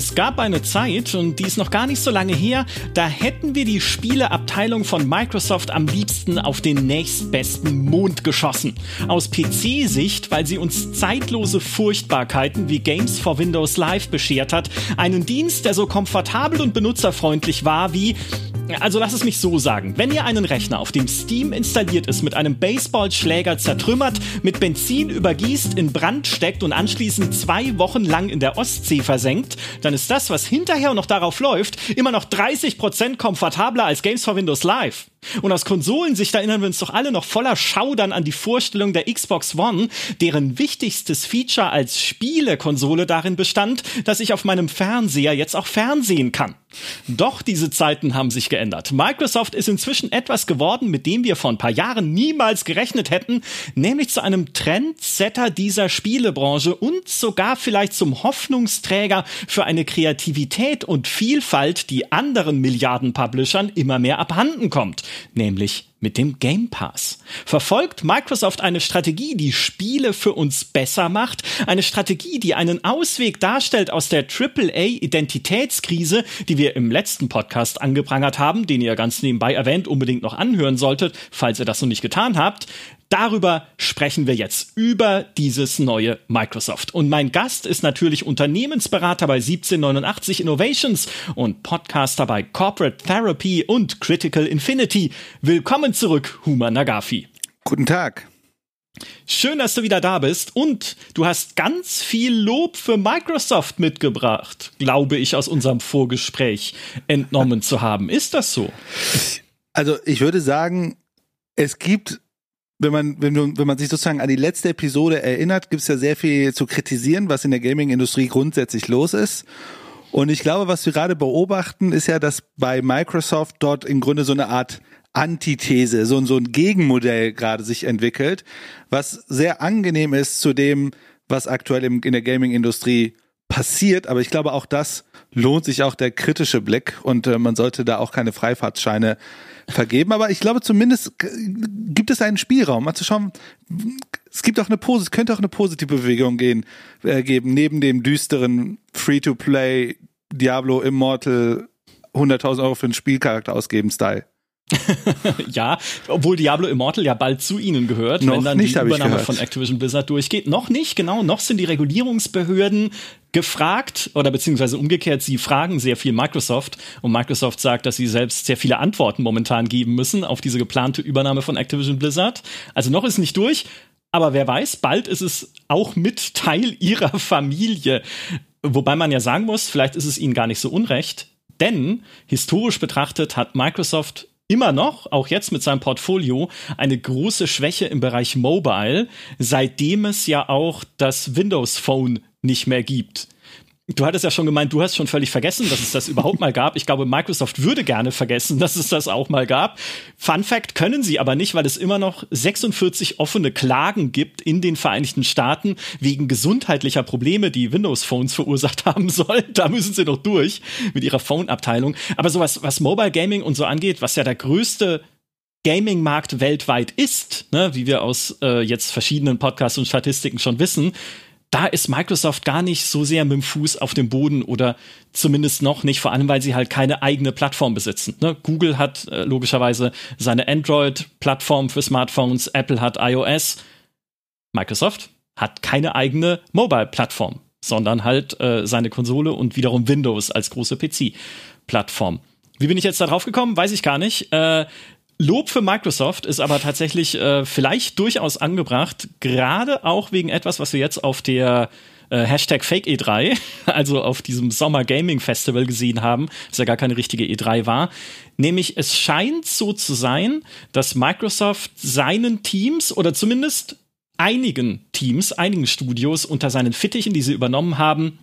Es gab eine Zeit, und die ist noch gar nicht so lange her, da hätten wir die Spieleabteilung von Microsoft am liebsten auf den nächstbesten Mond geschossen. Aus PC-Sicht, weil sie uns zeitlose Furchtbarkeiten wie Games for Windows Live beschert hat, einen Dienst, der so komfortabel und benutzerfreundlich war wie also lass es mich so sagen. Wenn ihr einen Rechner, auf dem Steam installiert ist, mit einem Baseballschläger zertrümmert, mit Benzin übergießt, in Brand steckt und anschließend zwei Wochen lang in der Ostsee versenkt, dann ist das, was hinterher noch darauf läuft, immer noch 30% komfortabler als Games for Windows Live. Und aus Konsolensicht erinnern wir uns doch alle noch voller Schaudern an die Vorstellung der Xbox One, deren wichtigstes Feature als Spielekonsole darin bestand, dass ich auf meinem Fernseher jetzt auch Fernsehen kann. Doch diese Zeiten haben sich geändert. Microsoft ist inzwischen etwas geworden, mit dem wir vor ein paar Jahren niemals gerechnet hätten, nämlich zu einem Trendsetter dieser Spielebranche und sogar vielleicht zum Hoffnungsträger für eine Kreativität und Vielfalt, die anderen Milliarden-Publishern immer mehr abhanden kommt nämlich mit dem Game Pass. Verfolgt Microsoft eine Strategie, die Spiele für uns besser macht, eine Strategie, die einen Ausweg darstellt aus der AAA-Identitätskrise, die wir im letzten Podcast angeprangert haben, den ihr ganz nebenbei erwähnt unbedingt noch anhören solltet, falls ihr das noch nicht getan habt. Darüber sprechen wir jetzt, über dieses neue Microsoft. Und mein Gast ist natürlich Unternehmensberater bei 1789 Innovations und Podcaster bei Corporate Therapy und Critical Infinity. Willkommen zurück, Huma Nagafi. Guten Tag. Schön, dass du wieder da bist und du hast ganz viel Lob für Microsoft mitgebracht, glaube ich, aus unserem Vorgespräch entnommen zu haben. Ist das so? Also ich würde sagen, es gibt wenn man, wenn, wenn man sich sozusagen an die letzte Episode erinnert, gibt es ja sehr viel zu kritisieren, was in der Gaming-Industrie grundsätzlich los ist. Und ich glaube, was wir gerade beobachten, ist ja, dass bei Microsoft dort im Grunde so eine Art Antithese, so, so ein Gegenmodell gerade sich entwickelt, was sehr angenehm ist zu dem, was aktuell in der Gaming-Industrie passiert. Aber ich glaube, auch das lohnt sich auch der kritische Blick und äh, man sollte da auch keine Freifahrtscheine vergeben. Aber ich glaube, zumindest gibt es einen Spielraum, mal zu schauen. Es gibt auch eine Pose, es könnte auch eine positive Bewegung gehen, äh, geben, neben dem düsteren Free-to-Play Diablo Immortal 100.000 Euro für einen Spielcharakter ausgeben Style. ja, obwohl Diablo Immortal ja bald zu ihnen gehört, noch wenn dann nicht, die Übernahme von Activision Blizzard durchgeht. Noch nicht, genau, noch sind die Regulierungsbehörden gefragt oder beziehungsweise umgekehrt, sie fragen sehr viel Microsoft und Microsoft sagt, dass sie selbst sehr viele Antworten momentan geben müssen auf diese geplante Übernahme von Activision Blizzard. Also noch ist nicht durch, aber wer weiß, bald ist es auch mit Teil ihrer Familie. Wobei man ja sagen muss, vielleicht ist es ihnen gar nicht so unrecht, denn historisch betrachtet hat Microsoft immer noch, auch jetzt mit seinem Portfolio, eine große Schwäche im Bereich Mobile, seitdem es ja auch das Windows Phone nicht mehr gibt. Du hattest ja schon gemeint, du hast schon völlig vergessen, dass es das überhaupt mal gab. Ich glaube, Microsoft würde gerne vergessen, dass es das auch mal gab. Fun Fact können sie aber nicht, weil es immer noch 46 offene Klagen gibt in den Vereinigten Staaten wegen gesundheitlicher Probleme, die Windows Phones verursacht haben sollen. Da müssen sie noch durch mit ihrer Phone-Abteilung. Aber sowas, was Mobile Gaming und so angeht, was ja der größte Gaming-Markt weltweit ist, ne, wie wir aus äh, jetzt verschiedenen Podcasts und Statistiken schon wissen, da ist Microsoft gar nicht so sehr mit dem Fuß auf dem Boden oder zumindest noch nicht, vor allem weil sie halt keine eigene Plattform besitzen. Ne? Google hat äh, logischerweise seine Android-Plattform für Smartphones, Apple hat iOS, Microsoft hat keine eigene Mobile-Plattform, sondern halt äh, seine Konsole und wiederum Windows als große PC-Plattform. Wie bin ich jetzt da drauf gekommen? Weiß ich gar nicht. Äh, Lob für Microsoft ist aber tatsächlich äh, vielleicht durchaus angebracht, gerade auch wegen etwas, was wir jetzt auf der äh, Hashtag Fake E3, also auf diesem Sommer Gaming Festival gesehen haben, das ja gar keine richtige E3 war. Nämlich es scheint so zu sein, dass Microsoft seinen Teams oder zumindest einigen Teams, einigen Studios unter seinen Fittichen, die sie übernommen haben,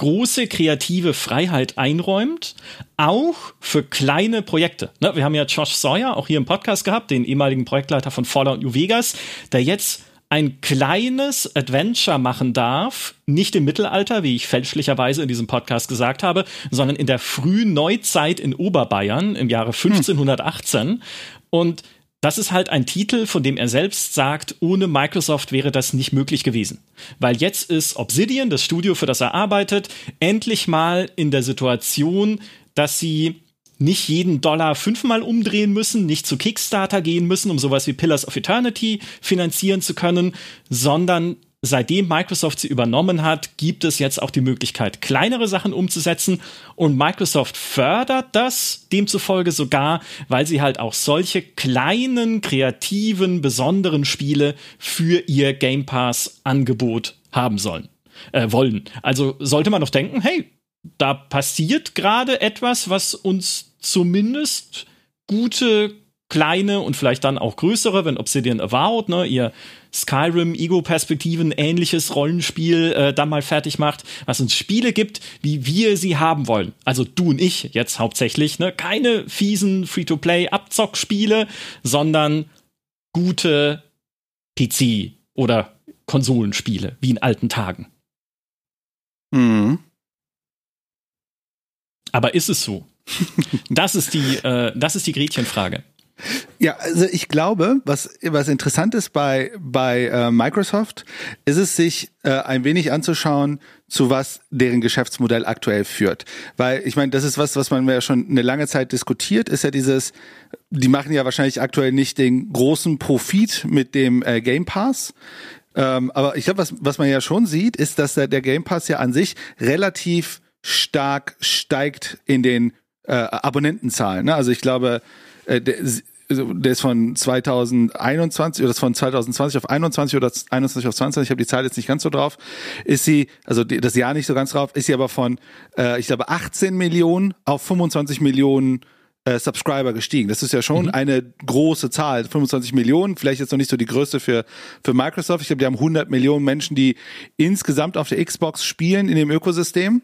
große kreative Freiheit einräumt, auch für kleine Projekte. Ne, wir haben ja Josh Sawyer auch hier im Podcast gehabt, den ehemaligen Projektleiter von Fallout New Vegas, der jetzt ein kleines Adventure machen darf, nicht im Mittelalter, wie ich fälschlicherweise in diesem Podcast gesagt habe, sondern in der frühen Neuzeit in Oberbayern im Jahre 1518. Hm. Und das ist halt ein Titel, von dem er selbst sagt, ohne Microsoft wäre das nicht möglich gewesen. Weil jetzt ist Obsidian, das Studio, für das er arbeitet, endlich mal in der Situation, dass sie nicht jeden Dollar fünfmal umdrehen müssen, nicht zu Kickstarter gehen müssen, um sowas wie Pillars of Eternity finanzieren zu können, sondern seitdem Microsoft sie übernommen hat, gibt es jetzt auch die Möglichkeit, kleinere Sachen umzusetzen. Und Microsoft fördert das demzufolge sogar, weil sie halt auch solche kleinen, kreativen, besonderen Spiele für ihr Game Pass-Angebot haben sollen, äh, wollen. Also sollte man doch denken, hey, da passiert gerade etwas, was uns zumindest gute kleine und vielleicht dann auch größere, wenn Obsidian Avowed, ne, ihr Skyrim, Ego-Perspektiven, ähnliches Rollenspiel äh, dann mal fertig macht, was uns Spiele gibt, wie wir sie haben wollen. Also du und ich jetzt hauptsächlich, ne? Keine fiesen Free-to-Play-Abzock-Spiele, sondern gute PC- oder Konsolenspiele, wie in alten Tagen. Mhm. Aber ist es so? das ist die, äh, das ist die Gretchenfrage. Ja, also ich glaube, was, was interessant ist bei, bei äh, Microsoft, ist es sich äh, ein wenig anzuschauen, zu was deren Geschäftsmodell aktuell führt. Weil ich meine, das ist was, was man ja schon eine lange Zeit diskutiert, ist ja dieses, die machen ja wahrscheinlich aktuell nicht den großen Profit mit dem äh, Game Pass. Ähm, aber ich glaube, was, was man ja schon sieht, ist, dass der, der Game Pass ja an sich relativ stark steigt in den äh, Abonnentenzahlen. Ne? Also ich glaube, äh, also der ist von 2021 oder ist von 2020 auf 21 oder 21 auf 22, ich habe die Zahl jetzt nicht ganz so drauf, ist sie, also das Jahr nicht so ganz drauf, ist sie aber von, äh, ich glaube, 18 Millionen auf 25 Millionen äh, Subscriber gestiegen. Das ist ja schon mhm. eine große Zahl, 25 Millionen, vielleicht jetzt noch nicht so die größte für, für Microsoft. Ich glaube, die haben 100 Millionen Menschen, die insgesamt auf der Xbox spielen in dem Ökosystem.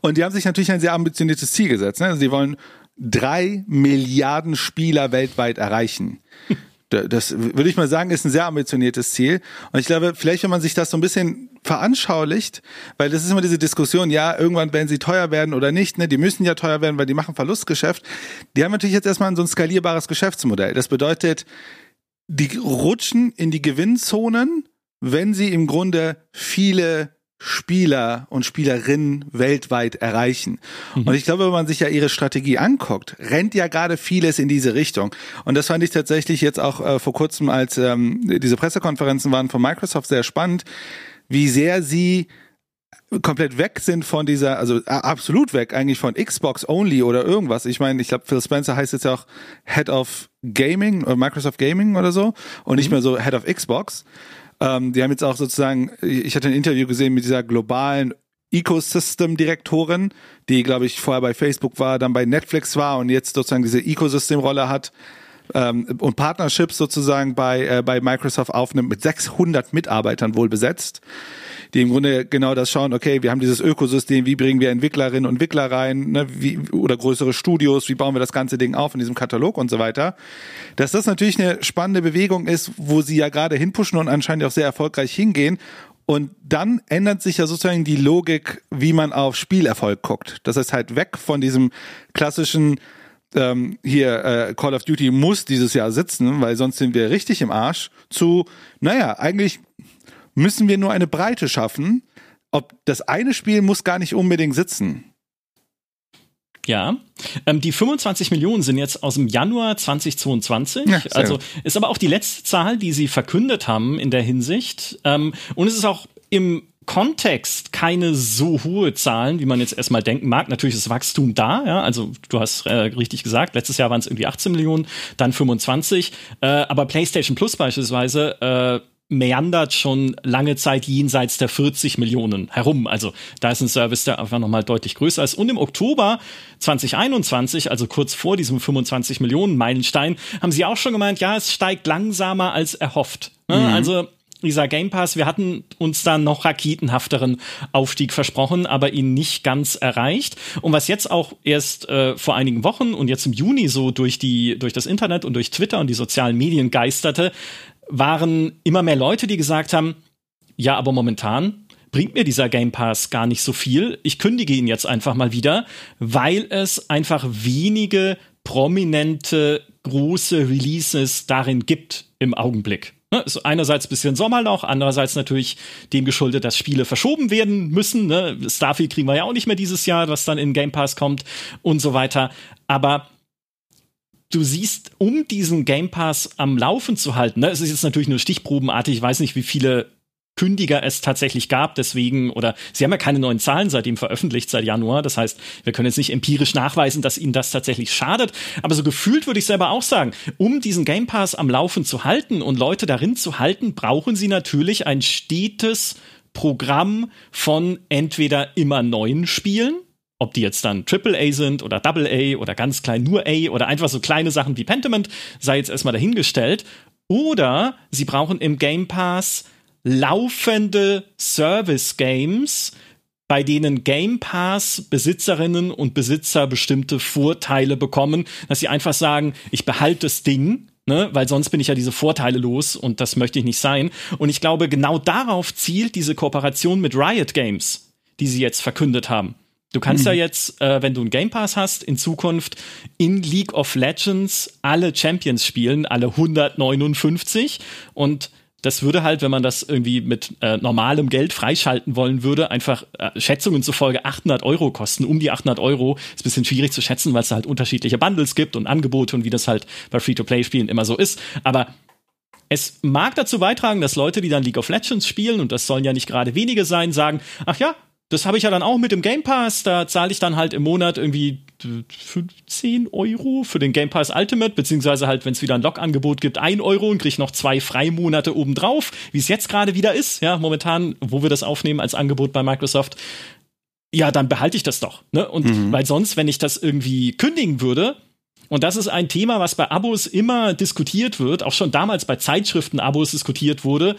Und die haben sich natürlich ein sehr ambitioniertes Ziel gesetzt. Ne? Also die wollen drei Milliarden Spieler weltweit erreichen. Das würde ich mal sagen, ist ein sehr ambitioniertes Ziel. Und ich glaube, vielleicht, wenn man sich das so ein bisschen veranschaulicht, weil das ist immer diese Diskussion, ja, irgendwann werden sie teuer werden oder nicht, ne? Die müssen ja teuer werden, weil die machen Verlustgeschäft. Die haben natürlich jetzt erstmal so ein skalierbares Geschäftsmodell. Das bedeutet, die rutschen in die Gewinnzonen, wenn sie im Grunde viele Spieler und Spielerinnen weltweit erreichen. Mhm. Und ich glaube, wenn man sich ja ihre Strategie anguckt, rennt ja gerade vieles in diese Richtung. Und das fand ich tatsächlich jetzt auch äh, vor kurzem, als ähm, diese Pressekonferenzen waren von Microsoft sehr spannend, wie sehr sie komplett weg sind von dieser, also absolut weg eigentlich von Xbox only oder irgendwas. Ich meine, ich glaube, Phil Spencer heißt jetzt auch Head of Gaming oder Microsoft Gaming oder so und nicht mhm. mehr so Head of Xbox. Ähm, die haben jetzt auch sozusagen, ich hatte ein Interview gesehen mit dieser globalen Ecosystem-Direktorin, die, glaube ich, vorher bei Facebook war, dann bei Netflix war und jetzt sozusagen diese Ecosystem-Rolle hat ähm, und Partnerships sozusagen bei, äh, bei Microsoft aufnimmt, mit 600 Mitarbeitern wohl besetzt die im Grunde genau das schauen, okay, wir haben dieses Ökosystem, wie bringen wir Entwicklerinnen und Entwickler rein, ne, wie, oder größere Studios, wie bauen wir das ganze Ding auf in diesem Katalog und so weiter. Dass das natürlich eine spannende Bewegung ist, wo sie ja gerade hinpushen und anscheinend auch sehr erfolgreich hingehen. Und dann ändert sich ja sozusagen die Logik, wie man auf Spielerfolg guckt. Das heißt halt weg von diesem klassischen ähm, hier äh, Call of Duty muss dieses Jahr sitzen, weil sonst sind wir richtig im Arsch, zu, naja, eigentlich müssen wir nur eine Breite schaffen. Ob das eine Spiel muss gar nicht unbedingt sitzen. Ja, ähm, die 25 Millionen sind jetzt aus dem Januar 2022. Ja, also ist aber auch die letzte Zahl, die sie verkündet haben in der Hinsicht. Ähm, und es ist auch im Kontext keine so hohe Zahlen, wie man jetzt erstmal denken mag. Natürlich ist Wachstum da, ja. Also du hast äh, richtig gesagt, letztes Jahr waren es irgendwie 18 Millionen, dann 25. Äh, aber PlayStation Plus beispielsweise äh, meandert schon lange Zeit jenseits der 40 Millionen herum. Also da ist ein Service, der einfach nochmal deutlich größer ist. Und im Oktober 2021, also kurz vor diesem 25 Millionen Meilenstein, haben sie auch schon gemeint, ja, es steigt langsamer als erhofft. Ne? Mhm. Also dieser Game Pass, wir hatten uns da noch raketenhafteren Aufstieg versprochen, aber ihn nicht ganz erreicht. Und was jetzt auch erst äh, vor einigen Wochen und jetzt im Juni so durch die durch das Internet und durch Twitter und die sozialen Medien geisterte, waren immer mehr Leute, die gesagt haben, ja, aber momentan bringt mir dieser Game Pass gar nicht so viel. Ich kündige ihn jetzt einfach mal wieder, weil es einfach wenige prominente große Releases darin gibt im Augenblick. Ne, ist einerseits ein bisschen Sommerloch, andererseits natürlich dem geschuldet, dass Spiele verschoben werden müssen. Ne? Starfield kriegen wir ja auch nicht mehr dieses Jahr, was dann in Game Pass kommt und so weiter. Aber du siehst, um diesen Game Pass am Laufen zu halten, ne, es ist jetzt natürlich nur stichprobenartig, ich weiß nicht, wie viele Kündiger es tatsächlich gab. Deswegen, oder sie haben ja keine neuen Zahlen seitdem veröffentlicht, seit Januar. Das heißt, wir können jetzt nicht empirisch nachweisen, dass ihnen das tatsächlich schadet. Aber so gefühlt würde ich selber auch sagen, um diesen Game Pass am Laufen zu halten und Leute darin zu halten, brauchen sie natürlich ein stetes Programm von entweder immer neuen Spielen, ob die jetzt dann AAA sind oder Double A oder ganz klein nur A oder einfach so kleine Sachen wie Pentiment, sei jetzt erstmal dahingestellt. Oder sie brauchen im Game Pass laufende Service-Games, bei denen Game Pass Besitzerinnen und Besitzer bestimmte Vorteile bekommen, dass sie einfach sagen, ich behalte das Ding, ne, weil sonst bin ich ja diese Vorteile los und das möchte ich nicht sein. Und ich glaube, genau darauf zielt diese Kooperation mit Riot Games, die sie jetzt verkündet haben. Du kannst mhm. ja jetzt, äh, wenn du einen Game Pass hast, in Zukunft in League of Legends alle Champions spielen, alle 159 und das würde halt, wenn man das irgendwie mit äh, normalem Geld freischalten wollen würde, einfach äh, Schätzungen zufolge 800 Euro kosten. Um die 800 Euro ist ein bisschen schwierig zu schätzen, weil es halt unterschiedliche Bundles gibt und Angebote und wie das halt bei Free-to-Play-Spielen immer so ist. Aber es mag dazu beitragen, dass Leute, die dann League of Legends spielen, und das sollen ja nicht gerade wenige sein, sagen, ach ja, das habe ich ja dann auch mit dem Game Pass. Da zahle ich dann halt im Monat irgendwie 15 Euro für den Game Pass Ultimate, beziehungsweise halt, wenn es wieder ein Log-Angebot gibt, 1 Euro und kriege noch zwei Freimonate obendrauf, wie es jetzt gerade wieder ist. Ja, momentan, wo wir das aufnehmen als Angebot bei Microsoft. Ja, dann behalte ich das doch. Ne? Und mhm. weil sonst, wenn ich das irgendwie kündigen würde, und das ist ein Thema, was bei Abos immer diskutiert wird, auch schon damals bei Zeitschriften-Abos diskutiert wurde,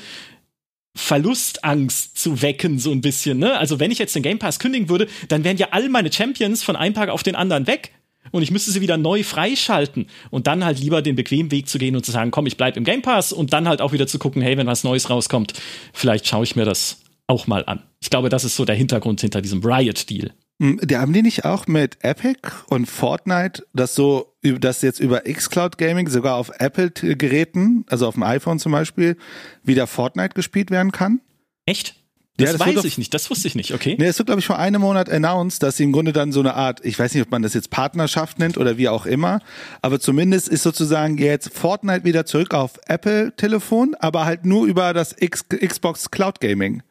Verlustangst zu wecken, so ein bisschen. Ne? Also wenn ich jetzt den Game Pass kündigen würde, dann wären ja all meine Champions von einem Tag auf den anderen weg. Und ich müsste sie wieder neu freischalten und dann halt lieber den bequemen Weg zu gehen und zu sagen, komm, ich bleib im Game Pass und dann halt auch wieder zu gucken, hey, wenn was Neues rauskommt, vielleicht schaue ich mir das auch mal an. Ich glaube, das ist so der Hintergrund hinter diesem Riot-Deal. Hm, die haben die nicht auch mit Epic und Fortnite, das so, das jetzt über xCloud Gaming sogar auf Apple-Geräten, also auf dem iPhone zum Beispiel, wieder Fortnite gespielt werden kann? Echt? Das, ja, das weiß ich nicht, das wusste ich nicht, okay. Nee, es wird, glaube ich, vor einem Monat announced, dass sie im Grunde dann so eine Art, ich weiß nicht, ob man das jetzt Partnerschaft nennt oder wie auch immer, aber zumindest ist sozusagen jetzt Fortnite wieder zurück auf Apple-Telefon, aber halt nur über das X Xbox Cloud Gaming.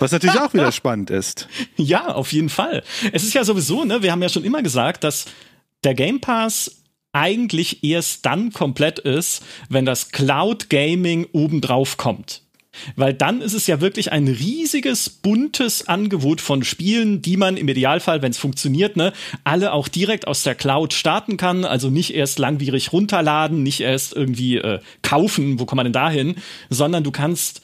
Was natürlich auch wieder spannend ist. Ja, auf jeden Fall. Es ist ja sowieso, ne, wir haben ja schon immer gesagt, dass der Game Pass eigentlich erst dann komplett ist, wenn das Cloud Gaming obendrauf kommt. Weil dann ist es ja wirklich ein riesiges, buntes Angebot von Spielen, die man im Idealfall, wenn es funktioniert, ne, alle auch direkt aus der Cloud starten kann. Also nicht erst langwierig runterladen, nicht erst irgendwie äh, kaufen, wo kommt man denn dahin, sondern du kannst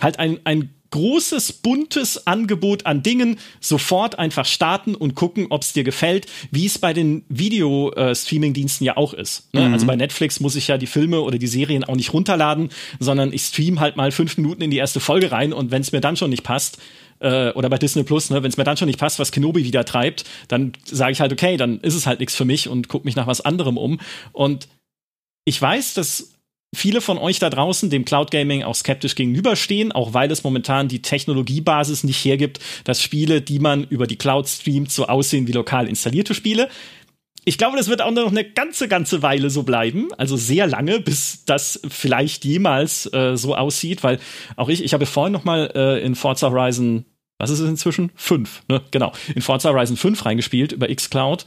halt ein, ein großes, buntes Angebot an Dingen sofort einfach starten und gucken, ob es dir gefällt, wie es bei den Video-Streaming-Diensten ja auch ist. Ne? Mhm. Also bei Netflix muss ich ja die Filme oder die Serien auch nicht runterladen, sondern ich stream halt mal fünf Minuten in die erste Folge rein und wenn es mir dann schon nicht passt, äh, oder bei Disney Plus, ne, wenn es mir dann schon nicht passt, was Kenobi wieder treibt, dann sage ich halt, okay, dann ist es halt nichts für mich und guck mich nach was anderem um. Und ich weiß, dass viele von euch da draußen dem Cloud Gaming auch skeptisch gegenüberstehen, auch weil es momentan die Technologiebasis nicht hergibt, dass Spiele, die man über die Cloud streamt, so aussehen wie lokal installierte Spiele. Ich glaube, das wird auch noch eine ganze, ganze Weile so bleiben. Also sehr lange, bis das vielleicht jemals äh, so aussieht, weil auch ich, ich habe vorhin noch mal äh, in Forza Horizon, was ist es inzwischen? Fünf, ne? Genau. In Forza Horizon 5 reingespielt über xCloud.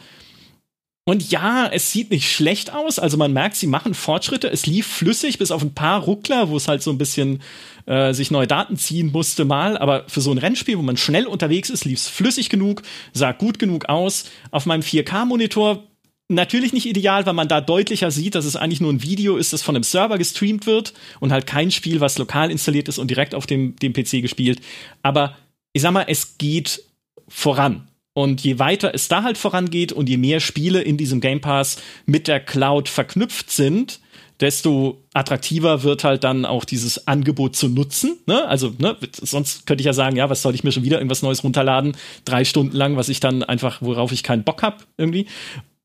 Und ja, es sieht nicht schlecht aus. Also man merkt, sie machen Fortschritte. Es lief flüssig, bis auf ein paar Ruckler, wo es halt so ein bisschen äh, sich neue Daten ziehen musste mal. Aber für so ein Rennspiel, wo man schnell unterwegs ist, lief es flüssig genug, sah gut genug aus. Auf meinem 4K-Monitor natürlich nicht ideal, weil man da deutlicher sieht, dass es eigentlich nur ein Video ist, das von einem Server gestreamt wird und halt kein Spiel, was lokal installiert ist und direkt auf dem, dem PC gespielt. Aber ich sag mal, es geht voran. Und je weiter es da halt vorangeht und je mehr Spiele in diesem Game Pass mit der Cloud verknüpft sind, desto attraktiver wird halt dann auch dieses Angebot zu nutzen. Ne? Also, ne, sonst könnte ich ja sagen, ja, was soll ich mir schon wieder irgendwas Neues runterladen, drei Stunden lang, was ich dann einfach, worauf ich keinen Bock hab irgendwie.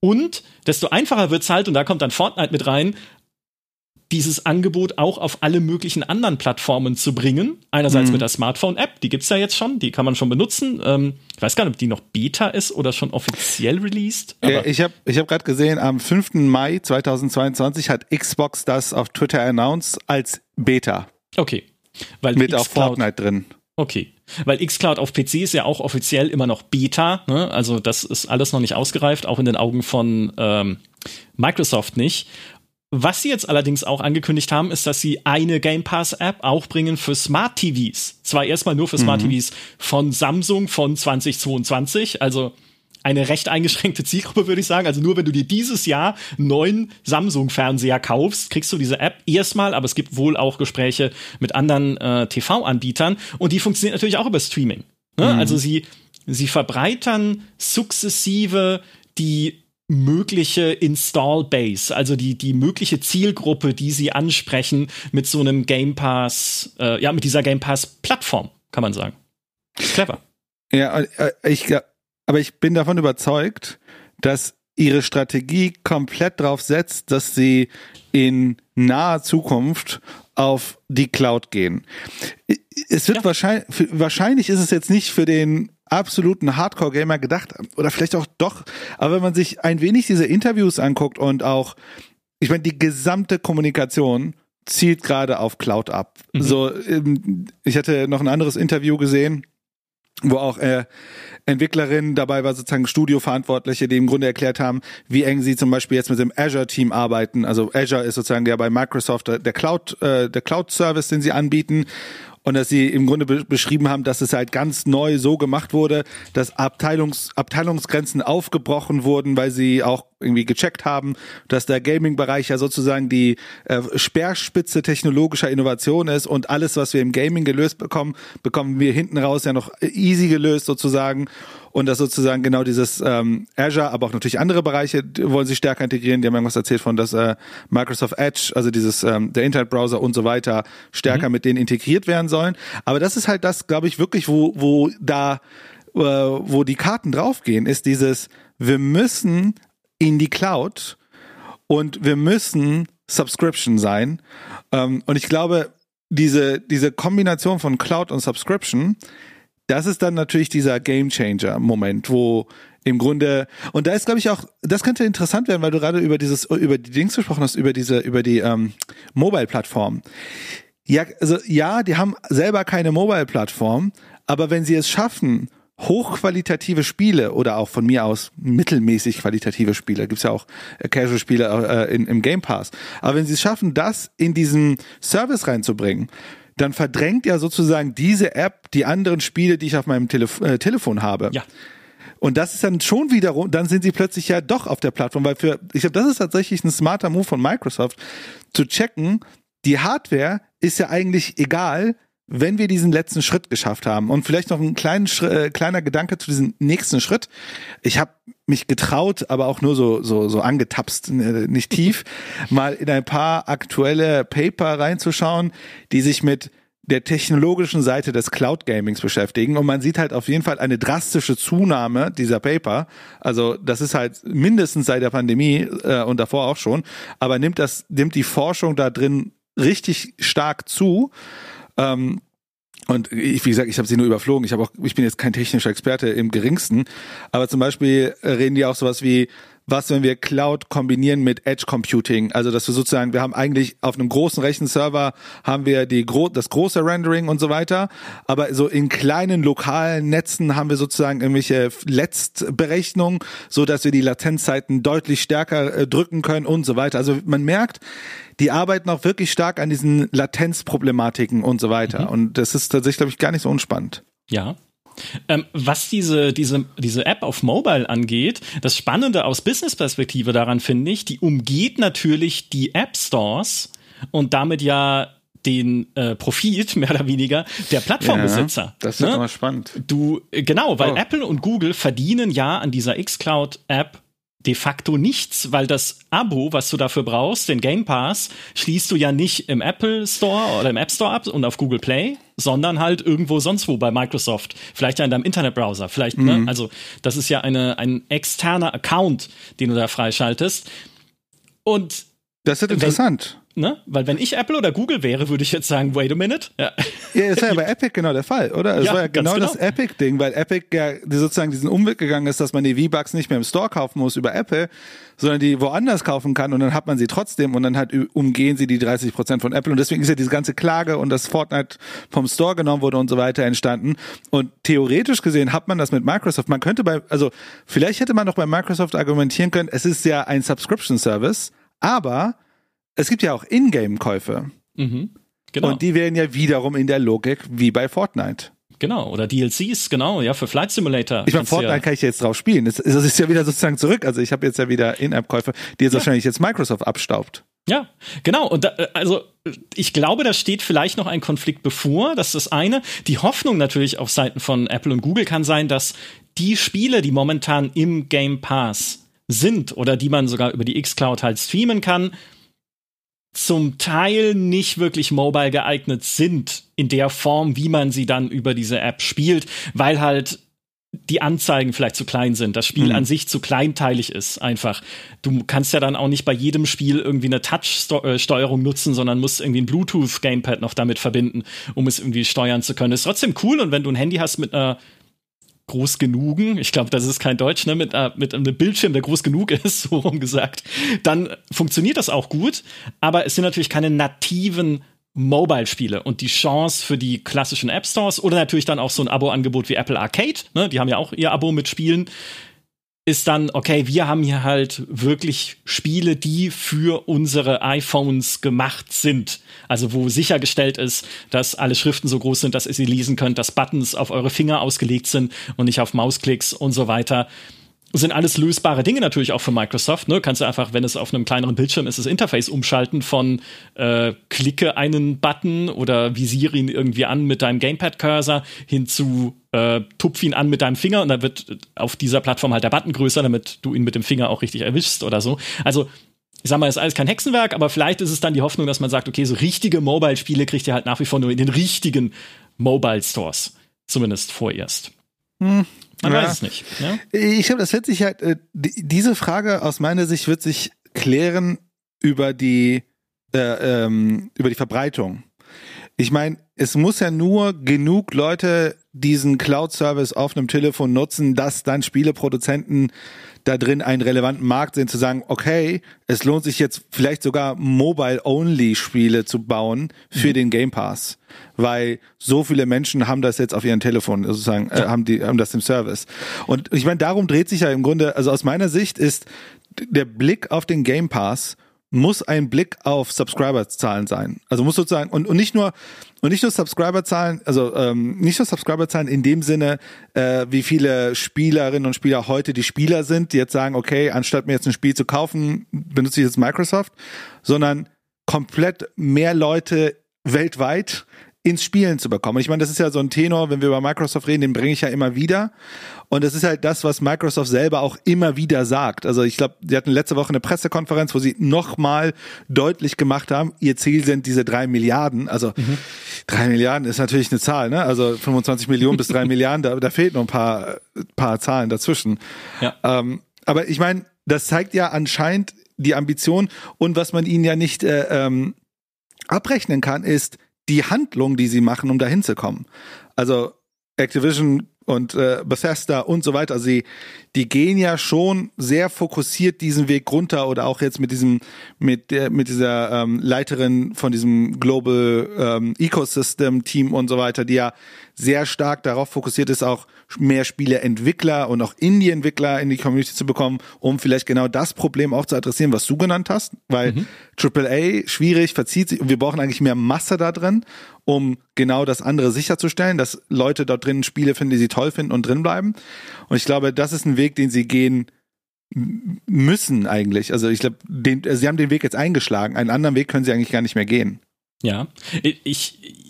Und desto einfacher wird's halt, und da kommt dann Fortnite mit rein, dieses Angebot auch auf alle möglichen anderen Plattformen zu bringen. Einerseits mhm. mit der Smartphone-App, die gibt's ja jetzt schon, die kann man schon benutzen. Ähm, ich weiß gar nicht, ob die noch Beta ist oder schon offiziell released. Ja, ich habe ich hab gerade gesehen, am 5. Mai 2022 hat Xbox das auf Twitter announced als Beta. Okay. Weil mit auch Fortnite drin. Okay. Weil xCloud auf PC ist ja auch offiziell immer noch Beta, ne? also das ist alles noch nicht ausgereift, auch in den Augen von ähm, Microsoft nicht. Was sie jetzt allerdings auch angekündigt haben, ist, dass sie eine Game Pass App auch bringen für Smart TVs. Zwar erstmal nur für Smart mhm. TVs von Samsung von 2022, also eine recht eingeschränkte Zielgruppe, würde ich sagen. Also nur wenn du dir dieses Jahr neuen Samsung-Fernseher kaufst, kriegst du diese App erstmal, aber es gibt wohl auch Gespräche mit anderen äh, TV-Anbietern und die funktioniert natürlich auch über Streaming. Ne? Mhm. Also sie, sie verbreitern sukzessive die mögliche Install Base, also die die mögliche Zielgruppe, die sie ansprechen mit so einem Game Pass, äh, ja mit dieser Game Pass Plattform, kann man sagen. Clever. Ja, äh, ich aber ich bin davon überzeugt, dass ihre Strategie komplett darauf setzt, dass sie in naher Zukunft auf die Cloud gehen. Es wird ja. wahrscheinlich, wahrscheinlich ist es jetzt nicht für den absoluten Hardcore-Gamer gedacht, oder vielleicht auch doch, aber wenn man sich ein wenig diese Interviews anguckt und auch, ich meine, die gesamte Kommunikation zielt gerade auf Cloud ab. Mhm. So, ähm, ich hatte noch ein anderes Interview gesehen, wo auch äh, Entwicklerinnen dabei war, sozusagen Studioverantwortliche, die im Grunde erklärt haben, wie eng sie zum Beispiel jetzt mit dem Azure-Team arbeiten. Also Azure ist sozusagen der bei Microsoft der Cloud, äh, der Cloud-Service, den sie anbieten und dass sie im Grunde be beschrieben haben, dass es halt ganz neu so gemacht wurde, dass Abteilungs Abteilungsgrenzen aufgebrochen wurden, weil sie auch irgendwie gecheckt haben, dass der Gaming-Bereich ja sozusagen die äh, Speerspitze technologischer Innovation ist und alles, was wir im Gaming gelöst bekommen, bekommen wir hinten raus ja noch easy gelöst sozusagen und dass sozusagen genau dieses ähm, Azure, aber auch natürlich andere Bereiche wollen sie stärker integrieren. Die haben irgendwas erzählt von, dass äh, Microsoft Edge, also dieses ähm, der Internetbrowser und so weiter stärker mhm. mit denen integriert werden sollen. Aber das ist halt das, glaube ich, wirklich, wo wo da äh, wo die Karten draufgehen, ist dieses wir müssen in die Cloud und wir müssen Subscription sein. Ähm, und ich glaube, diese, diese Kombination von Cloud und Subscription, das ist dann natürlich dieser Game Changer Moment, wo im Grunde und da ist glaube ich auch das könnte interessant werden, weil du gerade über dieses über die Dings gesprochen hast, über diese über die ähm, Mobile Plattform. Ja, also ja, die haben selber keine Mobile Plattform, aber wenn sie es schaffen, hochqualitative Spiele oder auch von mir aus mittelmäßig qualitative Spiele, gibt's ja auch äh, Casual-Spiele äh, im Game Pass. Aber wenn sie es schaffen, das in diesen Service reinzubringen, dann verdrängt ja sozusagen diese App die anderen Spiele, die ich auf meinem Telef äh, Telefon habe. Ja. Und das ist dann schon wiederum, dann sind sie plötzlich ja doch auf der Plattform, weil für, ich glaube, das ist tatsächlich ein smarter Move von Microsoft, zu checken, die Hardware ist ja eigentlich egal, wenn wir diesen letzten Schritt geschafft haben und vielleicht noch ein kleinen, äh, kleiner Gedanke zu diesem nächsten Schritt. Ich habe mich getraut, aber auch nur so so so angetapst, äh, nicht tief, mal in ein paar aktuelle Paper reinzuschauen, die sich mit der technologischen Seite des Cloud Gamings beschäftigen und man sieht halt auf jeden Fall eine drastische Zunahme dieser Paper. Also das ist halt mindestens seit der Pandemie äh, und davor auch schon, aber nimmt das nimmt die Forschung da drin richtig stark zu. Ähm, und ich, wie gesagt, ich habe sie nur überflogen. Ich habe auch, ich bin jetzt kein technischer Experte im geringsten, aber zum Beispiel reden die auch sowas wie was, wenn wir Cloud kombinieren mit Edge Computing. Also, dass wir sozusagen, wir haben eigentlich auf einem großen Rechenserver haben wir die, das große Rendering und so weiter. Aber so in kleinen lokalen Netzen haben wir sozusagen irgendwelche Letztberechnungen, so dass wir die Latenzzeiten deutlich stärker äh, drücken können und so weiter. Also, man merkt, die arbeiten auch wirklich stark an diesen Latenzproblematiken und so weiter. Mhm. Und das ist tatsächlich, glaube ich, gar nicht so unspannend. Ja, ähm, was diese, diese, diese App auf Mobile angeht, das Spannende aus Business-Perspektive daran finde ich, die umgeht natürlich die App Stores und damit ja den äh, Profit mehr oder weniger der Plattformbesitzer. Ja, das ist ne? immer spannend. Du genau, weil oh. Apple und Google verdienen ja an dieser xCloud App de facto nichts, weil das Abo, was du dafür brauchst, den Game Pass, schließt du ja nicht im Apple Store oder im App Store ab und auf Google Play, sondern halt irgendwo sonst wo bei Microsoft. Vielleicht ja in deinem Internetbrowser. Vielleicht, ne? mhm. ne? Also, das ist ja eine, ein externer Account, den du da freischaltest. Und. Das ist interessant. Ne? Weil wenn ich Apple oder Google wäre, würde ich jetzt sagen, wait a minute. Ja, ja das war ja bei Epic genau der Fall, oder? Das ja, war ja genau, genau. das Epic-Ding, weil Epic ja sozusagen diesen Umweg gegangen ist, dass man die V-Bucks nicht mehr im Store kaufen muss über Apple, sondern die woanders kaufen kann und dann hat man sie trotzdem und dann halt umgehen sie die 30 Prozent von Apple und deswegen ist ja diese ganze Klage und das Fortnite vom Store genommen wurde und so weiter entstanden und theoretisch gesehen hat man das mit Microsoft. Man könnte bei, also vielleicht hätte man doch bei Microsoft argumentieren können, es ist ja ein Subscription Service, aber es gibt ja auch Ingame-Käufe. Mhm, genau. Und die wären ja wiederum in der Logik wie bei Fortnite. Genau, oder DLCs, genau, ja, für Flight Simulator. Ich meine, Fortnite ja kann ich jetzt drauf spielen. Das, das ist ja wieder sozusagen zurück. Also ich habe jetzt ja wieder In-App-Käufe, die jetzt ja. wahrscheinlich jetzt Microsoft abstaubt. Ja, genau. Und da, also ich glaube, da steht vielleicht noch ein Konflikt bevor. Das ist das eine. Die Hoffnung natürlich auf Seiten von Apple und Google kann sein, dass die Spiele, die momentan im Game Pass sind oder die man sogar über die X-Cloud halt streamen kann, zum Teil nicht wirklich mobile geeignet sind in der Form, wie man sie dann über diese App spielt, weil halt die Anzeigen vielleicht zu klein sind, das Spiel mhm. an sich zu kleinteilig ist einfach. Du kannst ja dann auch nicht bei jedem Spiel irgendwie eine Touch-Steuerung nutzen, sondern musst irgendwie ein Bluetooth-Gamepad noch damit verbinden, um es irgendwie steuern zu können. ist trotzdem cool und wenn du ein Handy hast mit einer groß genugen, ich glaube, das ist kein Deutsch, ne, mit, äh, mit einem Bildschirm, der groß genug ist, so rum gesagt, dann funktioniert das auch gut, aber es sind natürlich keine nativen Mobile-Spiele. Und die Chance für die klassischen App Stores oder natürlich dann auch so ein Abo-Angebot wie Apple Arcade, ne, die haben ja auch ihr Abo mit Spielen, ist dann, okay, wir haben hier halt wirklich Spiele, die für unsere iPhones gemacht sind. Also wo sichergestellt ist, dass alle Schriften so groß sind, dass ihr sie lesen könnt, dass Buttons auf eure Finger ausgelegt sind und nicht auf Mausklicks und so weiter sind alles lösbare Dinge natürlich auch für Microsoft. Ne? Kannst du einfach, wenn es auf einem kleineren Bildschirm ist, das Interface umschalten von äh, klicke einen Button oder visiere ihn irgendwie an mit deinem Gamepad-Cursor hin zu äh, tupf ihn an mit deinem Finger und dann wird auf dieser Plattform halt der Button größer, damit du ihn mit dem Finger auch richtig erwischst oder so. Also ich sag mal, ist alles kein Hexenwerk, aber vielleicht ist es dann die Hoffnung, dass man sagt, okay, so richtige Mobile-Spiele kriegt ihr halt nach wie vor nur in den richtigen Mobile-Stores. Zumindest vorerst. Hm, man ja. weiß es nicht. Ja? Ich glaube, das wird sich halt, äh, diese Frage aus meiner Sicht wird sich klären über die, äh, ähm, über die Verbreitung. Ich meine, es muss ja nur genug Leute diesen Cloud-Service auf einem Telefon nutzen, dass dann Spieleproduzenten da drin einen relevanten Markt sehen, zu sagen, okay, es lohnt sich jetzt vielleicht sogar Mobile-Only-Spiele zu bauen für mhm. den Game Pass, weil so viele Menschen haben das jetzt auf ihren Telefon sozusagen, äh, haben die haben das im Service. Und ich meine, darum dreht sich ja im Grunde, also aus meiner Sicht ist der Blick auf den Game Pass muss ein Blick auf Subscriber-Zahlen sein. Also muss sozusagen und, und nicht nur und nicht nur Subscriber-Zahlen, also ähm, nicht nur Subscriber-Zahlen in dem Sinne, äh, wie viele Spielerinnen und Spieler heute die Spieler sind, die jetzt sagen, okay, anstatt mir jetzt ein Spiel zu kaufen, benutze ich jetzt Microsoft, sondern komplett mehr Leute weltweit ins Spielen zu bekommen. ich meine, das ist ja so ein Tenor, wenn wir über Microsoft reden, den bringe ich ja immer wieder. Und das ist halt das, was Microsoft selber auch immer wieder sagt. Also ich glaube, sie hatten letzte Woche eine Pressekonferenz, wo sie nochmal deutlich gemacht haben, ihr Ziel sind diese drei Milliarden. Also mhm. drei Milliarden ist natürlich eine Zahl, ne? Also 25 Millionen bis drei Milliarden, da, da fehlt noch ein paar, paar Zahlen dazwischen. Ja. Ähm, aber ich meine, das zeigt ja anscheinend die Ambition und was man ihnen ja nicht äh, ähm, abrechnen kann, ist, die Handlung, die sie machen, um dahin zu kommen. Also Activision und äh, Bethesda und so weiter, sie, die gehen ja schon sehr fokussiert diesen Weg runter oder auch jetzt mit diesem, mit der, mit dieser ähm, Leiterin von diesem Global ähm, Ecosystem Team und so weiter, die ja sehr stark darauf fokussiert ist, auch mehr Spieleentwickler und auch Indie-Entwickler in die Community zu bekommen, um vielleicht genau das Problem auch zu adressieren, was du genannt hast, weil mhm. AAA schwierig, verzieht sich und wir brauchen eigentlich mehr Masse da drin, um genau das andere sicherzustellen, dass Leute dort drin Spiele finden, die sie toll finden und drin bleiben. Und ich glaube, das ist ein Weg, den sie gehen müssen eigentlich. Also ich glaube, sie haben den Weg jetzt eingeschlagen. Einen anderen Weg können sie eigentlich gar nicht mehr gehen. Ja, ich,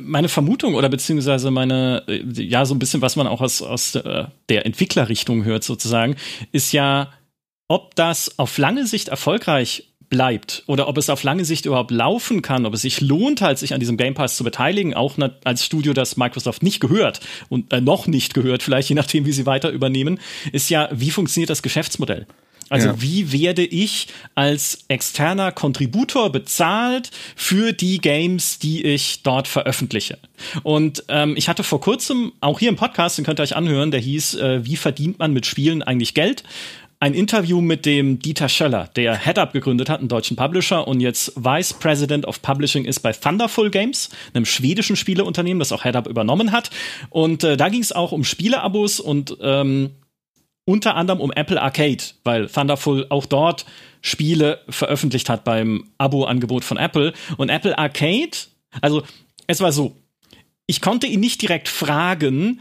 meine Vermutung oder beziehungsweise meine, ja, so ein bisschen, was man auch aus, aus der Entwicklerrichtung hört sozusagen, ist ja, ob das auf lange Sicht erfolgreich bleibt oder ob es auf lange Sicht überhaupt laufen kann, ob es sich lohnt, halt sich an diesem Game Pass zu beteiligen, auch als Studio, das Microsoft nicht gehört und äh, noch nicht gehört, vielleicht je nachdem, wie sie weiter übernehmen, ist ja, wie funktioniert das Geschäftsmodell? Also ja. wie werde ich als externer Kontributor bezahlt für die Games, die ich dort veröffentliche? Und ähm, ich hatte vor kurzem auch hier im Podcast, den könnt ihr euch anhören, der hieß, äh, wie verdient man mit Spielen eigentlich Geld? ein Interview mit dem Dieter Schöller, der HeadUp gegründet hat, einen deutschen Publisher und jetzt Vice President of Publishing ist bei Thunderful Games, einem schwedischen Spieleunternehmen, das auch HeadUp übernommen hat. Und äh, da ging es auch um Spieleabos und ähm, unter anderem um Apple Arcade, weil Thunderful auch dort Spiele veröffentlicht hat beim Abo-Angebot von Apple. Und Apple Arcade, also es war so, ich konnte ihn nicht direkt fragen,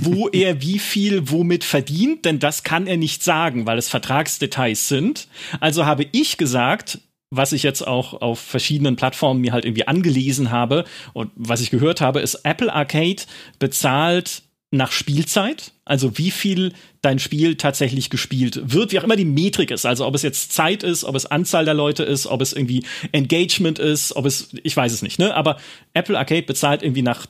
wo er wie viel womit verdient, denn das kann er nicht sagen, weil es Vertragsdetails sind. Also habe ich gesagt, was ich jetzt auch auf verschiedenen Plattformen mir halt irgendwie angelesen habe und was ich gehört habe, ist Apple Arcade bezahlt nach Spielzeit, also wie viel dein Spiel tatsächlich gespielt wird, wie auch immer die Metrik ist, also ob es jetzt Zeit ist, ob es Anzahl der Leute ist, ob es irgendwie Engagement ist, ob es, ich weiß es nicht, ne? Aber Apple Arcade bezahlt irgendwie nach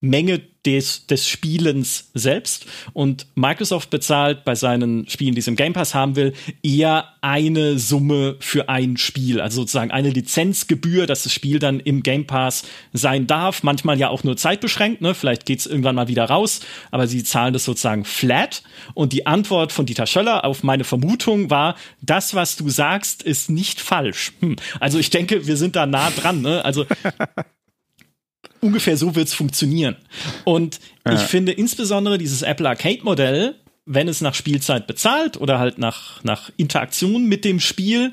Menge des, des Spielens selbst. Und Microsoft bezahlt bei seinen Spielen, die es im Game Pass haben will, eher eine Summe für ein Spiel. Also sozusagen eine Lizenzgebühr, dass das Spiel dann im Game Pass sein darf. Manchmal ja auch nur zeitbeschränkt. Ne? Vielleicht geht es irgendwann mal wieder raus. Aber sie zahlen das sozusagen flat. Und die Antwort von Dieter Schöller auf meine Vermutung war, das, was du sagst, ist nicht falsch. Hm. Also ich denke, wir sind da nah dran. Ne? Also ungefähr so wird's funktionieren. Und ja. ich finde insbesondere dieses Apple Arcade Modell, wenn es nach Spielzeit bezahlt oder halt nach, nach Interaktion mit dem Spiel,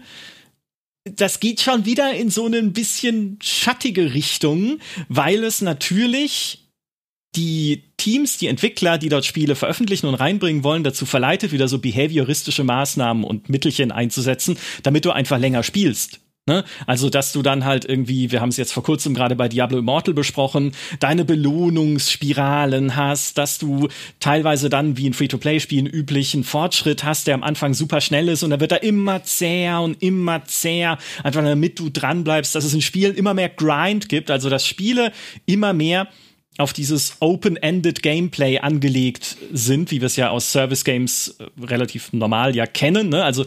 das geht schon wieder in so eine bisschen schattige Richtung, weil es natürlich die Teams, die Entwickler, die dort Spiele veröffentlichen und reinbringen wollen, dazu verleitet, wieder so behavioristische Maßnahmen und Mittelchen einzusetzen, damit du einfach länger spielst. Ne? Also, dass du dann halt irgendwie, wir haben es jetzt vor kurzem gerade bei Diablo Immortal besprochen, deine Belohnungsspiralen hast, dass du teilweise dann wie in Free-to-Play-Spielen üblichen Fortschritt hast, der am Anfang super schnell ist und dann wird er immer zäher und immer zäher, einfach damit du dran bleibst, dass es in Spielen immer mehr Grind gibt, also dass Spiele immer mehr auf dieses Open-Ended Gameplay angelegt sind, wie wir es ja aus Service Games äh, relativ normal ja kennen. Ne? Also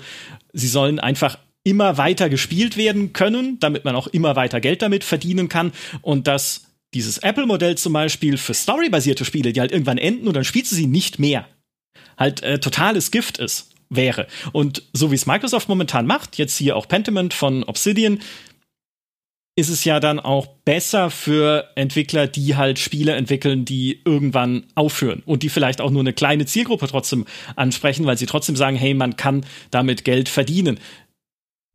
sie sollen einfach immer weiter gespielt werden können, damit man auch immer weiter Geld damit verdienen kann und dass dieses Apple-Modell zum Beispiel für storybasierte Spiele, die halt irgendwann enden und dann spielst du sie nicht mehr, halt äh, totales Gift ist, wäre. Und so wie es Microsoft momentan macht, jetzt hier auch Pentiment von Obsidian, ist es ja dann auch besser für Entwickler, die halt Spiele entwickeln, die irgendwann aufhören und die vielleicht auch nur eine kleine Zielgruppe trotzdem ansprechen, weil sie trotzdem sagen, hey, man kann damit Geld verdienen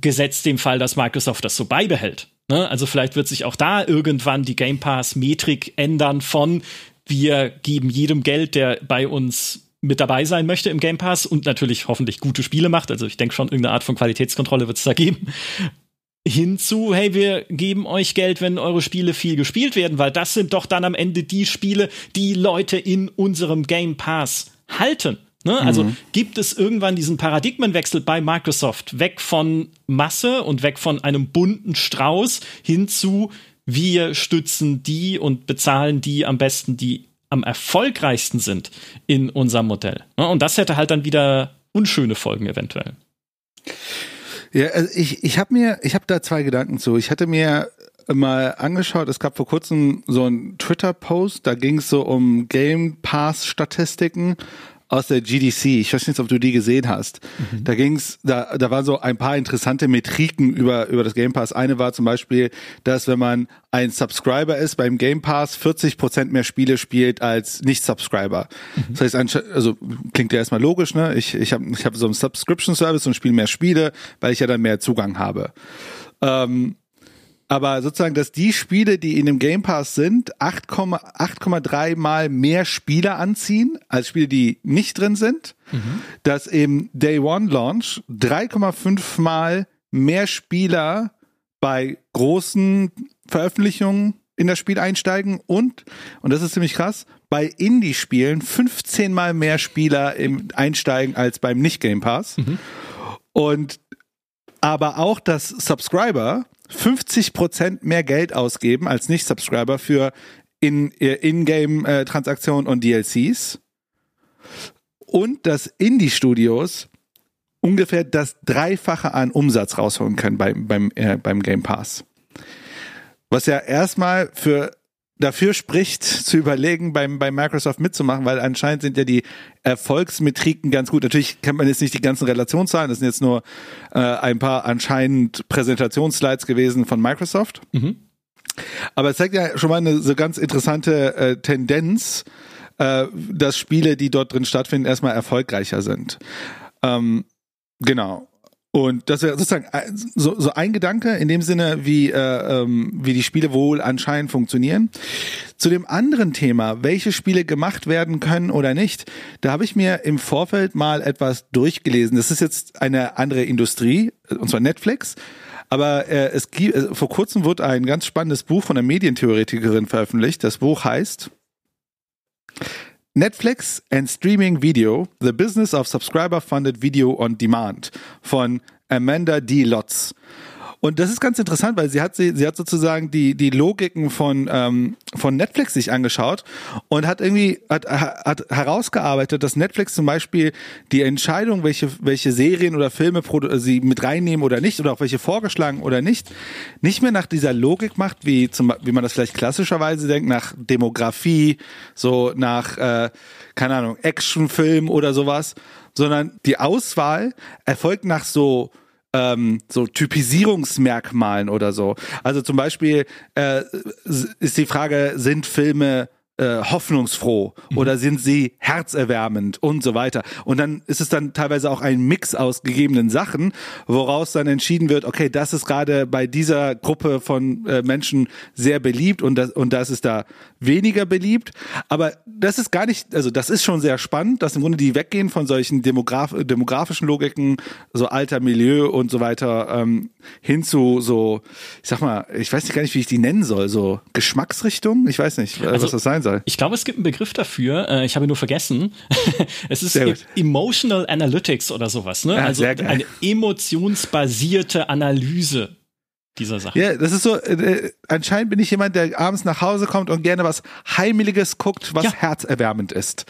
gesetzt dem Fall, dass Microsoft das so beibehält. Ne? Also vielleicht wird sich auch da irgendwann die Game Pass-Metrik ändern von wir geben jedem Geld, der bei uns mit dabei sein möchte im Game Pass und natürlich hoffentlich gute Spiele macht. Also ich denke schon, irgendeine Art von Qualitätskontrolle wird es da geben. Hinzu, hey, wir geben euch Geld, wenn eure Spiele viel gespielt werden, weil das sind doch dann am Ende die Spiele, die Leute in unserem Game Pass halten. Ne? Also mhm. gibt es irgendwann diesen Paradigmenwechsel bei Microsoft weg von Masse und weg von einem bunten Strauß hin zu wir stützen die und bezahlen die am besten, die am erfolgreichsten sind in unserem Modell. Ne? Und das hätte halt dann wieder unschöne Folgen eventuell. Ja, also ich, ich habe mir, ich habe da zwei Gedanken zu. Ich hatte mir mal angeschaut, es gab vor kurzem so einen Twitter-Post, da ging es so um Game Pass-Statistiken aus der GDC. Ich weiß nicht, ob du die gesehen hast. Mhm. Da ging's, da, da waren so ein paar interessante Metriken über, über das Game Pass. Eine war zum Beispiel, dass wenn man ein Subscriber ist beim Game Pass, 40 Prozent mehr Spiele spielt als Nicht-Subscriber. Mhm. Das heißt, also klingt ja erstmal logisch, ne? Ich, ich habe ich hab so einen Subscription-Service und spiele mehr Spiele, weil ich ja dann mehr Zugang habe. Ähm, aber sozusagen, dass die Spiele, die in dem Game Pass sind, 8,3 mal mehr Spieler anziehen als Spiele, die nicht drin sind. Mhm. Dass im Day One Launch 3,5 mal mehr Spieler bei großen Veröffentlichungen in das Spiel einsteigen und, und das ist ziemlich krass, bei Indie-Spielen 15 mal mehr Spieler im einsteigen als beim Nicht-Game Pass. Mhm. Und aber auch, dass Subscriber 50% mehr Geld ausgeben als Nicht-Subscriber für äh, In-Game-Transaktionen und DLCs. Und dass Indie-Studios ungefähr das Dreifache an Umsatz rausholen können beim, beim, äh, beim Game Pass. Was ja erstmal für dafür spricht, zu überlegen, beim, bei Microsoft mitzumachen, weil anscheinend sind ja die Erfolgsmetriken ganz gut. Natürlich kennt man jetzt nicht die ganzen Relationszahlen, das sind jetzt nur äh, ein paar anscheinend Präsentationsslides gewesen von Microsoft. Mhm. Aber es zeigt ja schon mal eine so ganz interessante äh, Tendenz, äh, dass Spiele, die dort drin stattfinden, erstmal erfolgreicher sind. Ähm, genau. Und das wäre sozusagen so, so ein Gedanke in dem Sinne, wie, äh, ähm, wie die Spiele wohl anscheinend funktionieren. Zu dem anderen Thema, welche Spiele gemacht werden können oder nicht, da habe ich mir im Vorfeld mal etwas durchgelesen. Das ist jetzt eine andere Industrie, und zwar Netflix. Aber äh, es gibt, äh, vor kurzem wurde ein ganz spannendes Buch von einer Medientheoretikerin veröffentlicht. Das Buch heißt Netflix and Streaming Video, The Business of Subscriber-Funded Video on Demand von Amanda D. Lotz. Und das ist ganz interessant, weil sie hat sie, sie hat sozusagen die die Logiken von ähm, von Netflix sich angeschaut und hat irgendwie hat, hat herausgearbeitet, dass Netflix zum Beispiel die Entscheidung, welche welche Serien oder Filme sie mit reinnehmen oder nicht oder auch welche vorgeschlagen oder nicht, nicht mehr nach dieser Logik macht, wie zum wie man das vielleicht klassischerweise denkt, nach Demografie, so nach äh, keine Ahnung Actionfilm oder sowas, sondern die Auswahl erfolgt nach so ähm, so Typisierungsmerkmalen oder so. Also zum Beispiel äh, ist die Frage, sind Filme äh, hoffnungsfroh mhm. oder sind sie herzerwärmend und so weiter. Und dann ist es dann teilweise auch ein Mix aus gegebenen Sachen, woraus dann entschieden wird, okay, das ist gerade bei dieser Gruppe von äh, Menschen sehr beliebt und das, und das ist da weniger beliebt. Aber das ist gar nicht, also das ist schon sehr spannend, dass im Grunde die weggehen von solchen Demograf demografischen Logiken, so alter Milieu und so weiter, ähm, hin zu so, ich sag mal, ich weiß nicht gar nicht, wie ich die nennen soll, so Geschmacksrichtung, ich weiß nicht, also, was das sein soll. Ich glaube, es gibt einen Begriff dafür, äh, ich habe ihn nur vergessen. es ist e Emotional Analytics oder sowas, ne? Ja, also eine emotionsbasierte Analyse dieser Sache. Ja, das ist so, äh, anscheinend bin ich jemand, der abends nach Hause kommt und gerne was Heimeliges guckt, was ja. herzerwärmend ist.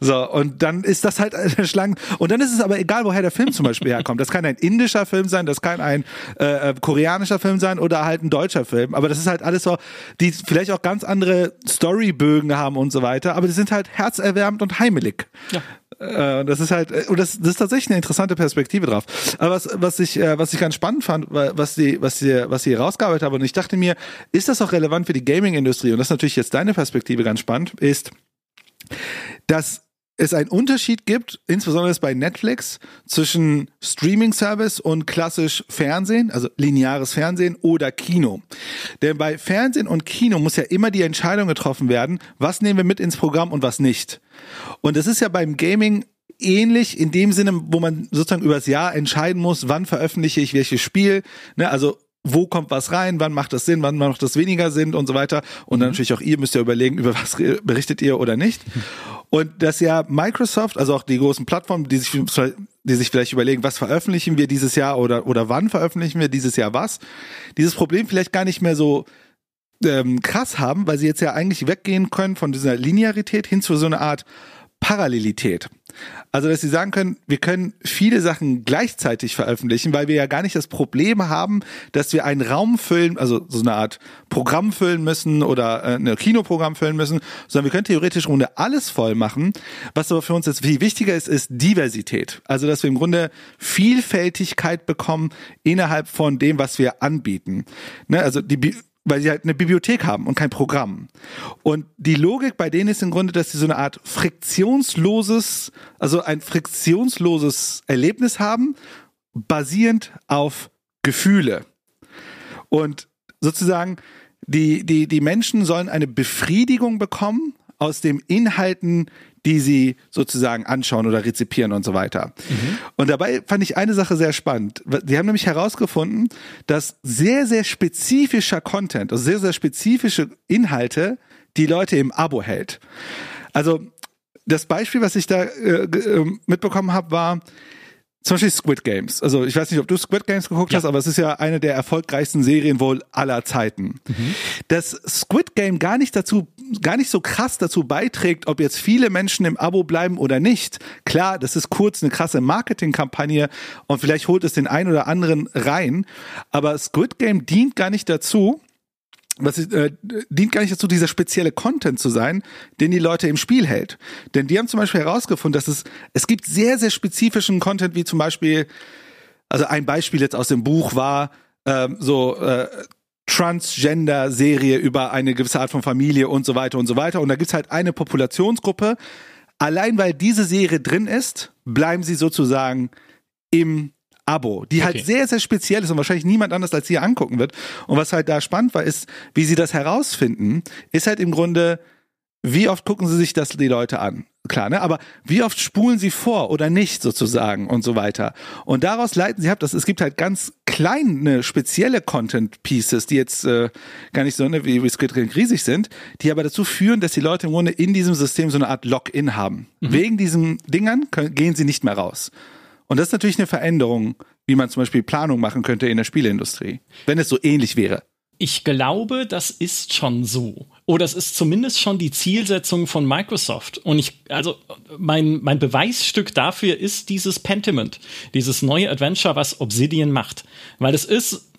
So, und dann ist das halt eine Schlange. Und dann ist es aber egal, woher der Film zum Beispiel herkommt. Das kann ein indischer Film sein, das kann ein äh, äh, koreanischer Film sein oder halt ein deutscher Film. Aber das ist halt alles so, die vielleicht auch ganz andere Storybögen haben und so weiter. Aber die sind halt herzerwärmend und heimelig. Ja. Äh, das ist halt, äh, und das, das ist tatsächlich eine interessante Perspektive drauf. Aber was, was ich, was ich ganz spannend fand, was die, was die, was sie herausgearbeitet haben, und ich dachte mir, ist das auch relevant für die Gaming-Industrie? Und das ist natürlich jetzt deine Perspektive ganz spannend, ist, dass es einen Unterschied gibt, insbesondere bei Netflix, zwischen Streaming-Service und klassisch Fernsehen, also lineares Fernsehen oder Kino. Denn bei Fernsehen und Kino muss ja immer die Entscheidung getroffen werden, was nehmen wir mit ins Programm und was nicht. Und das ist ja beim Gaming ähnlich in dem Sinne, wo man sozusagen übers Jahr entscheiden muss, wann veröffentliche ich welches Spiel. Ne, also wo kommt was rein, wann macht das Sinn, wann macht das weniger Sinn und so weiter. Und dann mhm. natürlich auch ihr müsst ja überlegen, über was berichtet ihr oder nicht. Und dass ja Microsoft, also auch die großen Plattformen, die sich, die sich vielleicht überlegen, was veröffentlichen wir dieses Jahr oder, oder wann veröffentlichen wir dieses Jahr was, dieses Problem vielleicht gar nicht mehr so ähm, krass haben, weil sie jetzt ja eigentlich weggehen können von dieser Linearität hin zu so einer Art Parallelität. Also, dass sie sagen können, wir können viele Sachen gleichzeitig veröffentlichen, weil wir ja gar nicht das Problem haben, dass wir einen Raum füllen, also so eine Art Programm füllen müssen oder äh, ein Kinoprogramm füllen müssen, sondern wir können theoretisch im Grunde alles voll machen. Was aber für uns jetzt viel wichtiger ist, ist Diversität. Also, dass wir im Grunde Vielfältigkeit bekommen innerhalb von dem, was wir anbieten. Ne? Also, die weil sie halt eine Bibliothek haben und kein Programm. Und die Logik bei denen ist im Grunde, dass sie so eine Art friktionsloses, also ein friktionsloses Erlebnis haben, basierend auf Gefühle. Und sozusagen die, die, die Menschen sollen eine Befriedigung bekommen aus den Inhalten, die sie sozusagen anschauen oder rezipieren und so weiter. Mhm. Und dabei fand ich eine Sache sehr spannend. Die haben nämlich herausgefunden, dass sehr, sehr spezifischer Content, also sehr, sehr spezifische Inhalte die Leute im Abo hält. Also das Beispiel, was ich da äh, ähm, mitbekommen habe, war, zum Beispiel Squid Games. Also ich weiß nicht, ob du Squid Games geguckt ja. hast, aber es ist ja eine der erfolgreichsten Serien wohl aller Zeiten. Mhm. Das Squid Game gar nicht dazu, gar nicht so krass dazu beiträgt, ob jetzt viele Menschen im Abo bleiben oder nicht. Klar, das ist kurz eine krasse Marketingkampagne und vielleicht holt es den einen oder anderen rein, aber Squid Game dient gar nicht dazu, was äh, dient gar nicht dazu, dieser spezielle Content zu sein, den die Leute im Spiel hält. Denn die haben zum Beispiel herausgefunden, dass es, es gibt sehr, sehr spezifischen Content, wie zum Beispiel, also ein Beispiel jetzt aus dem Buch war, ähm, so äh, Transgender-Serie über eine gewisse Art von Familie und so weiter und so weiter. Und da gibt's halt eine Populationsgruppe. Allein weil diese Serie drin ist, bleiben sie sozusagen im Abo, die halt okay. halt sehr, sehr speziell ist und wahrscheinlich niemand anders als sie angucken wird. Und was halt da spannend war, ist, wie sie das herausfinden, ist halt im Grunde, wie oft gucken sie sich das die Leute an? Klar, ne? Aber wie oft spulen sie vor oder nicht sozusagen und so weiter. Und daraus leiten sie ab, dass es gibt halt ganz kleine, spezielle Content Pieces, die jetzt äh, gar nicht so ne, wie, wie Squid Game riesig sind, die aber dazu führen, dass die Leute im Grunde in diesem System so eine Art Login haben. Mhm. Wegen diesen Dingern können, gehen sie nicht mehr raus. Und das ist natürlich eine Veränderung, wie man zum Beispiel Planung machen könnte in der Spieleindustrie, wenn es so ähnlich wäre. Ich glaube, das ist schon so. Oder es ist zumindest schon die Zielsetzung von Microsoft. Und ich, also mein, mein Beweisstück dafür ist dieses Pentiment, dieses neue Adventure, was Obsidian macht. Weil es ist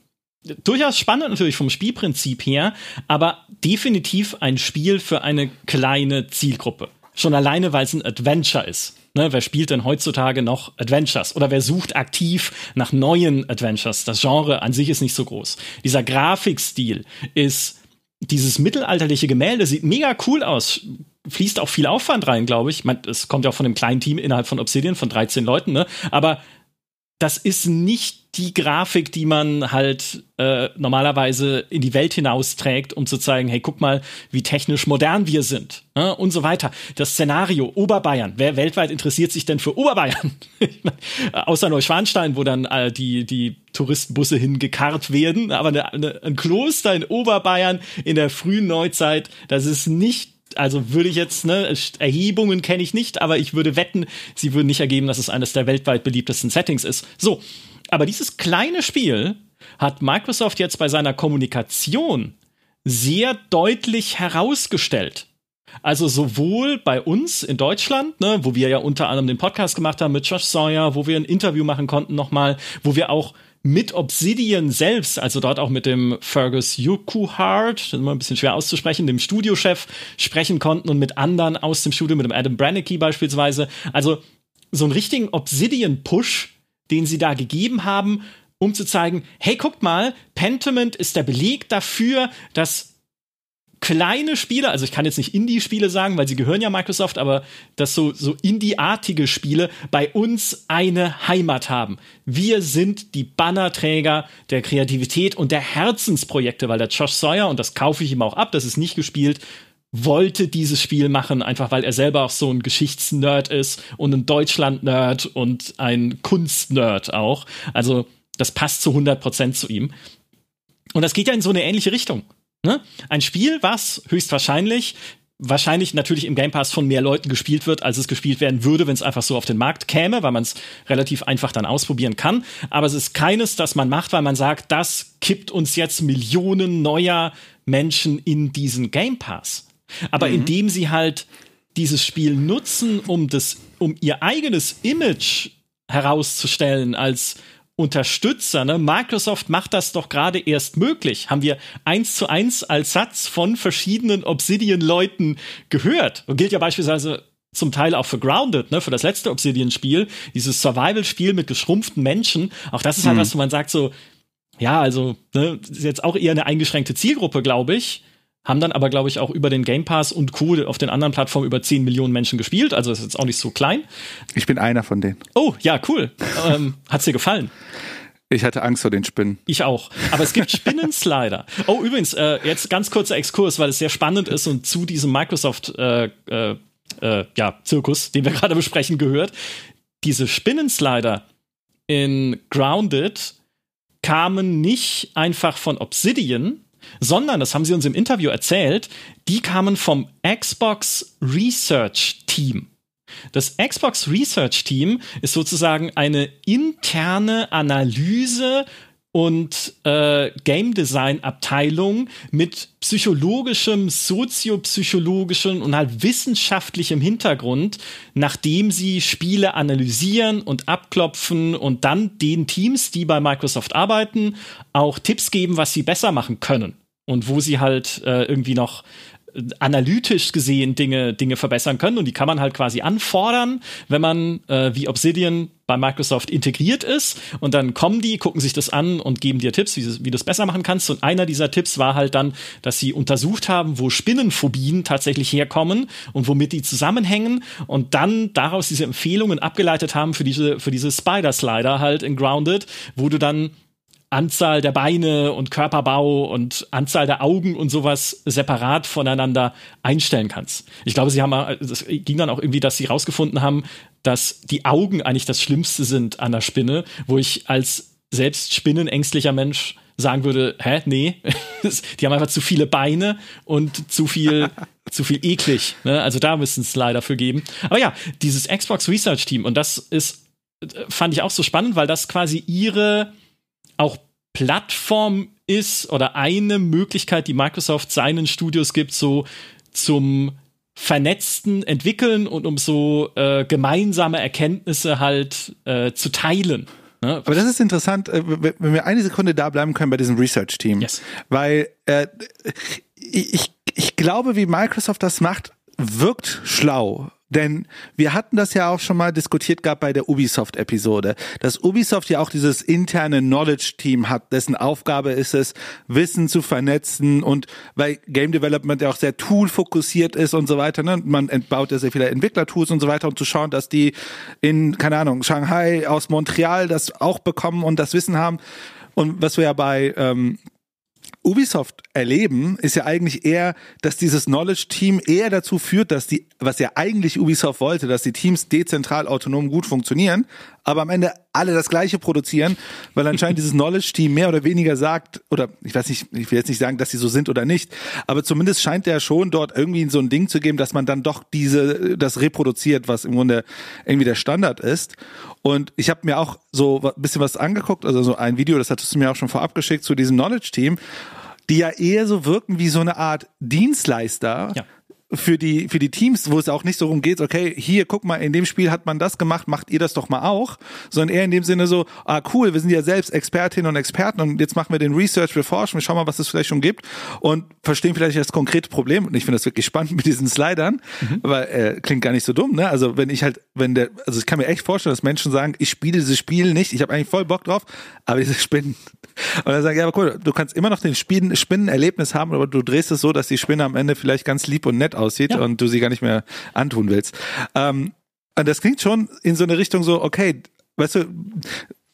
durchaus spannend natürlich vom Spielprinzip her, aber definitiv ein Spiel für eine kleine Zielgruppe. Schon alleine, weil es ein Adventure ist. Ne, wer spielt denn heutzutage noch Adventures? Oder wer sucht aktiv nach neuen Adventures? Das Genre an sich ist nicht so groß. Dieser Grafikstil ist dieses mittelalterliche Gemälde sieht mega cool aus. Fließt auch viel Aufwand rein, glaube ich. Es kommt ja auch von einem kleinen Team innerhalb von Obsidian von 13 Leuten, ne? Aber das ist nicht die Grafik, die man halt äh, normalerweise in die Welt hinausträgt, um zu zeigen, hey, guck mal, wie technisch modern wir sind äh, und so weiter. Das Szenario Oberbayern. Wer weltweit interessiert sich denn für Oberbayern? Außer Neuschwanstein, wo dann äh, die die Touristenbusse hingekarrt werden, aber eine, eine, ein Kloster in Oberbayern in der frühen Neuzeit, das ist nicht also würde ich jetzt, ne, Erhebungen kenne ich nicht, aber ich würde wetten, sie würden nicht ergeben, dass es eines der weltweit beliebtesten Settings ist. So, aber dieses kleine Spiel hat Microsoft jetzt bei seiner Kommunikation sehr deutlich herausgestellt. Also sowohl bei uns in Deutschland, ne, wo wir ja unter anderem den Podcast gemacht haben mit Josh Sawyer, wo wir ein Interview machen konnten nochmal, wo wir auch mit Obsidian selbst, also dort auch mit dem Fergus Yukuhart, das ist immer ein bisschen schwer auszusprechen, dem Studiochef sprechen konnten und mit anderen aus dem Studio, mit dem Adam Brannicky beispielsweise. Also so einen richtigen Obsidian-Push, den sie da gegeben haben, um zu zeigen, hey, guckt mal, Pentiment ist der Beleg dafür, dass kleine Spiele, also ich kann jetzt nicht Indie-Spiele sagen, weil sie gehören ja Microsoft, aber dass so, so Indie-artige Spiele bei uns eine Heimat haben. Wir sind die Bannerträger der Kreativität und der Herzensprojekte, weil der Josh Sawyer, und das kaufe ich ihm auch ab, das ist nicht gespielt, wollte dieses Spiel machen, einfach weil er selber auch so ein Geschichtsnerd ist und ein Deutschland-Nerd und ein Kunst-Nerd auch. Also das passt zu 100% zu ihm. Und das geht ja in so eine ähnliche Richtung. Ne? Ein Spiel, was höchstwahrscheinlich wahrscheinlich natürlich im Game Pass von mehr Leuten gespielt wird, als es gespielt werden würde, wenn es einfach so auf den Markt käme, weil man es relativ einfach dann ausprobieren kann. Aber es ist keines, das man macht, weil man sagt, das kippt uns jetzt Millionen neuer Menschen in diesen Game Pass. Aber mhm. indem sie halt dieses Spiel nutzen, um das, um ihr eigenes Image herauszustellen als Unterstützer. Ne? Microsoft macht das doch gerade erst möglich. Haben wir eins zu eins als Satz von verschiedenen Obsidian-Leuten gehört. Und gilt ja beispielsweise zum Teil auch für Grounded, ne, für das letzte Obsidian-Spiel, dieses Survival-Spiel mit geschrumpften Menschen. Auch das ist halt mhm. was, wo man sagt so, ja, also, ne, ist jetzt auch eher eine eingeschränkte Zielgruppe, glaube ich haben dann aber, glaube ich, auch über den Game Pass und Co. auf den anderen Plattformen über 10 Millionen Menschen gespielt. Also ist jetzt auch nicht so klein. Ich bin einer von denen. Oh, ja, cool. ähm, hat's dir gefallen? Ich hatte Angst vor den Spinnen. Ich auch. Aber es gibt Spinnenslider. Oh, übrigens, äh, jetzt ganz kurzer Exkurs, weil es sehr spannend ist und zu diesem Microsoft äh, äh, äh, ja, Zirkus, den wir gerade besprechen, gehört. Diese Spinnenslider in Grounded kamen nicht einfach von Obsidian, sondern, das haben sie uns im Interview erzählt, die kamen vom Xbox Research Team. Das Xbox Research Team ist sozusagen eine interne Analyse und äh, Game Design Abteilung mit psychologischem, soziopsychologischem und halt wissenschaftlichem Hintergrund, nachdem sie Spiele analysieren und abklopfen und dann den Teams, die bei Microsoft arbeiten, auch Tipps geben, was sie besser machen können und wo sie halt äh, irgendwie noch analytisch gesehen Dinge, Dinge verbessern können. Und die kann man halt quasi anfordern, wenn man äh, wie Obsidian bei Microsoft integriert ist. Und dann kommen die, gucken sich das an und geben dir Tipps, wie, wie du es besser machen kannst. Und einer dieser Tipps war halt dann, dass sie untersucht haben, wo Spinnenphobien tatsächlich herkommen und womit die zusammenhängen. Und dann daraus diese Empfehlungen abgeleitet haben für diese, für diese Spider-Slider halt in Grounded, wo du dann Anzahl der Beine und Körperbau und Anzahl der Augen und sowas separat voneinander einstellen kannst. Ich glaube, sie haben, es ging dann auch irgendwie, dass sie rausgefunden haben, dass die Augen eigentlich das Schlimmste sind an der Spinne, wo ich als selbst spinnenängstlicher Mensch sagen würde, hä, nee, die haben einfach zu viele Beine und zu viel, zu viel eklig. Ne? Also da müssen es leider für geben. Aber ja, dieses Xbox Research Team und das ist, fand ich auch so spannend, weil das quasi ihre auch Plattform ist oder eine Möglichkeit, die Microsoft seinen Studios gibt, so zum vernetzten Entwickeln und um so äh, gemeinsame Erkenntnisse halt äh, zu teilen. Ne? Aber das ist interessant, äh, wenn wir eine Sekunde da bleiben können bei diesem Research-Team. Yes. Weil äh, ich, ich glaube, wie Microsoft das macht, wirkt schlau. Denn wir hatten das ja auch schon mal diskutiert gehabt bei der Ubisoft-Episode, dass Ubisoft ja auch dieses interne Knowledge-Team hat, dessen Aufgabe ist es, Wissen zu vernetzen und weil Game Development ja auch sehr tool-fokussiert ist und so weiter, ne? man entbaut ja sehr viele Entwicklertools und so weiter, um zu schauen, dass die in, keine Ahnung, Shanghai, aus Montreal das auch bekommen und das Wissen haben. Und was wir ja bei ähm, Ubisoft erleben, ist ja eigentlich eher, dass dieses Knowledge-Team eher dazu führt, dass die, was ja eigentlich Ubisoft wollte, dass die Teams dezentral autonom gut funktionieren, aber am Ende alle das Gleiche produzieren, weil anscheinend dieses Knowledge-Team mehr oder weniger sagt, oder ich weiß nicht, ich will jetzt nicht sagen, dass sie so sind oder nicht, aber zumindest scheint der schon dort irgendwie so ein Ding zu geben, dass man dann doch diese, das reproduziert, was im Grunde irgendwie der Standard ist. Und ich habe mir auch so ein bisschen was angeguckt, also so ein Video, das hattest du mir auch schon vorab geschickt zu diesem Knowledge-Team, die ja eher so wirken wie so eine Art Dienstleister, ja für die, für die Teams, wo es auch nicht so darum geht, okay, hier, guck mal, in dem Spiel hat man das gemacht, macht ihr das doch mal auch, sondern eher in dem Sinne so, ah, cool, wir sind ja selbst Expertinnen und Experten und jetzt machen wir den Research, wir forschen, wir schauen mal, was es vielleicht schon gibt und verstehen vielleicht das konkrete Problem und ich finde das wirklich spannend mit diesen Slidern, mhm. aber äh, klingt gar nicht so dumm, ne? Also wenn ich halt, wenn der, also ich kann mir echt vorstellen, dass Menschen sagen, ich spiele dieses Spiel nicht, ich habe eigentlich voll Bock drauf, aber diese Spinnen und dann sage ich, ja, aber cool, du kannst immer noch den Spinnenerlebnis haben, aber du drehst es so, dass die Spinne am Ende vielleicht ganz lieb und nett aussieht ja. und du sie gar nicht mehr antun willst. Ähm, und das klingt schon in so eine Richtung so, okay, weißt du,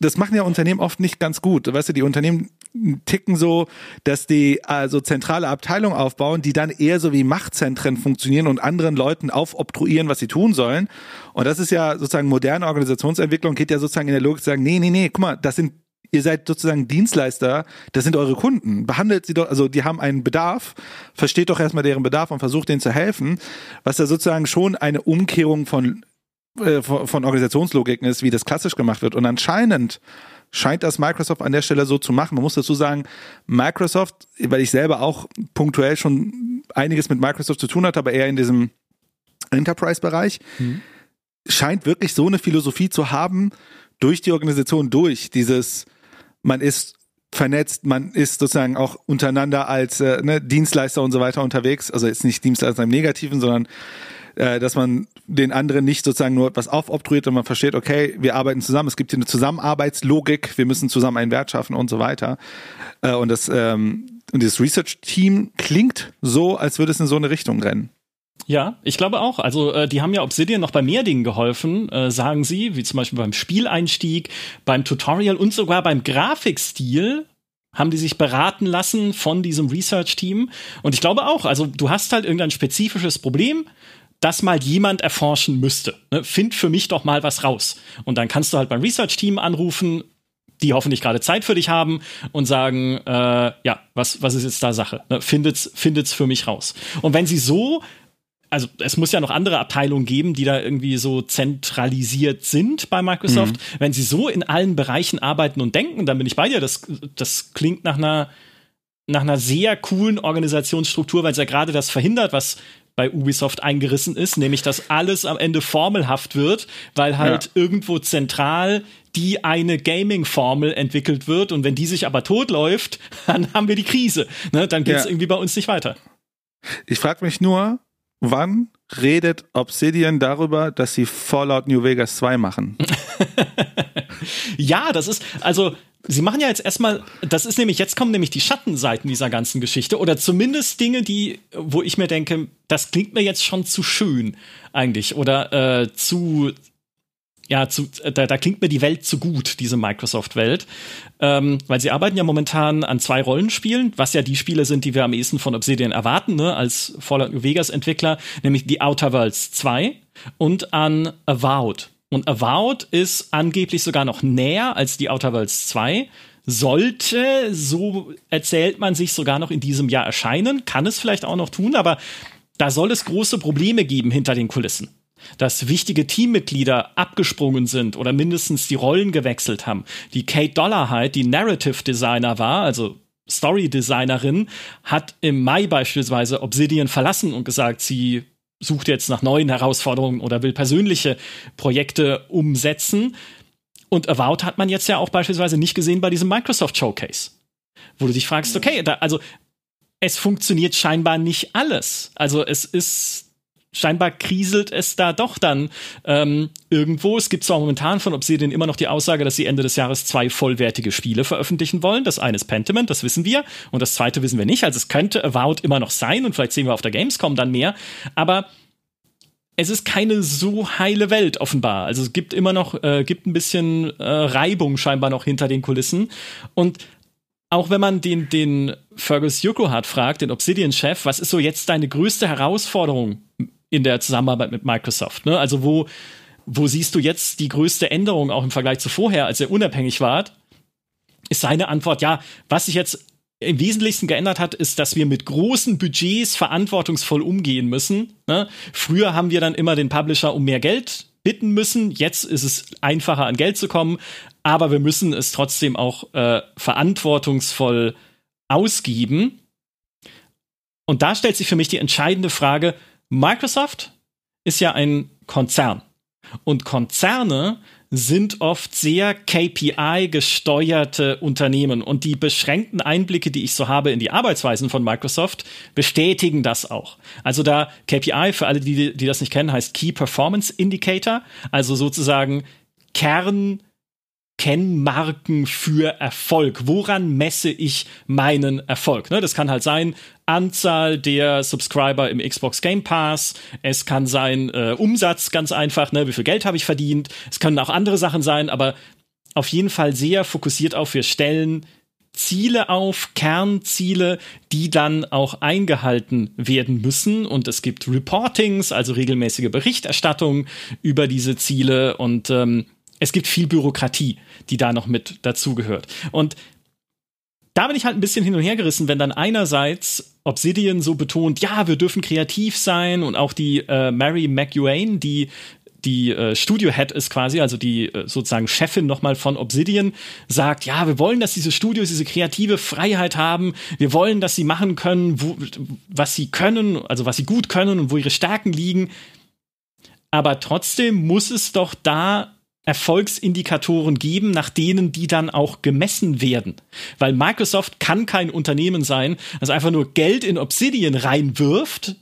das machen ja Unternehmen oft nicht ganz gut. Weißt du, die Unternehmen ticken so, dass die also zentrale Abteilungen aufbauen, die dann eher so wie Machtzentren funktionieren und anderen Leuten aufobtruieren, was sie tun sollen. Und das ist ja sozusagen moderne Organisationsentwicklung, geht ja sozusagen in der Logik zu sagen, nee, nee, nee, guck mal, das sind ihr seid sozusagen Dienstleister, das sind eure Kunden. Behandelt sie doch, also die haben einen Bedarf, versteht doch erstmal deren Bedarf und versucht denen zu helfen, was ja sozusagen schon eine Umkehrung von, äh, von, von Organisationslogiken ist, wie das klassisch gemacht wird. Und anscheinend scheint das Microsoft an der Stelle so zu machen. Man muss dazu sagen, Microsoft, weil ich selber auch punktuell schon einiges mit Microsoft zu tun hatte, aber eher in diesem Enterprise-Bereich, mhm. scheint wirklich so eine Philosophie zu haben, durch die Organisation durch, dieses man ist vernetzt, man ist sozusagen auch untereinander als äh, ne, Dienstleister und so weiter unterwegs. Also jetzt nicht Dienstleister im Negativen, sondern äh, dass man den anderen nicht sozusagen nur etwas aufobtruiert und man versteht, okay, wir arbeiten zusammen, es gibt hier eine Zusammenarbeitslogik, wir müssen zusammen einen Wert schaffen und so weiter. Äh, und das ähm, und dieses Research-Team klingt so, als würde es in so eine Richtung rennen. Ja, ich glaube auch. Also äh, die haben ja Obsidian noch bei mehr Dingen geholfen, äh, sagen sie, wie zum Beispiel beim Spieleinstieg, beim Tutorial und sogar beim Grafikstil haben die sich beraten lassen von diesem Research-Team. Und ich glaube auch, also du hast halt irgendein spezifisches Problem, das mal jemand erforschen müsste. Ne? Find für mich doch mal was raus. Und dann kannst du halt beim Research-Team anrufen, die hoffentlich gerade Zeit für dich haben und sagen, äh, ja, was, was ist jetzt da Sache? Ne? Findet's, findet's für mich raus. Und wenn sie so also es muss ja noch andere Abteilungen geben, die da irgendwie so zentralisiert sind bei Microsoft. Mhm. Wenn sie so in allen Bereichen arbeiten und denken, dann bin ich bei dir. Das, das klingt nach einer, nach einer sehr coolen Organisationsstruktur, weil es ja gerade das verhindert, was bei Ubisoft eingerissen ist, nämlich dass alles am Ende formelhaft wird, weil halt ja. irgendwo zentral die eine Gaming-Formel entwickelt wird und wenn die sich aber totläuft, dann haben wir die Krise. Ne? Dann geht es ja. irgendwie bei uns nicht weiter. Ich frage mich nur, wann redet Obsidian darüber, dass sie Fallout New Vegas 2 machen? ja, das ist, also, sie machen ja jetzt erstmal, das ist nämlich, jetzt kommen nämlich die Schattenseiten dieser ganzen Geschichte oder zumindest Dinge, die, wo ich mir denke, das klingt mir jetzt schon zu schön eigentlich oder äh, zu ja, zu, da, da klingt mir die Welt zu gut, diese Microsoft-Welt. Ähm, weil sie arbeiten ja momentan an zwei Rollenspielen, was ja die Spiele sind, die wir am ehesten von Obsidian erwarten, ne, als Fallout New Vegas Entwickler, nämlich die Outer Worlds 2 und an Avowed. Und Avowed ist angeblich sogar noch näher als die Outer Worlds 2 sollte, so erzählt man sich, sogar noch in diesem Jahr erscheinen, kann es vielleicht auch noch tun, aber da soll es große Probleme geben hinter den Kulissen. Dass wichtige Teammitglieder abgesprungen sind oder mindestens die Rollen gewechselt haben. Die Kate Dollarheit, die Narrative Designer war, also Story Designerin, hat im Mai beispielsweise Obsidian verlassen und gesagt, sie sucht jetzt nach neuen Herausforderungen oder will persönliche Projekte umsetzen. Und Avowed hat man jetzt ja auch beispielsweise nicht gesehen bei diesem Microsoft Showcase. Wo du dich fragst, okay, da, also es funktioniert scheinbar nicht alles. Also es ist scheinbar kriselt es da doch dann ähm, irgendwo. Es gibt zwar momentan von Obsidian immer noch die Aussage, dass sie Ende des Jahres zwei vollwertige Spiele veröffentlichen wollen. Das eine ist Pentiment, das wissen wir. Und das zweite wissen wir nicht. Also es könnte Avowed immer noch sein und vielleicht sehen wir auf der Gamescom dann mehr. Aber es ist keine so heile Welt offenbar. Also es gibt immer noch, äh, gibt ein bisschen äh, Reibung scheinbar noch hinter den Kulissen. Und auch wenn man den, den Fergus Yukohat fragt, den Obsidian-Chef, was ist so jetzt deine größte Herausforderung in der Zusammenarbeit mit Microsoft. Ne? Also wo, wo siehst du jetzt die größte Änderung auch im Vergleich zu vorher, als er unabhängig war? Ist seine Antwort, ja, was sich jetzt im Wesentlichsten geändert hat, ist, dass wir mit großen Budgets verantwortungsvoll umgehen müssen. Ne? Früher haben wir dann immer den Publisher um mehr Geld bitten müssen. Jetzt ist es einfacher, an Geld zu kommen, aber wir müssen es trotzdem auch äh, verantwortungsvoll ausgeben. Und da stellt sich für mich die entscheidende Frage, Microsoft ist ja ein Konzern. Und Konzerne sind oft sehr KPI-gesteuerte Unternehmen. Und die beschränkten Einblicke, die ich so habe in die Arbeitsweisen von Microsoft, bestätigen das auch. Also da KPI, für alle, die, die das nicht kennen, heißt Key Performance Indicator. Also sozusagen Kern Kennmarken für Erfolg. Woran messe ich meinen Erfolg? Ne, das kann halt sein, Anzahl der Subscriber im Xbox Game Pass. Es kann sein äh, Umsatz, ganz einfach, ne, wie viel Geld habe ich verdient. Es können auch andere Sachen sein, aber auf jeden Fall sehr fokussiert auf, wir stellen Ziele auf, Kernziele, die dann auch eingehalten werden müssen. Und es gibt Reportings, also regelmäßige Berichterstattung über diese Ziele und ähm, es gibt viel Bürokratie, die da noch mit dazugehört. Und da bin ich halt ein bisschen hin und her gerissen, wenn dann einerseits Obsidian so betont, ja, wir dürfen kreativ sein und auch die äh, Mary McEwan, die die äh, Studio-Head ist quasi, also die äh, sozusagen Chefin nochmal von Obsidian, sagt, ja, wir wollen, dass diese Studios diese kreative Freiheit haben. Wir wollen, dass sie machen können, wo, was sie können, also was sie gut können und wo ihre Stärken liegen. Aber trotzdem muss es doch da Erfolgsindikatoren geben, nach denen die dann auch gemessen werden. Weil Microsoft kann kein Unternehmen sein, das einfach nur Geld in Obsidian reinwirft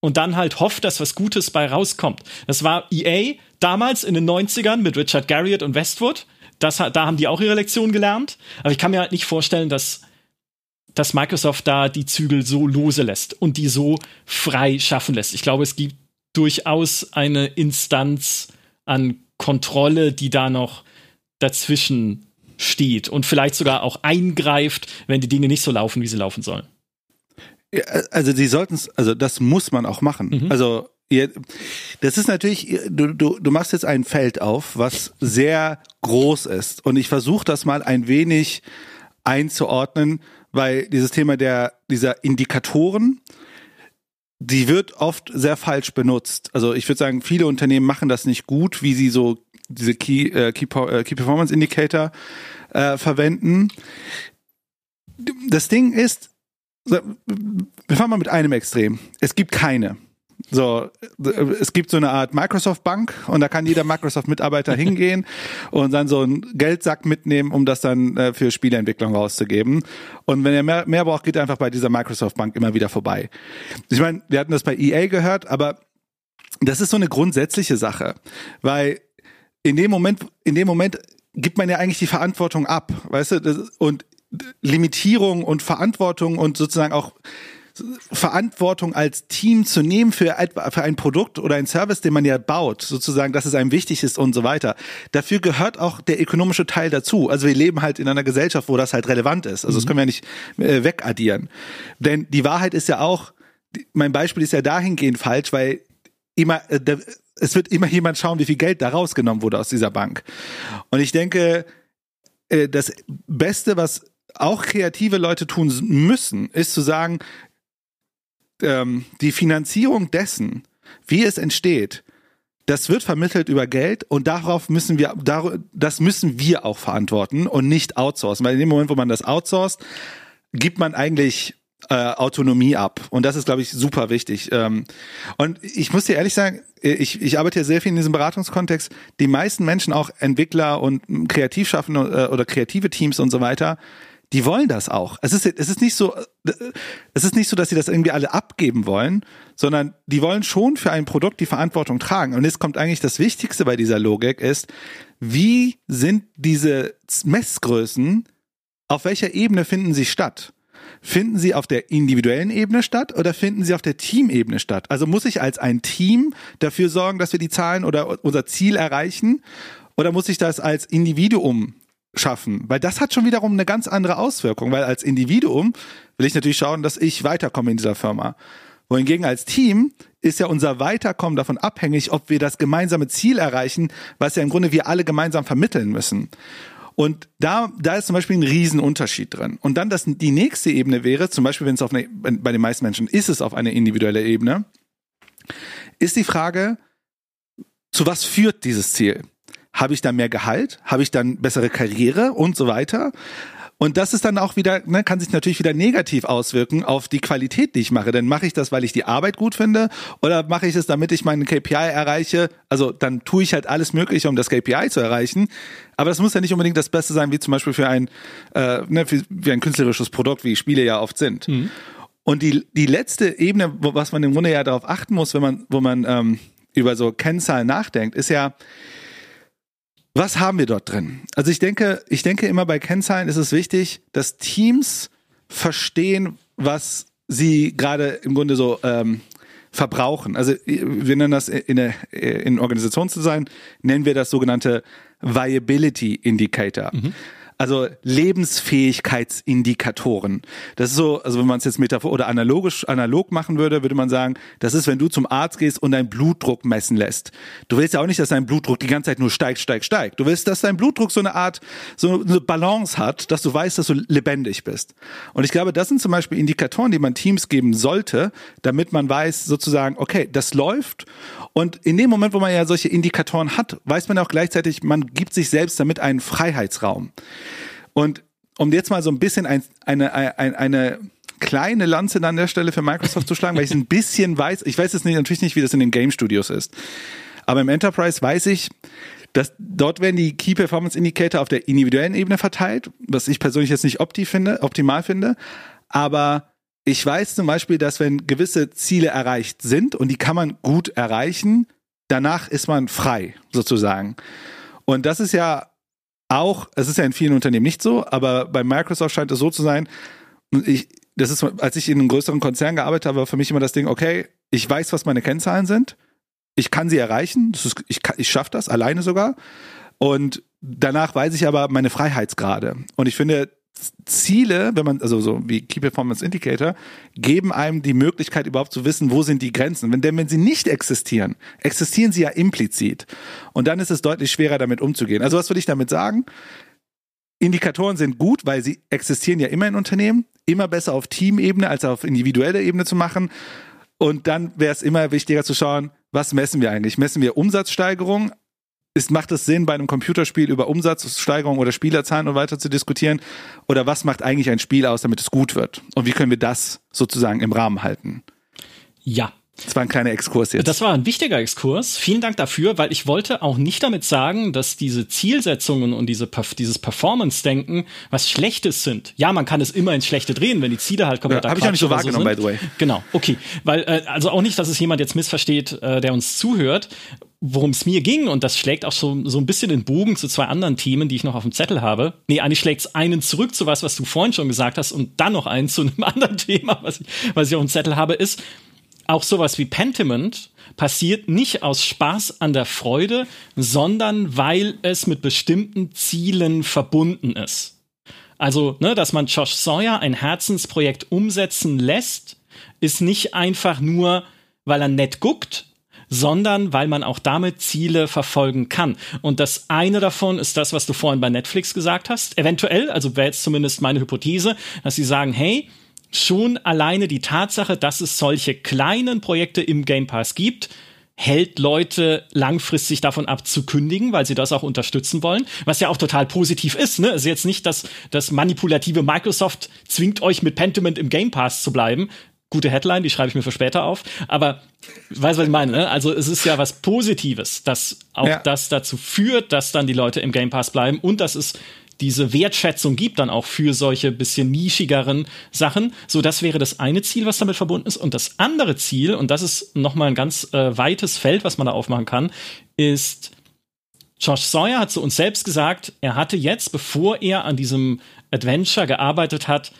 und dann halt hofft, dass was Gutes bei rauskommt. Das war EA damals in den 90ern mit Richard Garriott und Westwood. Das, da haben die auch ihre Lektion gelernt. Aber ich kann mir halt nicht vorstellen, dass, dass Microsoft da die Zügel so lose lässt und die so frei schaffen lässt. Ich glaube, es gibt durchaus eine Instanz an Kontrolle, die da noch dazwischen steht und vielleicht sogar auch eingreift, wenn die Dinge nicht so laufen, wie sie laufen sollen. Ja, also sie sollten es, also das muss man auch machen. Mhm. Also das ist natürlich, du, du, du machst jetzt ein Feld auf, was sehr groß ist. Und ich versuche das mal ein wenig einzuordnen, weil dieses Thema der, dieser Indikatoren, die wird oft sehr falsch benutzt. Also ich würde sagen, viele Unternehmen machen das nicht gut, wie sie so diese Key, äh, Key, äh, Key Performance Indicator äh, verwenden. Das Ding ist, wir fangen mal mit einem Extrem. Es gibt keine. So, es gibt so eine Art Microsoft Bank und da kann jeder Microsoft Mitarbeiter hingehen und dann so einen Geldsack mitnehmen, um das dann äh, für Spieleentwicklung rauszugeben. Und wenn er mehr, mehr braucht, geht er einfach bei dieser Microsoft Bank immer wieder vorbei. Ich meine, wir hatten das bei EA gehört, aber das ist so eine grundsätzliche Sache, weil in dem Moment, in dem Moment gibt man ja eigentlich die Verantwortung ab, weißt du, und Limitierung und Verantwortung und sozusagen auch Verantwortung als Team zu nehmen für, für ein Produkt oder ein Service, den man ja baut, sozusagen, dass es einem wichtig ist und so weiter. Dafür gehört auch der ökonomische Teil dazu. Also wir leben halt in einer Gesellschaft, wo das halt relevant ist. Also das mhm. können wir nicht äh, wegaddieren. Denn die Wahrheit ist ja auch, mein Beispiel ist ja dahingehend falsch, weil immer, äh, es wird immer jemand schauen, wie viel Geld da rausgenommen wurde aus dieser Bank. Und ich denke, äh, das Beste, was auch kreative Leute tun müssen, ist zu sagen, ähm, die Finanzierung dessen, wie es entsteht, das wird vermittelt über Geld und darauf müssen wir, das müssen wir auch verantworten und nicht outsourcen. Weil in dem Moment, wo man das outsourced, gibt man eigentlich äh, Autonomie ab. Und das ist, glaube ich, super wichtig. Ähm, und ich muss dir ehrlich sagen, ich, ich arbeite ja sehr viel in diesem Beratungskontext. Die meisten Menschen, auch Entwickler und Kreativschaffende äh, oder kreative Teams und so weiter, die wollen das auch. Es ist, es ist nicht so, es ist nicht so, dass sie das irgendwie alle abgeben wollen, sondern die wollen schon für ein Produkt die Verantwortung tragen. Und jetzt kommt eigentlich das Wichtigste bei dieser Logik ist, wie sind diese Messgrößen, auf welcher Ebene finden sie statt? Finden sie auf der individuellen Ebene statt oder finden sie auf der Teamebene statt? Also muss ich als ein Team dafür sorgen, dass wir die Zahlen oder unser Ziel erreichen? Oder muss ich das als Individuum schaffen, weil das hat schon wiederum eine ganz andere Auswirkung, weil als Individuum will ich natürlich schauen, dass ich weiterkomme in dieser Firma. Wohingegen als Team ist ja unser Weiterkommen davon abhängig, ob wir das gemeinsame Ziel erreichen, was ja im Grunde wir alle gemeinsam vermitteln müssen. Und da, da ist zum Beispiel ein Riesenunterschied drin. Und dann das, die nächste Ebene wäre, zum Beispiel, wenn es auf eine, bei den meisten Menschen ist es auf eine individuelle Ebene, ist die Frage, zu was führt dieses Ziel? Habe ich dann mehr Gehalt? Habe ich dann bessere Karriere und so weiter? Und das ist dann auch wieder, ne, kann sich natürlich wieder negativ auswirken auf die Qualität, die ich mache. Denn mache ich das, weil ich die Arbeit gut finde oder mache ich es, damit ich meinen KPI erreiche? Also dann tue ich halt alles Mögliche, um das KPI zu erreichen. Aber das muss ja nicht unbedingt das Beste sein, wie zum Beispiel für ein, äh, ne, für, wie ein künstlerisches Produkt, wie Spiele ja oft sind. Mhm. Und die, die letzte Ebene, wo, was man im Grunde ja darauf achten muss, wenn man, wo man ähm, über so Kennzahlen nachdenkt, ist ja, was haben wir dort drin? Also ich denke, ich denke immer bei Kennzahlen ist es wichtig, dass Teams verstehen, was sie gerade im Grunde so ähm, verbrauchen. Also wir nennen das in, der, in Organisationsdesign, nennen wir das sogenannte Viability Indicator. Mhm also Lebensfähigkeitsindikatoren. Das ist so, also wenn man es jetzt metaphor oder analogisch analog machen würde, würde man sagen, das ist, wenn du zum Arzt gehst und deinen Blutdruck messen lässt. Du willst ja auch nicht, dass dein Blutdruck die ganze Zeit nur steigt, steigt, steigt. Du willst, dass dein Blutdruck so eine Art, so eine Balance hat, dass du weißt, dass du lebendig bist. Und ich glaube, das sind zum Beispiel Indikatoren, die man Teams geben sollte, damit man weiß, sozusagen, okay, das läuft. Und in dem Moment, wo man ja solche Indikatoren hat, weiß man auch gleichzeitig, man gibt sich selbst damit einen Freiheitsraum. Und um jetzt mal so ein bisschen ein, eine, eine, eine kleine Lanze an der Stelle für Microsoft zu schlagen, weil ich ein bisschen weiß, ich weiß jetzt nicht, natürlich nicht, wie das in den Game Studios ist. Aber im Enterprise weiß ich, dass dort werden die Key Performance Indicator auf der individuellen Ebene verteilt, was ich persönlich jetzt nicht opti finde, optimal finde. Aber ich weiß zum Beispiel, dass wenn gewisse Ziele erreicht sind und die kann man gut erreichen, danach ist man frei, sozusagen. Und das ist ja auch, es ist ja in vielen Unternehmen nicht so, aber bei Microsoft scheint es so zu sein. Ich, das ist, als ich in einem größeren Konzern gearbeitet habe, war für mich immer das Ding, okay, ich weiß, was meine Kennzahlen sind. Ich kann sie erreichen. Ist, ich, ich schaffe das alleine sogar. Und danach weiß ich aber meine Freiheitsgrade. Und ich finde, Ziele, wenn man, also so wie Key Performance Indicator, geben einem die Möglichkeit überhaupt zu wissen, wo sind die Grenzen. Wenn, denn wenn sie nicht existieren, existieren sie ja implizit. Und dann ist es deutlich schwerer, damit umzugehen. Also was will ich damit sagen? Indikatoren sind gut, weil sie existieren ja immer in Unternehmen, immer besser auf Teamebene als auf individueller Ebene zu machen. Und dann wäre es immer wichtiger zu schauen, was messen wir eigentlich? Messen wir Umsatzsteigerung? Ist, macht es Sinn, bei einem Computerspiel über Umsatzsteigerung oder Spielerzahlen und weiter zu diskutieren? Oder was macht eigentlich ein Spiel aus, damit es gut wird? Und wie können wir das sozusagen im Rahmen halten? Ja, das war ein kleiner Exkurs jetzt. Das war ein wichtiger Exkurs. Vielen Dank dafür, weil ich wollte auch nicht damit sagen, dass diese Zielsetzungen und diese, dieses Performance-Denken was Schlechtes sind. Ja, man kann es immer ins Schlechte drehen, wenn die Ziele halt komplett ja, Habe ich auch nicht so wahrgenommen, so by the way. Genau, okay. Weil, äh, also auch nicht, dass es jemand jetzt missversteht, äh, der uns zuhört worum es mir ging, und das schlägt auch so, so ein bisschen den Bogen zu zwei anderen Themen, die ich noch auf dem Zettel habe. Nee, eigentlich schlägt es einen zurück zu was, was du vorhin schon gesagt hast, und dann noch einen zu einem anderen Thema, was ich, was ich auf dem Zettel habe, ist, auch sowas wie Pentiment passiert nicht aus Spaß an der Freude, sondern weil es mit bestimmten Zielen verbunden ist. Also, ne, dass man Josh Sawyer ein Herzensprojekt umsetzen lässt, ist nicht einfach nur, weil er nett guckt, sondern weil man auch damit Ziele verfolgen kann. Und das eine davon ist das, was du vorhin bei Netflix gesagt hast. Eventuell, also wäre jetzt zumindest meine Hypothese, dass sie sagen, hey, schon alleine die Tatsache, dass es solche kleinen Projekte im Game Pass gibt, hält Leute langfristig davon ab zu kündigen, weil sie das auch unterstützen wollen, was ja auch total positiv ist. Ne? Es ist jetzt nicht, dass das manipulative Microsoft zwingt euch mit Pentiment im Game Pass zu bleiben. Gute Headline, die schreibe ich mir für später auf. Aber weißt du, was ich meine? Ne? Also es ist ja was Positives, dass auch ja. das dazu führt, dass dann die Leute im Game Pass bleiben und dass es diese Wertschätzung gibt dann auch für solche bisschen nischigeren Sachen. So, das wäre das eine Ziel, was damit verbunden ist. Und das andere Ziel, und das ist nochmal ein ganz äh, weites Feld, was man da aufmachen kann, ist, Josh Sawyer hat zu uns selbst gesagt, er hatte jetzt, bevor er an diesem Adventure gearbeitet hat,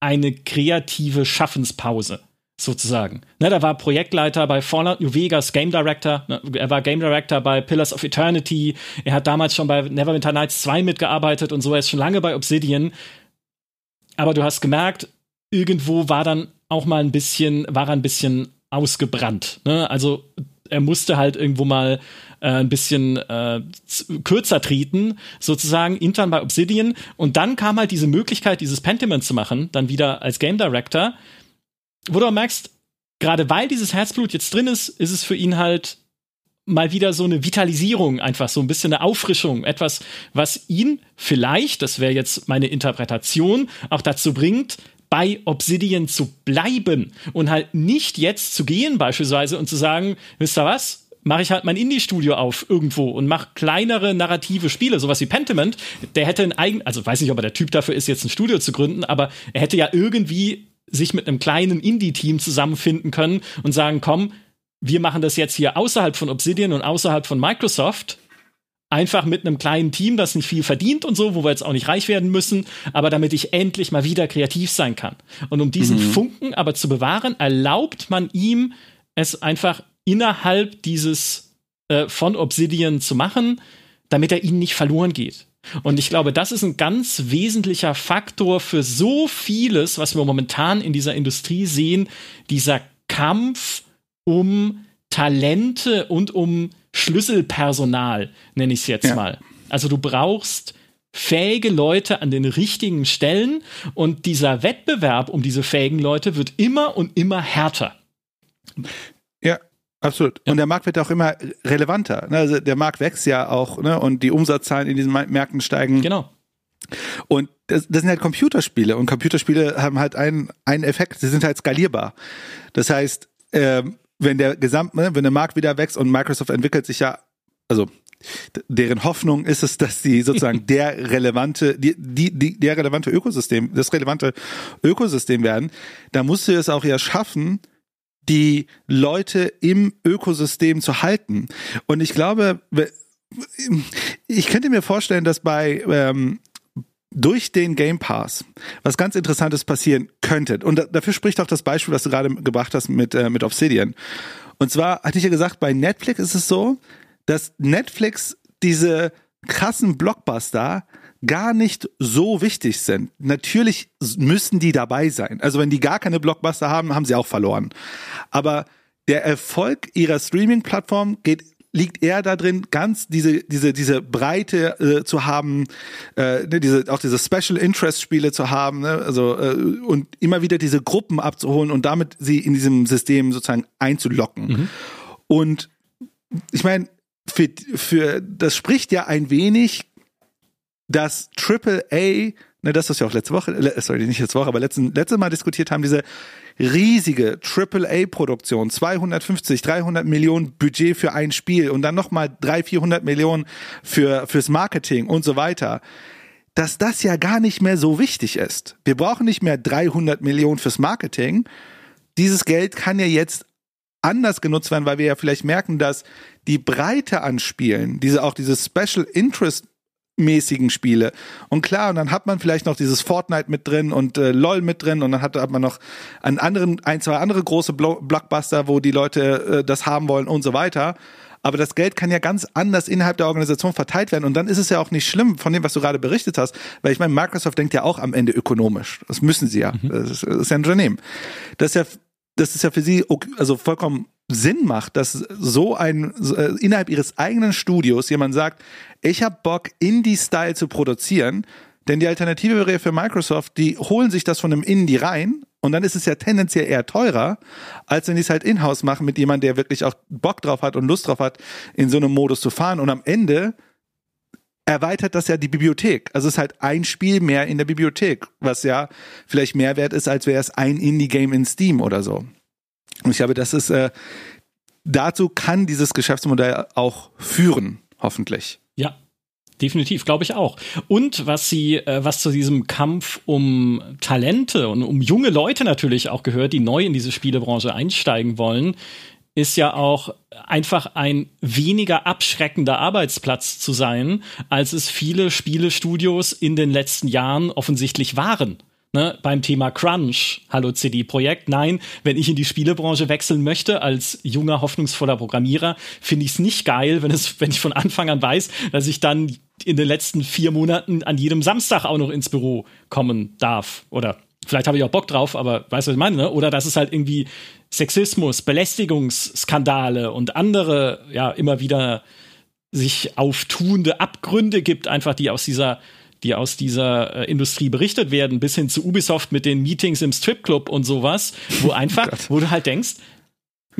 eine kreative Schaffenspause sozusagen. Ne, da war Projektleiter bei Fallout New Vegas, Game Director, ne, er war Game Director bei Pillars of Eternity, er hat damals schon bei Neverwinter Nights 2 mitgearbeitet und so, er ist schon lange bei Obsidian. Aber du hast gemerkt, irgendwo war dann auch mal ein bisschen, war ein bisschen ausgebrannt. Ne? Also er musste halt irgendwo mal äh, ein bisschen äh, kürzer treten, sozusagen, intern bei Obsidian. Und dann kam halt diese Möglichkeit, dieses Pentiment zu machen, dann wieder als Game Director wo du auch merkst, gerade weil dieses Herzblut jetzt drin ist, ist es für ihn halt mal wieder so eine Vitalisierung, einfach so ein bisschen eine Auffrischung, etwas, was ihn vielleicht, das wäre jetzt meine Interpretation, auch dazu bringt, bei Obsidian zu bleiben und halt nicht jetzt zu gehen beispielsweise und zu sagen, wisst ihr was, mache ich halt mein Indie-Studio auf irgendwo und mache kleinere narrative Spiele, sowas wie Pentiment. Der hätte ein eigen, also weiß nicht, ob er der Typ dafür ist, jetzt ein Studio zu gründen, aber er hätte ja irgendwie sich mit einem kleinen Indie-Team zusammenfinden können und sagen, komm, wir machen das jetzt hier außerhalb von Obsidian und außerhalb von Microsoft. Einfach mit einem kleinen Team, das nicht viel verdient und so, wo wir jetzt auch nicht reich werden müssen, aber damit ich endlich mal wieder kreativ sein kann. Und um diesen mhm. Funken aber zu bewahren, erlaubt man ihm, es einfach innerhalb dieses äh, von Obsidian zu machen, damit er ihnen nicht verloren geht. Und ich glaube, das ist ein ganz wesentlicher Faktor für so vieles, was wir momentan in dieser Industrie sehen, dieser Kampf um Talente und um Schlüsselpersonal, nenne ich es jetzt ja. mal. Also du brauchst fähige Leute an den richtigen Stellen und dieser Wettbewerb um diese fähigen Leute wird immer und immer härter. Absolut. Ja. Und der Markt wird auch immer relevanter. Ne? Also der Markt wächst ja auch ne? und die Umsatzzahlen in diesen Märkten steigen. Genau. Und das, das sind halt Computerspiele und Computerspiele haben halt einen, einen Effekt, sie sind halt skalierbar. Das heißt, äh, wenn der Gesamt, ne, wenn der Markt wieder wächst und Microsoft entwickelt sich ja, also deren Hoffnung ist es, dass sie sozusagen der relevante, die, die, die, der relevante Ökosystem, das relevante Ökosystem werden, da musst du es auch ja schaffen, die Leute im Ökosystem zu halten. Und ich glaube, ich könnte mir vorstellen, dass bei ähm, durch den Game Pass was ganz Interessantes passieren könnte. Und da, dafür spricht auch das Beispiel, was du gerade gebracht hast mit, äh, mit Obsidian. Und zwar hatte ich ja gesagt, bei Netflix ist es so, dass Netflix diese krassen Blockbuster gar nicht so wichtig sind. Natürlich müssen die dabei sein. Also wenn die gar keine Blockbuster haben, haben sie auch verloren. Aber der Erfolg ihrer Streaming-Plattform geht liegt eher da drin, ganz diese, diese, diese Breite äh, zu haben, äh, ne, diese, auch diese Special Interest Spiele zu haben, ne? also äh, und immer wieder diese Gruppen abzuholen und damit sie in diesem System sozusagen einzulocken. Mhm. Und ich meine, für, für das spricht ja ein wenig, dass Triple A ne, das, was wir auch letzte Woche, sorry, nicht letzte Woche, aber letzten, letztes Mal diskutiert haben, diese riesige AAA-Produktion, 250, 300 Millionen Budget für ein Spiel und dann nochmal 300, 400 Millionen für, fürs Marketing und so weiter, dass das ja gar nicht mehr so wichtig ist. Wir brauchen nicht mehr 300 Millionen fürs Marketing. Dieses Geld kann ja jetzt anders genutzt werden, weil wir ja vielleicht merken, dass die Breite an Spielen, diese auch diese Special Interest mäßigen Spiele. Und klar, und dann hat man vielleicht noch dieses Fortnite mit drin und äh, LOL mit drin und dann hat, hat man noch einen anderen, ein, zwei andere große Blockbuster, wo die Leute äh, das haben wollen und so weiter. Aber das Geld kann ja ganz anders innerhalb der Organisation verteilt werden. Und dann ist es ja auch nicht schlimm von dem, was du gerade berichtet hast. Weil ich meine, Microsoft denkt ja auch am Ende ökonomisch. Das müssen sie ja. Mhm. Das, ist, das ist ja ein Unternehmen. Das ist ja, das ist ja für sie also vollkommen Sinn macht, dass so ein äh, innerhalb ihres eigenen Studios jemand sagt, ich habe Bock, Indie-Style zu produzieren, denn die Alternative wäre ja für Microsoft, die holen sich das von einem Indie rein und dann ist es ja tendenziell eher teurer, als wenn die es halt in-house machen mit jemandem, der wirklich auch Bock drauf hat und Lust drauf hat, in so einem Modus zu fahren. Und am Ende erweitert das ja die Bibliothek. Also es ist halt ein Spiel mehr in der Bibliothek, was ja vielleicht mehr wert ist, als wäre es ein Indie-Game in Steam oder so. Und ich glaube, das ist, äh, dazu kann dieses Geschäftsmodell auch führen, hoffentlich. Ja, definitiv, glaube ich auch. Und was sie, äh, was zu diesem Kampf um Talente und um junge Leute natürlich auch gehört, die neu in diese Spielebranche einsteigen wollen, ist ja auch einfach ein weniger abschreckender Arbeitsplatz zu sein, als es viele Spielestudios in den letzten Jahren offensichtlich waren ne, beim Thema Crunch, hallo CD-Projekt. Nein, wenn ich in die Spielebranche wechseln möchte als junger, hoffnungsvoller Programmierer, finde ich es nicht geil, wenn, es, wenn ich von Anfang an weiß, dass ich dann in den letzten vier Monaten an jedem Samstag auch noch ins Büro kommen darf. Oder vielleicht habe ich auch Bock drauf, aber weißt du, was ich meine? Ne? Oder dass es halt irgendwie Sexismus, Belästigungsskandale und andere, ja, immer wieder sich auftuende Abgründe gibt, einfach die aus dieser die aus dieser äh, Industrie berichtet werden, bis hin zu Ubisoft mit den Meetings im Stripclub und sowas, wo einfach, wo du halt denkst,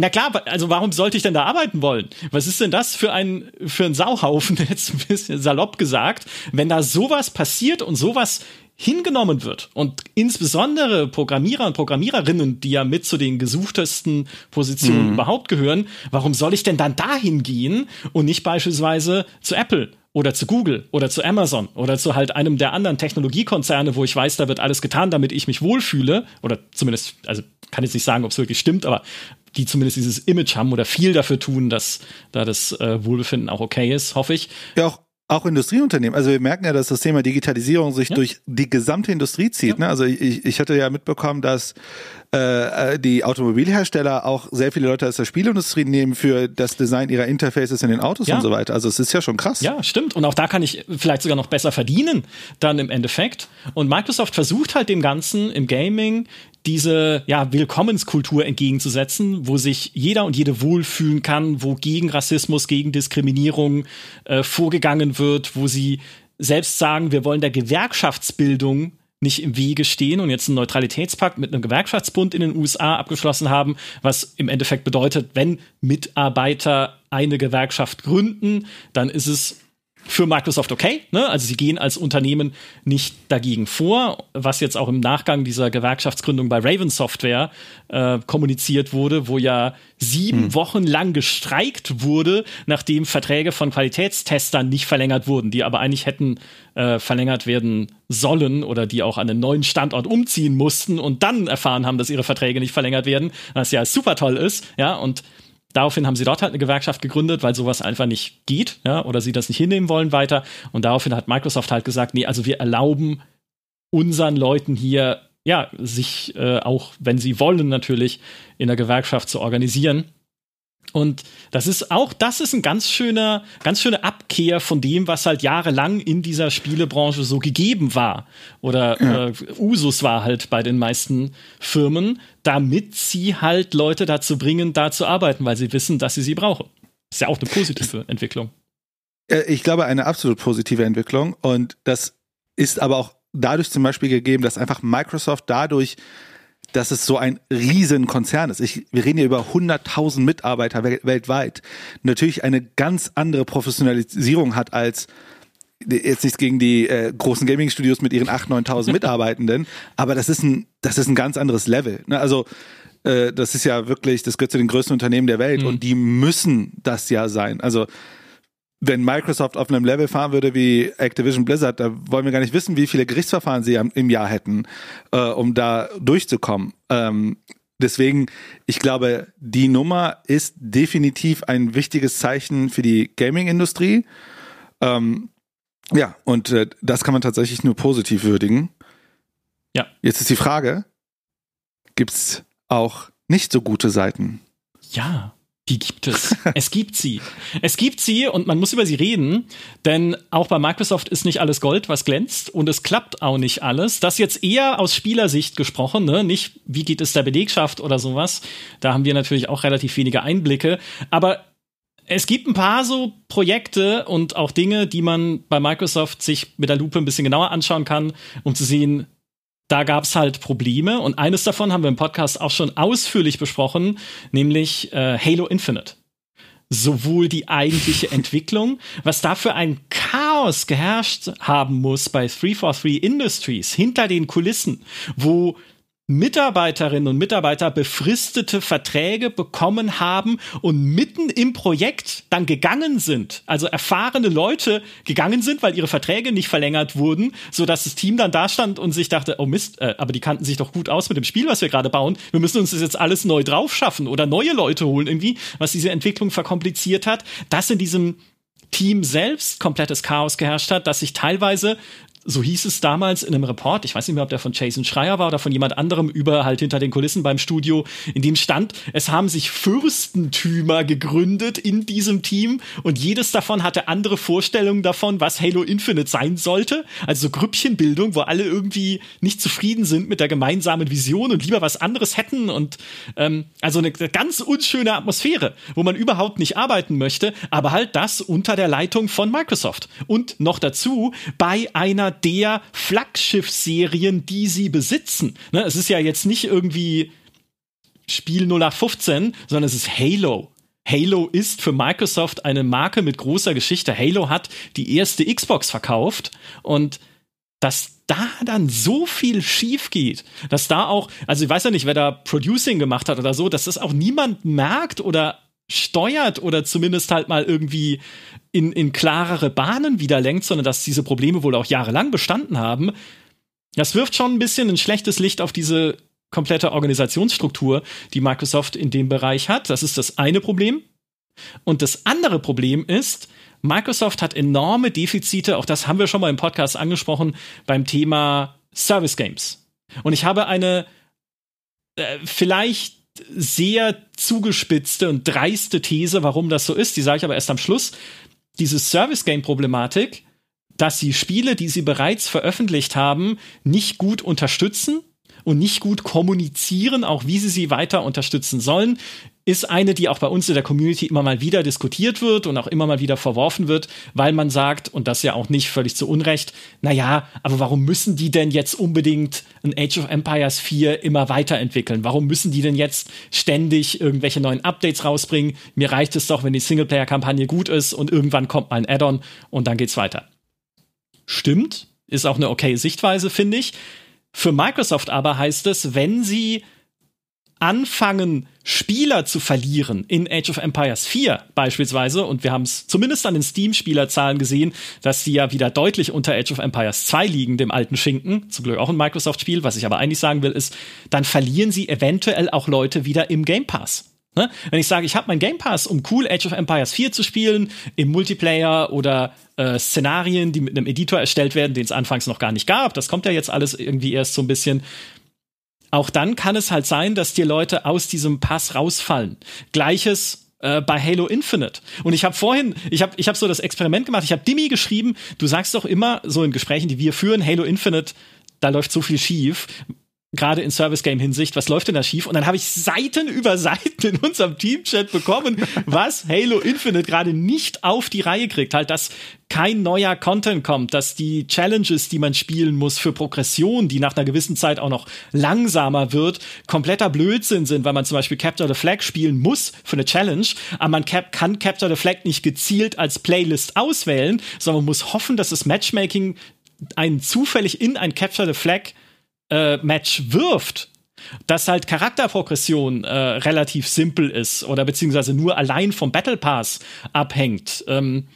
na klar, also warum sollte ich denn da arbeiten wollen? Was ist denn das für ein, für ein Sauhaufen, jetzt ein bisschen salopp gesagt, wenn da sowas passiert und sowas hingenommen wird und insbesondere Programmierer und Programmiererinnen, die ja mit zu den gesuchtesten Positionen mhm. überhaupt gehören, warum soll ich denn dann dahin gehen und nicht beispielsweise zu Apple oder zu Google oder zu Amazon oder zu halt einem der anderen Technologiekonzerne, wo ich weiß, da wird alles getan, damit ich mich wohlfühle oder zumindest, also kann jetzt nicht sagen, ob es wirklich stimmt, aber die zumindest dieses Image haben oder viel dafür tun, dass da das äh, Wohlbefinden auch okay ist, hoffe ich. Ja, auch auch Industrieunternehmen. Also wir merken ja, dass das Thema Digitalisierung sich ja. durch die gesamte Industrie zieht. Ja. Ne? Also ich, ich hatte ja mitbekommen, dass äh, äh, die Automobilhersteller auch sehr viele Leute aus der Spielindustrie nehmen für das Design ihrer Interfaces in den Autos ja. und so weiter. Also es ist ja schon krass. Ja, stimmt. Und auch da kann ich vielleicht sogar noch besser verdienen dann im Endeffekt. Und Microsoft versucht halt dem Ganzen im Gaming diese ja, Willkommenskultur entgegenzusetzen, wo sich jeder und jede wohlfühlen kann, wo gegen Rassismus, gegen Diskriminierung äh, vorgegangen wird, wo sie selbst sagen, wir wollen der Gewerkschaftsbildung nicht im Wege stehen und jetzt einen Neutralitätspakt mit einem Gewerkschaftsbund in den USA abgeschlossen haben, was im Endeffekt bedeutet, wenn Mitarbeiter eine Gewerkschaft gründen, dann ist es für Microsoft okay. Ne? Also sie gehen als Unternehmen nicht dagegen vor, was jetzt auch im Nachgang dieser Gewerkschaftsgründung bei Raven Software äh, kommuniziert wurde, wo ja sieben hm. Wochen lang gestreikt wurde, nachdem Verträge von Qualitätstestern nicht verlängert wurden, die aber eigentlich hätten äh, verlängert werden sollen oder die auch an einen neuen Standort umziehen mussten und dann erfahren haben, dass ihre Verträge nicht verlängert werden, was ja super toll ist, ja, und Daraufhin haben sie dort halt eine Gewerkschaft gegründet, weil sowas einfach nicht geht, ja, oder sie das nicht hinnehmen wollen weiter. Und daraufhin hat Microsoft halt gesagt, nee, also wir erlauben unseren Leuten hier, ja, sich äh, auch, wenn sie wollen, natürlich in der Gewerkschaft zu organisieren. Und das ist auch, das ist ein ganz schöner, ganz schöne Abkehr von dem, was halt jahrelang in dieser Spielebranche so gegeben war. Oder äh, Usus war halt bei den meisten Firmen, damit sie halt Leute dazu bringen, da zu arbeiten, weil sie wissen, dass sie sie brauchen. Ist ja auch eine positive Entwicklung. Äh, ich glaube, eine absolut positive Entwicklung. Und das ist aber auch dadurch zum Beispiel gegeben, dass einfach Microsoft dadurch dass es so ein Riesenkonzern ist. Ich, wir reden hier über 100.000 Mitarbeiter wel weltweit. Natürlich eine ganz andere Professionalisierung hat als jetzt nichts gegen die äh, großen Gaming-Studios mit ihren 8.000, 9.000 Mitarbeitenden, aber das ist ein, das ist ein ganz anderes Level. Ne? Also äh, das ist ja wirklich, das gehört zu den größten Unternehmen der Welt mhm. und die müssen das ja sein. Also wenn Microsoft auf einem Level fahren würde wie Activision Blizzard, da wollen wir gar nicht wissen, wie viele Gerichtsverfahren sie im Jahr hätten, äh, um da durchzukommen. Ähm, deswegen, ich glaube, die Nummer ist definitiv ein wichtiges Zeichen für die Gaming-Industrie. Ähm, ja, und äh, das kann man tatsächlich nur positiv würdigen. Ja. Jetzt ist die Frage, gibt's auch nicht so gute Seiten? Ja. Die gibt es. es gibt sie. Es gibt sie und man muss über sie reden, denn auch bei Microsoft ist nicht alles Gold, was glänzt und es klappt auch nicht alles. Das jetzt eher aus Spielersicht gesprochen, ne? nicht wie geht es der Belegschaft oder sowas. Da haben wir natürlich auch relativ wenige Einblicke, aber es gibt ein paar so Projekte und auch Dinge, die man bei Microsoft sich mit der Lupe ein bisschen genauer anschauen kann, um zu sehen, da gab es halt Probleme und eines davon haben wir im Podcast auch schon ausführlich besprochen, nämlich äh, Halo Infinite. Sowohl die eigentliche Entwicklung, was dafür ein Chaos geherrscht haben muss bei 343 Industries hinter den Kulissen, wo Mitarbeiterinnen und Mitarbeiter befristete Verträge bekommen haben und mitten im Projekt dann gegangen sind, also erfahrene Leute gegangen sind, weil ihre Verträge nicht verlängert wurden, so dass das Team dann da stand und sich dachte, oh Mist, äh, aber die kannten sich doch gut aus mit dem Spiel, was wir gerade bauen. Wir müssen uns das jetzt alles neu drauf schaffen oder neue Leute holen irgendwie, was diese Entwicklung verkompliziert hat. Das in diesem Team selbst komplettes Chaos geherrscht hat, dass sich teilweise so hieß es damals in einem Report, ich weiß nicht mehr, ob der von Jason Schreier war oder von jemand anderem über halt hinter den Kulissen beim Studio, in dem stand, es haben sich Fürstentümer gegründet in diesem Team und jedes davon hatte andere Vorstellungen davon, was Halo Infinite sein sollte. Also so Grüppchenbildung, wo alle irgendwie nicht zufrieden sind mit der gemeinsamen Vision und lieber was anderes hätten und ähm, also eine ganz unschöne Atmosphäre, wo man überhaupt nicht arbeiten möchte, aber halt das unter der Leitung von Microsoft und noch dazu bei einer der Flaggschiff-Serien, die sie besitzen. Ne, es ist ja jetzt nicht irgendwie Spiel 0815, sondern es ist Halo. Halo ist für Microsoft eine Marke mit großer Geschichte. Halo hat die erste Xbox verkauft und dass da dann so viel schief geht, dass da auch, also ich weiß ja nicht, wer da Producing gemacht hat oder so, dass das auch niemand merkt oder steuert oder zumindest halt mal irgendwie in, in klarere Bahnen wieder lenkt, sondern dass diese Probleme wohl auch jahrelang bestanden haben, das wirft schon ein bisschen ein schlechtes Licht auf diese komplette Organisationsstruktur, die Microsoft in dem Bereich hat. Das ist das eine Problem. Und das andere Problem ist, Microsoft hat enorme Defizite, auch das haben wir schon mal im Podcast angesprochen, beim Thema Service Games. Und ich habe eine äh, vielleicht sehr zugespitzte und dreiste These, warum das so ist. Die sage ich aber erst am Schluss. Diese Service-Game-Problematik, dass sie Spiele, die sie bereits veröffentlicht haben, nicht gut unterstützen und nicht gut kommunizieren, auch wie sie sie weiter unterstützen sollen, ist eine, die auch bei uns in der Community immer mal wieder diskutiert wird und auch immer mal wieder verworfen wird, weil man sagt, und das ja auch nicht völlig zu Unrecht, naja, aber warum müssen die denn jetzt unbedingt ein Age of Empires 4 immer weiterentwickeln? Warum müssen die denn jetzt ständig irgendwelche neuen Updates rausbringen? Mir reicht es doch, wenn die Singleplayer-Kampagne gut ist und irgendwann kommt mal ein Add-on und dann geht's weiter. Stimmt, ist auch eine okay Sichtweise, finde ich. Für Microsoft aber heißt es, wenn sie anfangen, Spieler zu verlieren in Age of Empires 4 beispielsweise, und wir haben es zumindest an den Steam-Spielerzahlen gesehen, dass sie ja wieder deutlich unter Age of Empires 2 liegen, dem alten Schinken, zum Glück auch ein Microsoft-Spiel, was ich aber eigentlich sagen will, ist, dann verlieren sie eventuell auch Leute wieder im Game Pass. Ne? Wenn ich sage, ich habe meinen Game Pass, um cool Age of Empires 4 zu spielen, im Multiplayer oder äh, Szenarien, die mit einem Editor erstellt werden, den es anfangs noch gar nicht gab, das kommt ja jetzt alles irgendwie erst so ein bisschen, auch dann kann es halt sein, dass dir Leute aus diesem Pass rausfallen. Gleiches äh, bei Halo Infinite. Und ich habe vorhin, ich habe ich hab so das Experiment gemacht, ich habe Dimi geschrieben, du sagst doch immer so in Gesprächen, die wir führen, Halo Infinite, da läuft so viel schief. Gerade in Service-Game-Hinsicht, was läuft denn da schief? Und dann habe ich Seiten über Seiten in unserem Team-Chat bekommen, was Halo Infinite gerade nicht auf die Reihe kriegt. Halt, dass kein neuer Content kommt, dass die Challenges, die man spielen muss für Progression, die nach einer gewissen Zeit auch noch langsamer wird, kompletter Blödsinn sind, weil man zum Beispiel Capture the Flag spielen muss für eine Challenge, aber man cap kann Capture the Flag nicht gezielt als Playlist auswählen, sondern man muss hoffen, dass das Matchmaking einen zufällig in ein Capture the Flag äh, Match wirft, dass halt Charakterprogression äh, relativ simpel ist oder beziehungsweise nur allein vom Battle Pass abhängt ähm,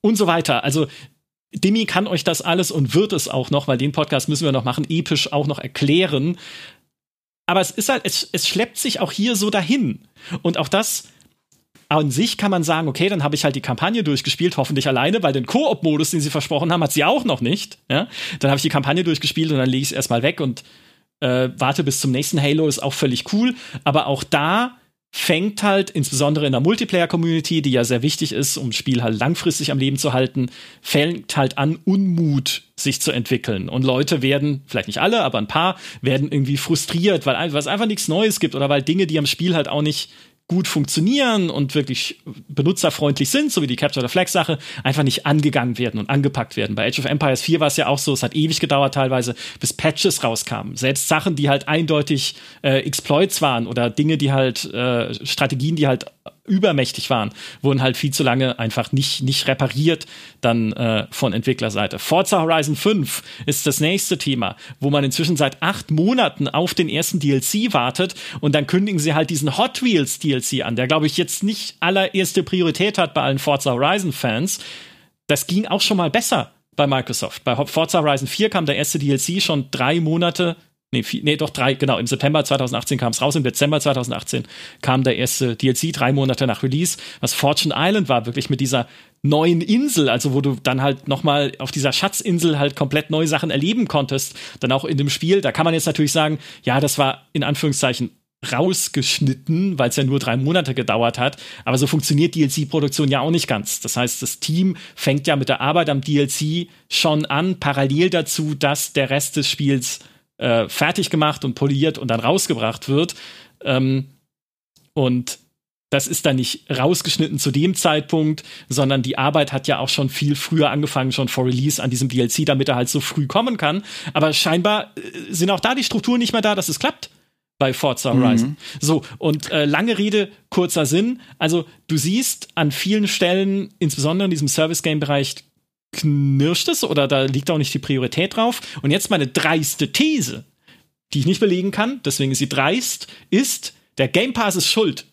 und so weiter. Also Demi kann euch das alles und wird es auch noch, weil den Podcast müssen wir noch machen, episch auch noch erklären. Aber es ist halt, es, es schleppt sich auch hier so dahin. Und auch das an sich kann man sagen, okay, dann habe ich halt die Kampagne durchgespielt, hoffentlich alleine, weil den Koop-Modus, den sie versprochen haben, hat sie auch noch nicht. Ja? Dann habe ich die Kampagne durchgespielt und dann lege ich es erstmal weg und äh, warte bis zum nächsten Halo, ist auch völlig cool. Aber auch da fängt halt, insbesondere in der Multiplayer-Community, die ja sehr wichtig ist, um das Spiel halt langfristig am Leben zu halten, fängt halt an, Unmut sich zu entwickeln. Und Leute werden, vielleicht nicht alle, aber ein paar, werden irgendwie frustriert, weil, weil es einfach nichts Neues gibt oder weil Dinge, die am Spiel halt auch nicht gut funktionieren und wirklich benutzerfreundlich sind, so wie die Capture the Flag Sache, einfach nicht angegangen werden und angepackt werden. Bei Age of Empires 4 war es ja auch so, es hat ewig gedauert teilweise, bis Patches rauskamen. Selbst Sachen, die halt eindeutig äh, Exploits waren oder Dinge, die halt äh, Strategien, die halt übermächtig waren, wurden halt viel zu lange einfach nicht, nicht repariert dann äh, von Entwicklerseite. Forza Horizon 5 ist das nächste Thema, wo man inzwischen seit acht Monaten auf den ersten DLC wartet und dann kündigen sie halt diesen Hot Wheels DLC an, der glaube ich jetzt nicht allererste Priorität hat bei allen Forza Horizon Fans. Das ging auch schon mal besser bei Microsoft. Bei Forza Horizon 4 kam der erste DLC schon drei Monate Nee, vier, nee, doch drei, genau. Im September 2018 kam es raus, im Dezember 2018 kam der erste DLC, drei Monate nach Release, was Fortune Island war, wirklich mit dieser neuen Insel, also wo du dann halt nochmal auf dieser Schatzinsel halt komplett neue Sachen erleben konntest, dann auch in dem Spiel. Da kann man jetzt natürlich sagen, ja, das war in Anführungszeichen rausgeschnitten, weil es ja nur drei Monate gedauert hat. Aber so funktioniert DLC-Produktion ja auch nicht ganz. Das heißt, das Team fängt ja mit der Arbeit am DLC schon an, parallel dazu, dass der Rest des Spiels äh, fertig gemacht und poliert und dann rausgebracht wird. Ähm, und das ist dann nicht rausgeschnitten zu dem Zeitpunkt, sondern die Arbeit hat ja auch schon viel früher angefangen, schon vor Release an diesem DLC, damit er halt so früh kommen kann. Aber scheinbar äh, sind auch da die Strukturen nicht mehr da, dass es klappt bei Forza Horizon. Mhm. So, und äh, lange Rede, kurzer Sinn. Also, du siehst an vielen Stellen, insbesondere in diesem Service-Game-Bereich, knirscht es oder da liegt auch nicht die Priorität drauf. Und jetzt meine dreiste These, die ich nicht belegen kann, deswegen ist sie dreist, ist, der Game Pass ist schuld.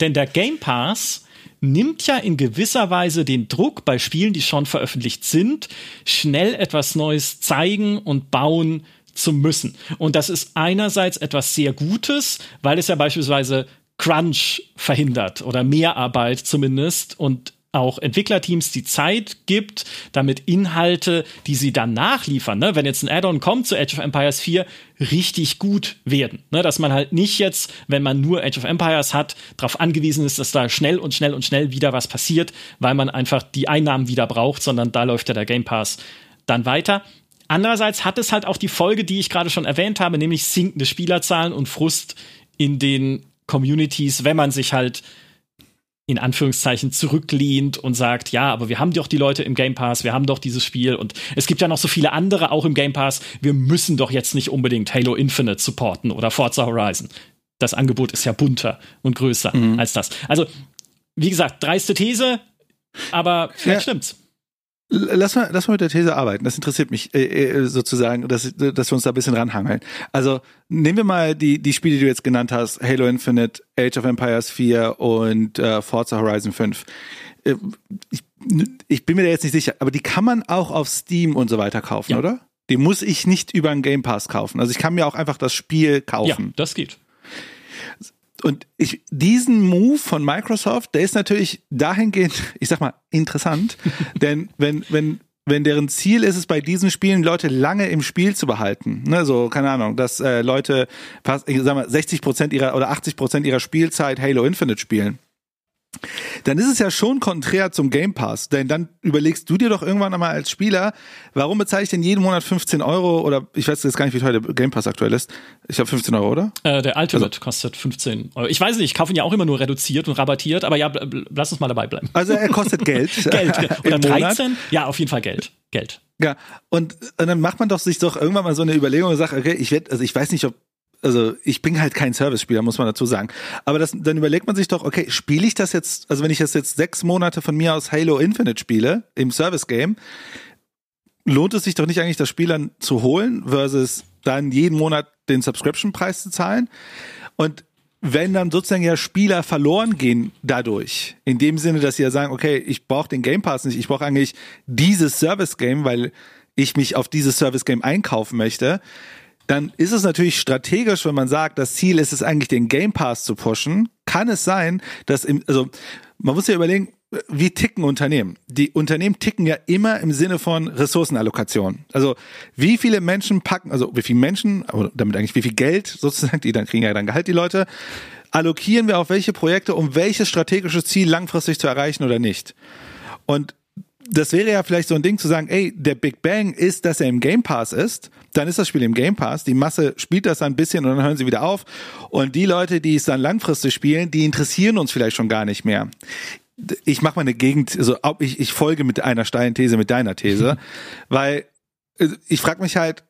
Denn der Game Pass nimmt ja in gewisser Weise den Druck bei Spielen, die schon veröffentlicht sind, schnell etwas Neues zeigen und bauen zu müssen. Und das ist einerseits etwas sehr Gutes, weil es ja beispielsweise Crunch verhindert oder Mehrarbeit zumindest und auch Entwicklerteams die Zeit gibt, damit Inhalte, die sie dann nachliefern, ne, wenn jetzt ein Add-on kommt zu Age of Empires 4, richtig gut werden. Ne, dass man halt nicht jetzt, wenn man nur Age of Empires hat, darauf angewiesen ist, dass da schnell und schnell und schnell wieder was passiert, weil man einfach die Einnahmen wieder braucht, sondern da läuft ja der Game Pass dann weiter. Andererseits hat es halt auch die Folge, die ich gerade schon erwähnt habe, nämlich sinkende Spielerzahlen und Frust in den Communities, wenn man sich halt in Anführungszeichen zurücklehnt und sagt, ja, aber wir haben doch die Leute im Game Pass, wir haben doch dieses Spiel und es gibt ja noch so viele andere auch im Game Pass, wir müssen doch jetzt nicht unbedingt Halo Infinite supporten oder Forza Horizon. Das Angebot ist ja bunter und größer mhm. als das. Also, wie gesagt, dreiste These, aber vielleicht ja. stimmt's. Lass mal, lass mal mit der These arbeiten. Das interessiert mich äh, äh, sozusagen, dass, dass wir uns da ein bisschen ranhangeln. Also nehmen wir mal die, die Spiele, die du jetzt genannt hast: Halo Infinite, Age of Empires 4 und äh, Forza Horizon 5. Äh, ich, ich bin mir da jetzt nicht sicher, aber die kann man auch auf Steam und so weiter kaufen, ja. oder? Die muss ich nicht über einen Game Pass kaufen. Also ich kann mir auch einfach das Spiel kaufen. Ja, das geht und ich, diesen Move von Microsoft, der ist natürlich dahingehend, ich sag mal, interessant, denn wenn, wenn, wenn deren Ziel ist es bei diesen Spielen Leute lange im Spiel zu behalten, ne, so keine Ahnung, dass äh, Leute fast, ich sag mal, 60 Prozent ihrer oder 80 Prozent ihrer Spielzeit Halo Infinite spielen, dann ist es ja schon konträr zum Game Pass. Denn dann überlegst du dir doch irgendwann einmal als Spieler, warum bezahle ich denn jeden Monat 15 Euro oder ich weiß jetzt gar nicht, wie teuer der Game Pass aktuell ist. Ich habe 15 Euro, oder? Äh, der Ultimate also, kostet 15 Euro. Ich weiß nicht, ich kaufe ihn ja auch immer nur reduziert und rabattiert, aber ja, lass uns mal dabei bleiben. Also er kostet Geld. Geld. Oder 13? Ja, auf jeden Fall Geld. Geld. Ja, und, und dann macht man doch sich doch irgendwann mal so eine Überlegung und sagt, okay, ich werde, also ich weiß nicht, ob also ich bin halt kein Service-Spieler, muss man dazu sagen. Aber das, dann überlegt man sich doch, okay, spiele ich das jetzt, also wenn ich das jetzt sechs Monate von mir aus Halo Infinite spiele, im Service-Game, lohnt es sich doch nicht eigentlich, das Spiel dann zu holen, versus dann jeden Monat den Subscription-Preis zu zahlen? Und wenn dann sozusagen ja Spieler verloren gehen dadurch, in dem Sinne, dass sie ja sagen, okay, ich brauche den Game Pass nicht, ich brauche eigentlich dieses Service-Game, weil ich mich auf dieses Service-Game einkaufen möchte, dann ist es natürlich strategisch, wenn man sagt, das Ziel ist es eigentlich, den Game Pass zu pushen. Kann es sein, dass im, also man muss ja überlegen, wie ticken Unternehmen? Die Unternehmen ticken ja immer im Sinne von Ressourcenallokation. Also wie viele Menschen packen, also wie viele Menschen, aber damit eigentlich wie viel Geld sozusagen, die dann kriegen ja dann Gehalt die Leute, allokieren wir auf welche Projekte, um welches strategische Ziel langfristig zu erreichen oder nicht. Und das wäre ja vielleicht so ein Ding zu sagen, ey, der Big Bang ist, dass er im Game Pass ist, dann ist das Spiel im Game Pass, die Masse spielt das ein bisschen und dann hören sie wieder auf und die Leute, die es dann langfristig spielen, die interessieren uns vielleicht schon gar nicht mehr. Ich mache mal eine Gegend, also ich, ich folge mit einer steilen These, mit deiner These, weil äh, ich frage mich halt,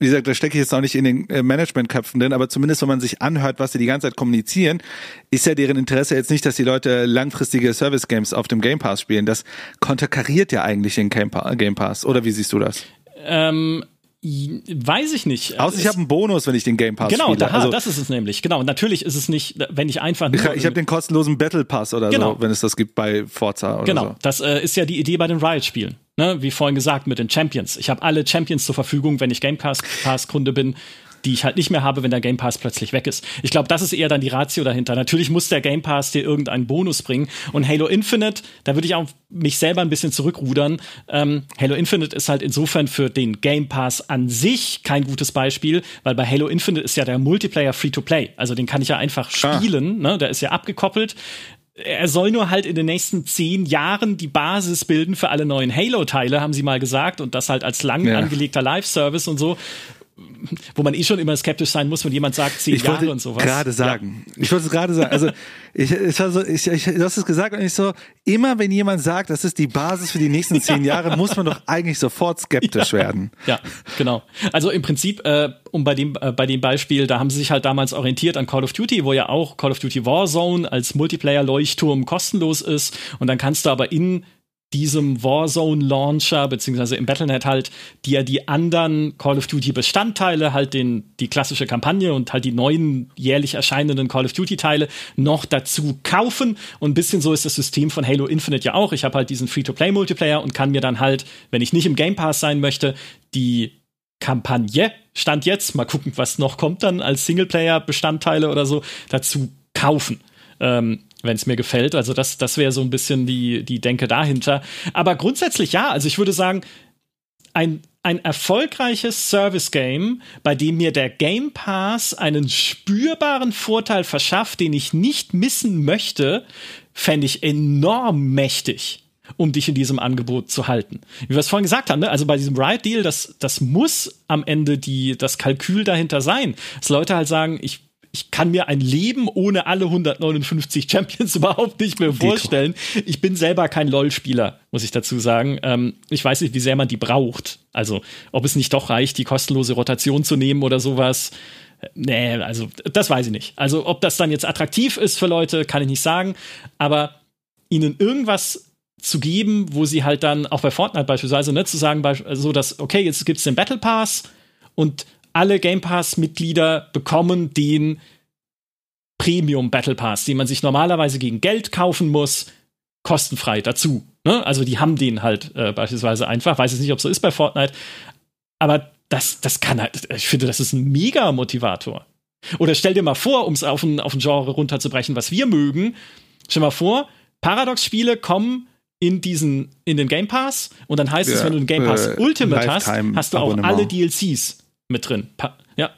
wie gesagt, da stecke ich jetzt auch nicht in den äh, Managementköpfen drin, aber zumindest wenn man sich anhört, was sie die ganze Zeit kommunizieren, ist ja deren Interesse jetzt nicht, dass die Leute langfristige Service Games auf dem Game Pass spielen. Das konterkariert ja eigentlich den Game Pass. Oder wie siehst du das? Ähm, Weiß ich nicht. Außer ich habe einen Bonus, wenn ich den Game Pass genau, spiele. Genau, also, das ist es nämlich. Genau, natürlich ist es nicht, wenn ich einfach nur... Ich, ich habe den kostenlosen Battle Pass oder genau. so, wenn es das gibt bei Forza oder genau. so. Genau, das äh, ist ja die Idee bei den Riot-Spielen. Ne? Wie vorhin gesagt, mit den Champions. Ich habe alle Champions zur Verfügung, wenn ich Game Pass-Kunde bin die ich halt nicht mehr habe, wenn der Game Pass plötzlich weg ist. Ich glaube, das ist eher dann die Ratio dahinter. Natürlich muss der Game Pass dir irgendeinen Bonus bringen. Und Halo Infinite, da würde ich auch mich selber ein bisschen zurückrudern. Ähm, Halo Infinite ist halt insofern für den Game Pass an sich kein gutes Beispiel, weil bei Halo Infinite ist ja der Multiplayer Free-to-Play. Also den kann ich ja einfach ah. spielen. Ne? Der ist ja abgekoppelt er soll nur halt in den nächsten zehn Jahren die Basis bilden für alle neuen Halo-Teile, haben sie mal gesagt, und das halt als lang ja. angelegter Live-Service und so wo man eh schon immer skeptisch sein muss, wenn jemand sagt, zehn ich Jahre und sowas. gerade sagen. Ja. Ich wollte es gerade sagen. Also, ich, ich, also ich, ich, du hast es gesagt und ich so, immer wenn jemand sagt, das ist die Basis für die nächsten zehn ja. Jahre, muss man doch eigentlich sofort skeptisch ja. werden. Ja, genau. Also im Prinzip, äh, um bei dem, äh, bei dem Beispiel, da haben sie sich halt damals orientiert an Call of Duty, wo ja auch Call of Duty Warzone als Multiplayer-Leuchtturm kostenlos ist und dann kannst du aber in diesem Warzone-Launcher, beziehungsweise im Battlenet halt, die ja die anderen Call of Duty-Bestandteile, halt den, die klassische Kampagne und halt die neuen jährlich erscheinenden Call of Duty-Teile noch dazu kaufen. Und ein bisschen so ist das System von Halo Infinite ja auch. Ich habe halt diesen Free-to-Play-Multiplayer und kann mir dann halt, wenn ich nicht im Game Pass sein möchte, die Kampagne, Stand jetzt, mal gucken, was noch kommt dann als Singleplayer-Bestandteile oder so, dazu kaufen. Ähm, wenn es mir gefällt. Also das, das wäre so ein bisschen die, die Denke dahinter. Aber grundsätzlich ja, also ich würde sagen, ein, ein erfolgreiches Service-Game, bei dem mir der Game Pass einen spürbaren Vorteil verschafft, den ich nicht missen möchte, fände ich enorm mächtig um dich in diesem Angebot zu halten. Wie wir es vorhin gesagt haben, ne? also bei diesem Ride-Deal, das, das muss am Ende die, das Kalkül dahinter sein. Dass Leute halt sagen, ich ich kann mir ein Leben ohne alle 159 Champions überhaupt nicht mehr vorstellen. Ich bin selber kein LOL-Spieler, muss ich dazu sagen. Ähm, ich weiß nicht, wie sehr man die braucht. Also, ob es nicht doch reicht, die kostenlose Rotation zu nehmen oder sowas. Nee, also, das weiß ich nicht. Also, ob das dann jetzt attraktiv ist für Leute, kann ich nicht sagen. Aber ihnen irgendwas zu geben, wo sie halt dann, auch bei Fortnite beispielsweise, ne, zu sagen, so dass, okay, jetzt gibt's den Battle Pass und alle Game Pass-Mitglieder bekommen den Premium Battle Pass, den man sich normalerweise gegen Geld kaufen muss, kostenfrei dazu. Ne? Also die haben den halt äh, beispielsweise einfach. Weiß jetzt nicht, ob es so ist bei Fortnite, aber das, das kann halt, ich finde, das ist ein mega Motivator. Oder stell dir mal vor, um es auf ein, auf ein Genre runterzubrechen, was wir mögen, stell dir mal vor, Paradox-Spiele kommen in diesen, in den Game Pass und dann heißt ja, es, wenn du den Game Pass äh, Ultimate hast, hast du auch alle DLCs mit drin. Pa ja.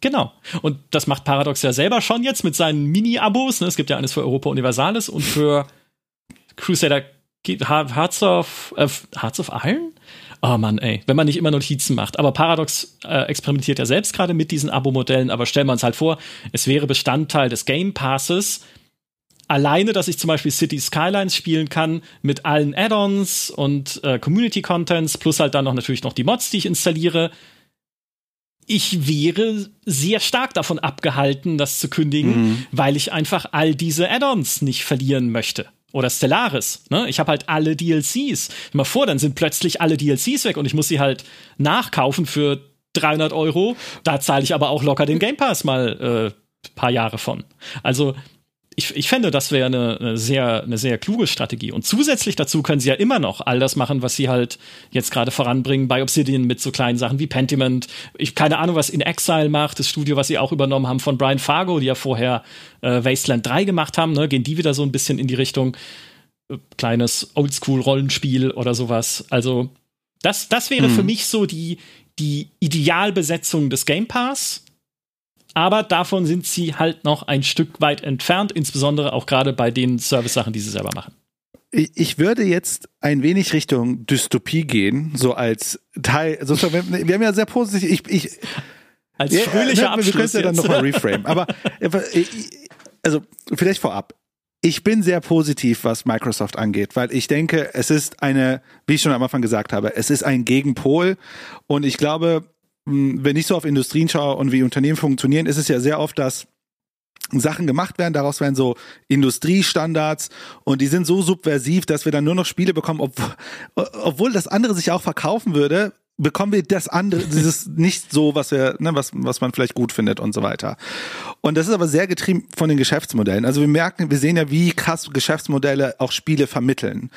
Genau. Und das macht Paradox ja selber schon jetzt mit seinen Mini-Abos. Ne? Es gibt ja eines für Europa Universalis und für Crusader Hearts of, äh, Hearts of Iron? Oh Mann, ey, wenn man nicht immer Notizen macht. Aber Paradox äh, experimentiert ja selbst gerade mit diesen Abo-Modellen, aber stellen wir uns halt vor, es wäre Bestandteil des Game Passes. Alleine, dass ich zum Beispiel City Skylines spielen kann mit allen Add-ons und äh, Community-Contents, plus halt dann noch natürlich noch die Mods, die ich installiere. Ich wäre sehr stark davon abgehalten, das zu kündigen, mhm. weil ich einfach all diese Add-ons nicht verlieren möchte oder Stellaris. Ne? Ich habe halt alle DLCs. Mal vor, dann sind plötzlich alle DLCs weg und ich muss sie halt nachkaufen für 300 Euro. Da zahle ich aber auch locker den Game Pass mal äh, paar Jahre von. Also ich, ich fände, das wäre eine, eine, sehr, eine sehr kluge Strategie. Und zusätzlich dazu können sie ja immer noch all das machen, was sie halt jetzt gerade voranbringen bei Obsidian mit so kleinen Sachen wie Pentiment. Ich keine Ahnung, was In Exile macht, das Studio, was sie auch übernommen haben von Brian Fargo, die ja vorher äh, Wasteland 3 gemacht haben. Ne? Gehen die wieder so ein bisschen in die Richtung äh, kleines Oldschool-Rollenspiel oder sowas. Also das, das wäre hm. für mich so die, die Idealbesetzung des Game Pass aber davon sind sie halt noch ein Stück weit entfernt, insbesondere auch gerade bei den Service-Sachen, die sie selber machen. Ich würde jetzt ein wenig Richtung Dystopie gehen, so als Teil. Sozusagen, wir haben ja sehr positiv. Ich, ich, als fröhlicher ja, ne, Abschluss. Wir können ja dann nochmal reframe. Aber also vielleicht vorab. Ich bin sehr positiv, was Microsoft angeht, weil ich denke, es ist eine, wie ich schon am Anfang gesagt habe, es ist ein Gegenpol und ich glaube, wenn ich so auf Industrien schaue und wie Unternehmen funktionieren, ist es ja sehr oft, dass Sachen gemacht werden, daraus werden so Industriestandards und die sind so subversiv, dass wir dann nur noch Spiele bekommen, ob, obwohl das andere sich auch verkaufen würde, bekommen wir das andere, dieses nicht so, was wir, ne, was, was man vielleicht gut findet und so weiter. Und das ist aber sehr getrieben von den Geschäftsmodellen. Also wir merken, wir sehen ja, wie krass Geschäftsmodelle auch Spiele vermitteln.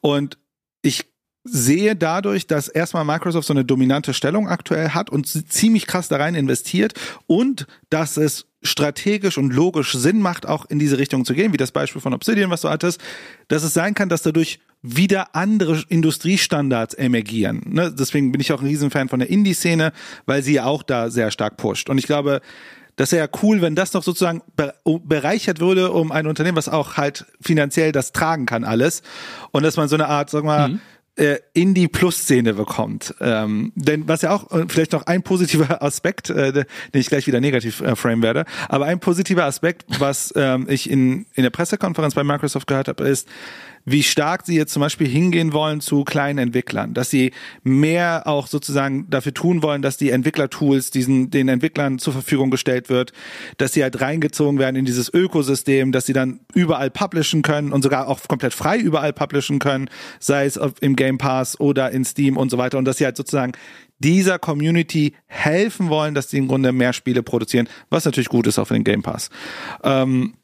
Und ich sehe dadurch, dass erstmal Microsoft so eine dominante Stellung aktuell hat und ziemlich krass da rein investiert und dass es strategisch und logisch Sinn macht, auch in diese Richtung zu gehen, wie das Beispiel von Obsidian, was du hattest, dass es sein kann, dass dadurch wieder andere Industriestandards emergieren. Ne? Deswegen bin ich auch ein Riesenfan von der Indie-Szene, weil sie ja auch da sehr stark pusht. Und ich glaube, das wäre ja cool, wenn das noch sozusagen bereichert würde um ein Unternehmen, was auch halt finanziell das tragen kann alles. Und dass man so eine Art, sag mal, mhm äh, in die Plus-Szene bekommt. Ähm, denn was ja auch äh, vielleicht noch ein positiver Aspekt, äh, den ich gleich wieder negativ äh, frame werde, aber ein positiver Aspekt, was ähm, ich in, in der Pressekonferenz bei Microsoft gehört habe, ist, wie stark sie jetzt zum Beispiel hingehen wollen zu kleinen Entwicklern, dass sie mehr auch sozusagen dafür tun wollen, dass die Entwicklertools diesen den Entwicklern zur Verfügung gestellt wird, dass sie halt reingezogen werden in dieses Ökosystem, dass sie dann überall publishen können und sogar auch komplett frei überall publishen können, sei es im Game Pass oder in Steam und so weiter und dass sie halt sozusagen dieser Community helfen wollen, dass sie im Grunde mehr Spiele produzieren, was natürlich gut ist auch für den Game Pass. Ähm,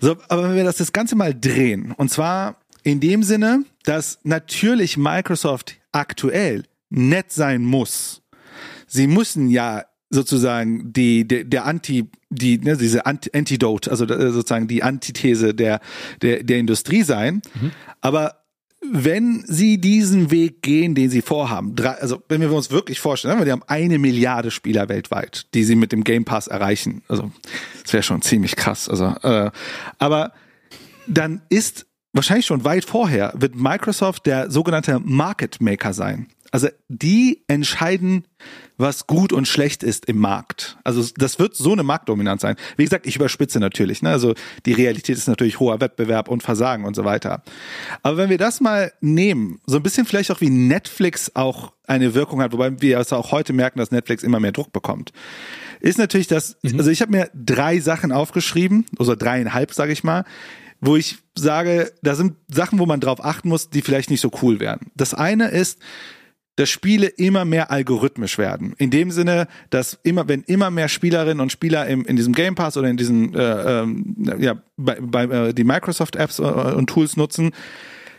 so, aber wenn wir das, das Ganze mal drehen, und zwar in dem Sinne, dass natürlich Microsoft aktuell nett sein muss. Sie müssen ja sozusagen die, der, der Anti, die, ne, diese Antidote, also äh, sozusagen die Antithese der, der, der Industrie sein. Mhm. Aber wenn sie diesen Weg gehen, den sie vorhaben, drei, also wenn wir uns wirklich vorstellen, wir haben eine Milliarde Spieler weltweit, die sie mit dem Game Pass erreichen, also das wäre schon ziemlich krass. Also, äh, aber dann ist wahrscheinlich schon weit vorher wird Microsoft der sogenannte Market Maker sein. Also die entscheiden, was gut und schlecht ist im Markt. Also das wird so eine Marktdominanz sein. Wie gesagt, ich überspitze natürlich. Ne? Also die Realität ist natürlich hoher Wettbewerb und Versagen und so weiter. Aber wenn wir das mal nehmen, so ein bisschen vielleicht auch wie Netflix auch eine Wirkung hat, wobei wir also auch heute merken, dass Netflix immer mehr Druck bekommt, ist natürlich das, mhm. also ich habe mir drei Sachen aufgeschrieben, also dreieinhalb, sage ich mal, wo ich sage, da sind Sachen, wo man drauf achten muss, die vielleicht nicht so cool wären. Das eine ist, dass Spiele immer mehr algorithmisch werden. In dem Sinne, dass immer, wenn immer mehr Spielerinnen und Spieler im, in diesem Game Pass oder in diesen, äh, ähm, ja, bei, bei äh, die Microsoft Apps äh, und Tools nutzen,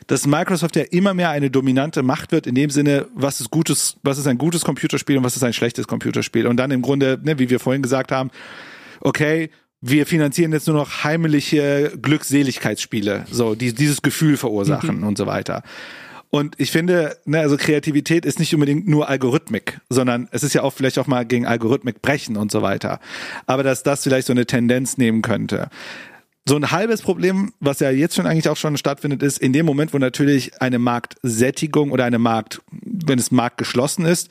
dass Microsoft ja immer mehr eine dominante Macht wird in dem Sinne, was ist gutes, was ist ein gutes Computerspiel und was ist ein schlechtes Computerspiel. Und dann im Grunde, ne, wie wir vorhin gesagt haben, okay, wir finanzieren jetzt nur noch heimliche Glückseligkeitsspiele, so die dieses Gefühl verursachen mhm. und so weiter. Und ich finde, ne, also Kreativität ist nicht unbedingt nur Algorithmik, sondern es ist ja auch vielleicht auch mal gegen Algorithmik brechen und so weiter. Aber dass das vielleicht so eine Tendenz nehmen könnte. So ein halbes Problem, was ja jetzt schon eigentlich auch schon stattfindet, ist in dem Moment, wo natürlich eine Marktsättigung oder eine Markt, wenn es Markt geschlossen ist,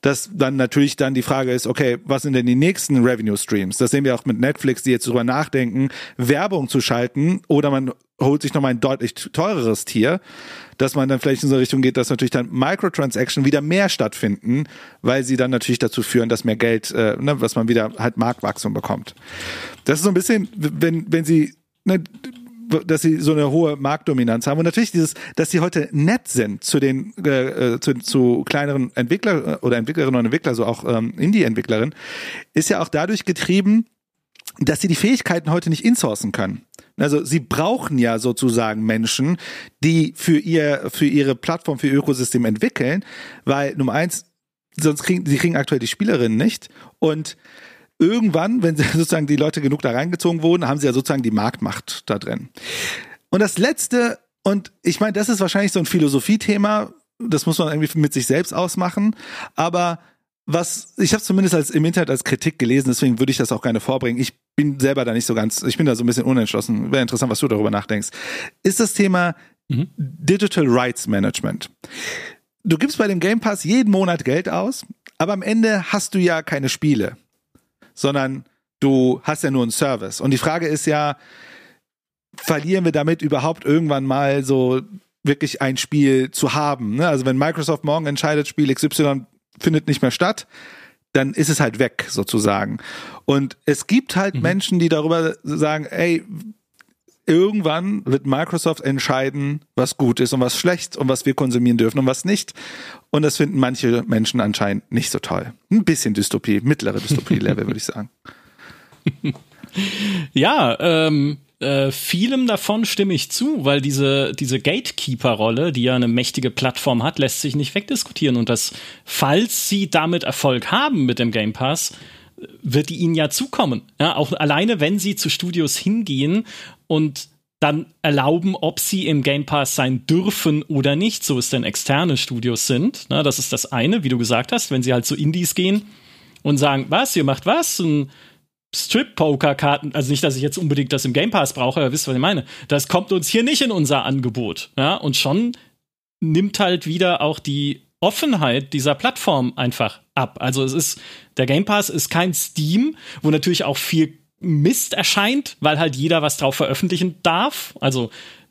dass dann natürlich dann die Frage ist, okay, was sind denn die nächsten Revenue Streams? Das sehen wir auch mit Netflix, die jetzt drüber nachdenken, Werbung zu schalten oder man holt sich nochmal ein deutlich teureres Tier, dass man dann vielleicht in so eine Richtung geht, dass natürlich dann Microtransaction wieder mehr stattfinden, weil sie dann natürlich dazu führen, dass mehr Geld, äh, ne, was man wieder halt Marktwachstum bekommt. Das ist so ein bisschen, wenn, wenn sie ne, dass sie so eine hohe Marktdominanz haben und natürlich dieses, dass sie heute nett sind zu den äh, äh zu, zu kleineren Entwickler äh, oder Entwicklerinnen und Entwickler, so auch ähm, Indie-Entwicklerinnen, ist ja auch dadurch getrieben, dass sie die Fähigkeiten heute nicht insourcen können. Also sie brauchen ja sozusagen Menschen, die für ihr für ihre Plattform, für ihr Ökosystem entwickeln, weil Nummer eins, sonst kriegen sie kriegen aktuell die Spielerinnen nicht und irgendwann, wenn sozusagen die Leute genug da reingezogen wurden, haben sie ja sozusagen die Marktmacht da drin. Und das letzte, und ich meine, das ist wahrscheinlich so ein Philosophiethema, das muss man irgendwie mit sich selbst ausmachen, aber was, ich habe zumindest als im Internet als Kritik gelesen, deswegen würde ich das auch gerne vorbringen. Ich bin selber da nicht so ganz, ich bin da so ein bisschen unentschlossen. Wäre interessant, was du darüber nachdenkst. Ist das Thema mhm. Digital Rights Management. Du gibst bei dem Game Pass jeden Monat Geld aus, aber am Ende hast du ja keine Spiele sondern du hast ja nur einen Service. Und die Frage ist ja, verlieren wir damit überhaupt irgendwann mal so wirklich ein Spiel zu haben? Ne? Also wenn Microsoft morgen entscheidet, Spiel XY findet nicht mehr statt, dann ist es halt weg sozusagen. Und es gibt halt mhm. Menschen, die darüber sagen, ey, irgendwann wird Microsoft entscheiden, was gut ist und was schlecht und was wir konsumieren dürfen und was nicht. Und das finden manche Menschen anscheinend nicht so toll. Ein bisschen Dystopie, mittlere Dystopie-Level, würde ich sagen. Ja, ähm, äh, vielem davon stimme ich zu, weil diese, diese Gatekeeper-Rolle, die ja eine mächtige Plattform hat, lässt sich nicht wegdiskutieren. Und das, falls sie damit Erfolg haben mit dem Game Pass, wird die ihnen ja zukommen. Ja, auch alleine, wenn sie zu Studios hingehen und dann erlauben, ob sie im Game Pass sein dürfen oder nicht, so es denn externe Studios sind. Na, das ist das eine, wie du gesagt hast, wenn sie halt zu Indies gehen und sagen, was, ihr macht was? Ein Strip-Poker-Karten, also nicht, dass ich jetzt unbedingt das im Game Pass brauche, aber wisst, was ich meine. Das kommt uns hier nicht in unser Angebot. Ja, und schon nimmt halt wieder auch die Offenheit dieser Plattform einfach ab. Also es ist, der Game Pass ist kein Steam, wo natürlich auch viel Mist erscheint, weil halt jeder was drauf veröffentlichen darf. Also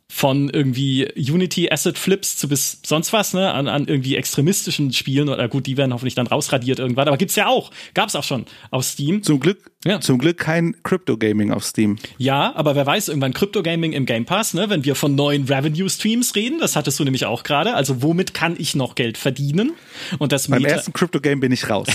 von irgendwie Unity Asset Flips zu bis sonst was, ne, an, an irgendwie extremistischen Spielen oder gut, die werden hoffentlich dann rausradiert irgendwann, aber gibt's ja auch, gab's auch schon auf Steam. Zum Glück, ja. zum Glück kein Crypto Gaming auf Steam. Ja, aber wer weiß, irgendwann Crypto Gaming im Game Pass, ne, wenn wir von neuen Revenue Streams reden, das hattest du nämlich auch gerade, also womit kann ich noch Geld verdienen? Und das Beim ersten Crypto Game bin ich raus.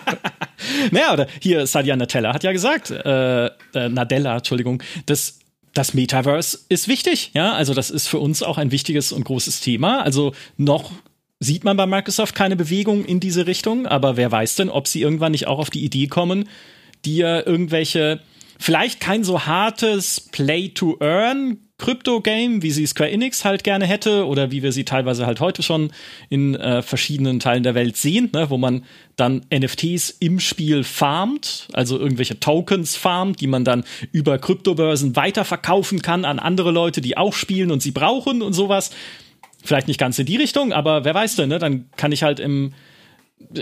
naja, oder hier Satya Nadella hat ja gesagt, äh, äh, Nadella, Entschuldigung, dass das Metaverse ist wichtig, ja, also das ist für uns auch ein wichtiges und großes Thema. Also noch sieht man bei Microsoft keine Bewegung in diese Richtung, aber wer weiß denn, ob sie irgendwann nicht auch auf die Idee kommen, dir irgendwelche, vielleicht kein so hartes Play to Earn Krypto-Game, wie sie Square Enix halt gerne hätte oder wie wir sie teilweise halt heute schon in äh, verschiedenen Teilen der Welt sehen, ne, wo man dann NFTs im Spiel farmt, also irgendwelche Tokens farmt, die man dann über Kryptobörsen weiterverkaufen kann an andere Leute, die auch spielen und sie brauchen und sowas. Vielleicht nicht ganz in die Richtung, aber wer weiß denn, ne? Dann kann ich halt im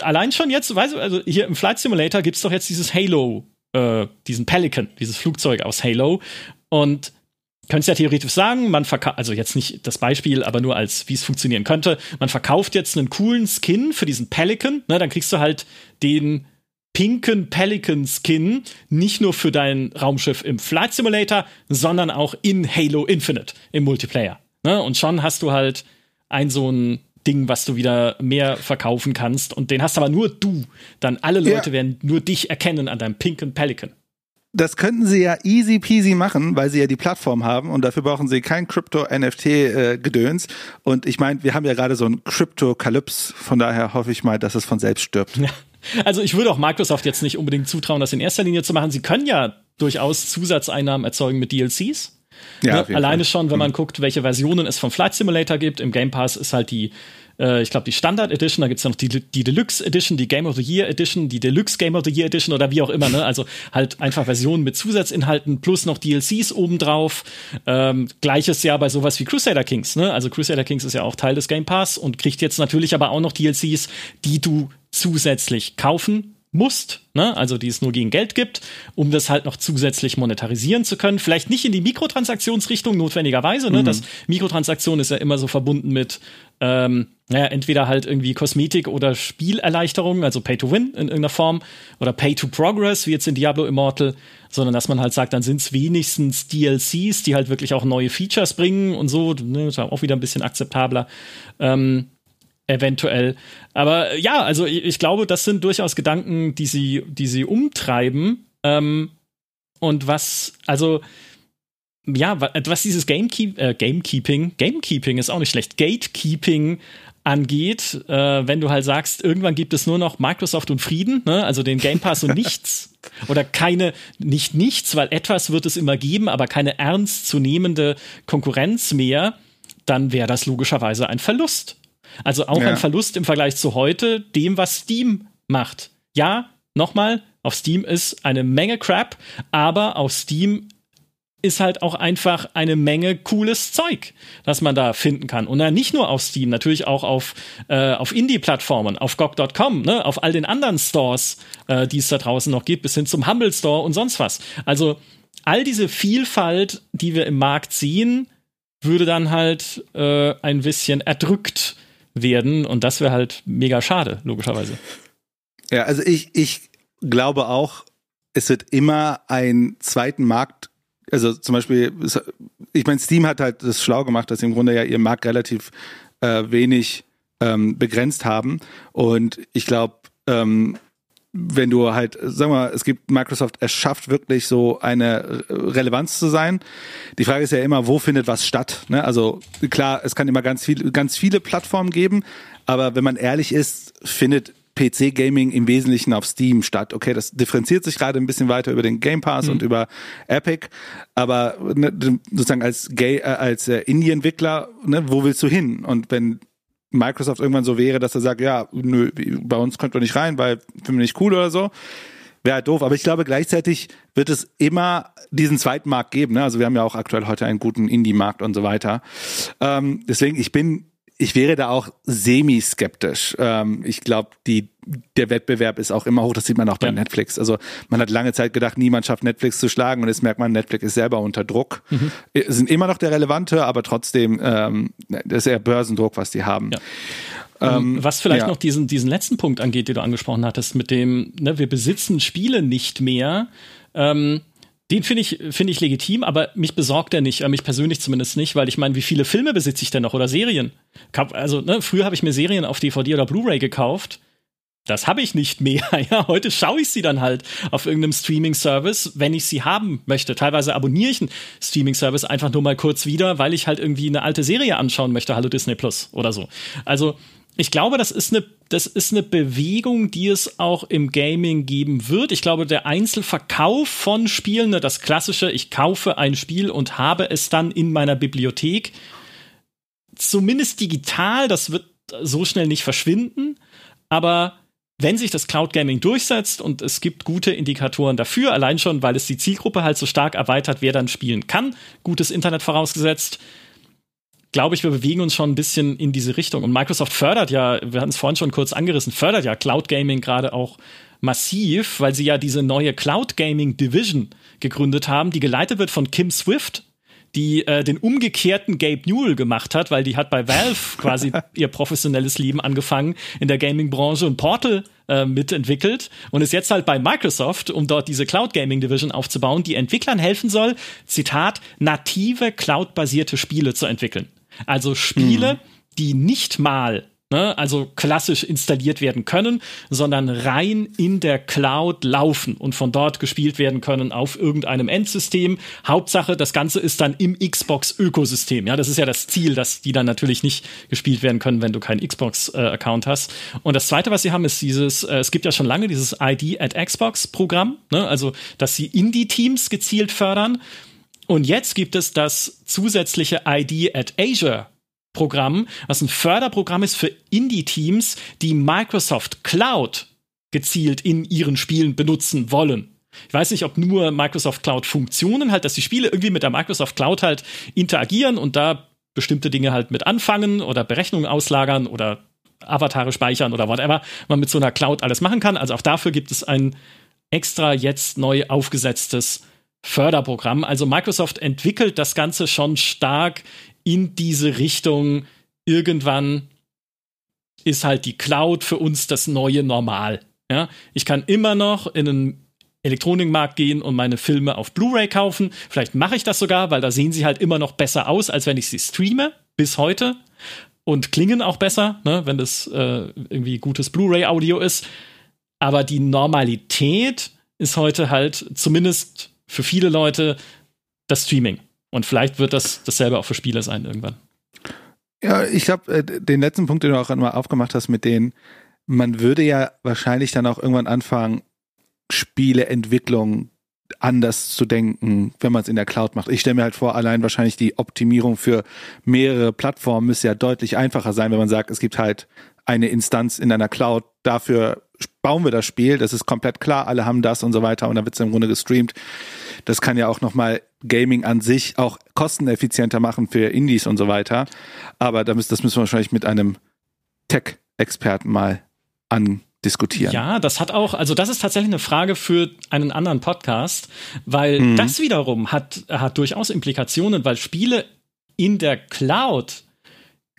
allein schon jetzt, weißt also hier im Flight Simulator gibt's doch jetzt dieses Halo, äh, diesen Pelican, dieses Flugzeug aus Halo und könntest ja theoretisch sagen, man verkauft, also jetzt nicht das Beispiel, aber nur als, wie es funktionieren könnte, man verkauft jetzt einen coolen Skin für diesen Pelican, ne, dann kriegst du halt den pinken Pelican Skin nicht nur für dein Raumschiff im Flight Simulator, sondern auch in Halo Infinite im Multiplayer. Ne? Und schon hast du halt ein so ein Ding, was du wieder mehr verkaufen kannst. Und den hast aber nur du. Dann alle Leute ja. werden nur dich erkennen an deinem pinken Pelican das könnten sie ja easy peasy machen, weil sie ja die Plattform haben und dafür brauchen sie kein Crypto-NFT-Gedöns. Äh, und ich meine, wir haben ja gerade so ein Crypto-Kalyps, von daher hoffe ich mal, dass es von selbst stirbt. Ja. Also ich würde auch Microsoft jetzt nicht unbedingt zutrauen, das in erster Linie zu machen. Sie können ja durchaus Zusatzeinnahmen erzeugen mit DLCs. Ja, ne? Alleine Fall. schon, wenn man mhm. guckt, welche Versionen es vom Flight Simulator gibt. Im Game Pass ist halt die äh, ich glaube, die Standard Edition, da gibt es ja noch die, die Deluxe Edition, die Game of the Year Edition, die Deluxe Game of the Year Edition oder wie auch immer, ne? Also halt einfach Versionen mit Zusatzinhalten plus noch DLCs obendrauf. Ähm, Gleiches ja bei sowas wie Crusader Kings, ne? Also Crusader Kings ist ja auch Teil des Game Pass und kriegt jetzt natürlich aber auch noch DLCs, die du zusätzlich kaufen musst, ne? also die es nur gegen Geld gibt, um das halt noch zusätzlich monetarisieren zu können. Vielleicht nicht in die Mikrotransaktionsrichtung notwendigerweise. Ne? Mhm. Das Mikrotransaktion ist ja immer so verbunden mit ähm, naja, entweder halt irgendwie Kosmetik oder Spielerleichterung, also Pay to Win in irgendeiner Form, oder Pay to Progress, wie jetzt in Diablo Immortal, sondern dass man halt sagt, dann sind es wenigstens DLCs, die halt wirklich auch neue Features bringen und so, ne, ist auch wieder ein bisschen akzeptabler. Ähm, eventuell. Aber ja, also ich, ich, glaube, das sind durchaus Gedanken, die sie, die sie umtreiben. Ähm, und was, also ja, was dieses Gamekeep äh, Gamekeeping, Gamekeeping ist auch nicht schlecht, Gatekeeping angeht, äh, wenn du halt sagst, irgendwann gibt es nur noch Microsoft und Frieden, ne? also den Game Pass und nichts oder keine, nicht nichts, weil etwas wird es immer geben, aber keine ernstzunehmende Konkurrenz mehr, dann wäre das logischerweise ein Verlust. Also auch ja. ein Verlust im Vergleich zu heute, dem, was Steam macht. Ja, nochmal, auf Steam ist eine Menge Crap, aber auf Steam ist halt auch einfach eine Menge cooles Zeug, das man da finden kann. Und dann nicht nur auf Steam, natürlich auch auf, äh, auf Indie-Plattformen, auf GOG.com, ne, auf all den anderen Stores, äh, die es da draußen noch gibt, bis hin zum Humble Store und sonst was. Also all diese Vielfalt, die wir im Markt sehen, würde dann halt äh, ein bisschen erdrückt werden und das wäre halt mega schade, logischerweise. Ja, also ich, ich glaube auch, es wird immer einen zweiten Markt also zum Beispiel, ich meine, Steam hat halt das schlau gemacht, dass sie im Grunde ja ihr Markt relativ äh, wenig ähm, begrenzt haben. Und ich glaube, ähm, wenn du halt, sag mal, es gibt Microsoft, es schafft wirklich so eine Relevanz zu sein. Die Frage ist ja immer, wo findet was statt? Ne? Also klar, es kann immer ganz viel, ganz viele Plattformen geben, aber wenn man ehrlich ist, findet PC-Gaming im Wesentlichen auf Steam statt. Okay, das differenziert sich gerade ein bisschen weiter über den Game Pass mhm. und über Epic, aber ne, sozusagen als Gay, äh, als äh, Indie-Entwickler, ne, wo willst du hin? Und wenn Microsoft irgendwann so wäre, dass er sagt, ja, nö, bei uns könnt ihr nicht rein, weil finden wir nicht cool oder so, wäre halt doof. Aber ich glaube, gleichzeitig wird es immer diesen zweiten Markt geben. Ne? Also wir haben ja auch aktuell heute einen guten Indie-Markt und so weiter. Ähm, deswegen, ich bin ich wäre da auch semi-skeptisch. Ähm, ich glaube, die der Wettbewerb ist auch immer hoch. Das sieht man auch bei ja. Netflix. Also man hat lange Zeit gedacht, niemand schafft Netflix zu schlagen und jetzt merkt man, Netflix ist selber unter Druck. Mhm. Äh, sind immer noch der relevante, aber trotzdem ähm, das ist eher Börsendruck, was die haben. Ja. Ähm, ähm, was vielleicht ja. noch diesen, diesen letzten Punkt angeht, den du angesprochen hattest, mit dem, ne, wir besitzen Spiele nicht mehr. Ähm, den finde ich, finde ich legitim, aber mich besorgt er nicht, äh, mich persönlich zumindest nicht, weil ich meine, wie viele Filme besitze ich denn noch oder Serien? Also, ne, früher habe ich mir Serien auf DVD oder Blu-ray gekauft. Das habe ich nicht mehr. Ja, heute schaue ich sie dann halt auf irgendeinem Streaming-Service, wenn ich sie haben möchte. Teilweise abonniere ich einen Streaming-Service einfach nur mal kurz wieder, weil ich halt irgendwie eine alte Serie anschauen möchte. Hallo Disney Plus oder so. Also, ich glaube, das ist eine, das ist eine Bewegung, die es auch im Gaming geben wird. Ich glaube, der Einzelverkauf von Spielen, ne, das klassische, ich kaufe ein Spiel und habe es dann in meiner Bibliothek, zumindest digital, das wird so schnell nicht verschwinden. Aber wenn sich das Cloud Gaming durchsetzt und es gibt gute Indikatoren dafür, allein schon, weil es die Zielgruppe halt so stark erweitert, wer dann spielen kann, gutes Internet vorausgesetzt, glaube ich, wir bewegen uns schon ein bisschen in diese Richtung. Und Microsoft fördert ja, wir hatten es vorhin schon kurz angerissen, fördert ja Cloud Gaming gerade auch massiv, weil sie ja diese neue Cloud Gaming Division gegründet haben, die geleitet wird von Kim Swift, die äh, den umgekehrten Gabe Newell gemacht hat, weil die hat bei Valve quasi ihr professionelles Leben angefangen in der Gaming-Branche und Portal äh, mitentwickelt und ist jetzt halt bei Microsoft, um dort diese Cloud Gaming Division aufzubauen, die Entwicklern helfen soll, Zitat, native Cloud-basierte Spiele zu entwickeln. Also Spiele, mhm. die nicht mal Ne, also klassisch installiert werden können, sondern rein in der Cloud laufen und von dort gespielt werden können auf irgendeinem Endsystem. Hauptsache, das Ganze ist dann im Xbox-Ökosystem. Ja, das ist ja das Ziel, dass die dann natürlich nicht gespielt werden können, wenn du keinen Xbox-Account äh, hast. Und das Zweite, was sie haben, ist dieses, äh, es gibt ja schon lange dieses ID at Xbox-Programm, ne, also dass sie Indie-Teams gezielt fördern Und jetzt gibt es das zusätzliche ID at Azure Programm, was ein Förderprogramm ist für Indie-Teams, die Microsoft Cloud gezielt in ihren Spielen benutzen wollen. Ich weiß nicht, ob nur Microsoft Cloud Funktionen halt, dass die Spiele irgendwie mit der Microsoft Cloud halt interagieren und da bestimmte Dinge halt mit anfangen oder Berechnungen auslagern oder Avatare speichern oder whatever man mit so einer Cloud alles machen kann. Also auch dafür gibt es ein extra jetzt neu aufgesetztes Förderprogramm. Also Microsoft entwickelt das Ganze schon stark in diese Richtung. Irgendwann ist halt die Cloud für uns das neue Normal. Ja, ich kann immer noch in einen Elektronikmarkt gehen und meine Filme auf Blu-ray kaufen. Vielleicht mache ich das sogar, weil da sehen sie halt immer noch besser aus, als wenn ich sie streame bis heute und klingen auch besser, ne, wenn das äh, irgendwie gutes Blu-ray-Audio ist. Aber die Normalität ist heute halt zumindest für viele Leute das Streaming. Und vielleicht wird das dasselbe auch für Spiele sein irgendwann. Ja, ich glaube, äh, den letzten Punkt, den du auch einmal aufgemacht hast mit denen, man würde ja wahrscheinlich dann auch irgendwann anfangen, Spieleentwicklung anders zu denken, wenn man es in der Cloud macht. Ich stelle mir halt vor, allein wahrscheinlich die Optimierung für mehrere Plattformen müsste ja deutlich einfacher sein, wenn man sagt, es gibt halt eine Instanz in einer Cloud, dafür bauen wir das Spiel, das ist komplett klar, alle haben das und so weiter und dann wird es im Grunde gestreamt. Das kann ja auch nochmal Gaming an sich auch kosteneffizienter machen für Indies und so weiter. Aber das müssen wir wahrscheinlich mit einem Tech-Experten mal an diskutieren. Ja, das hat auch, also das ist tatsächlich eine Frage für einen anderen Podcast, weil mhm. das wiederum hat, hat durchaus Implikationen, weil Spiele in der Cloud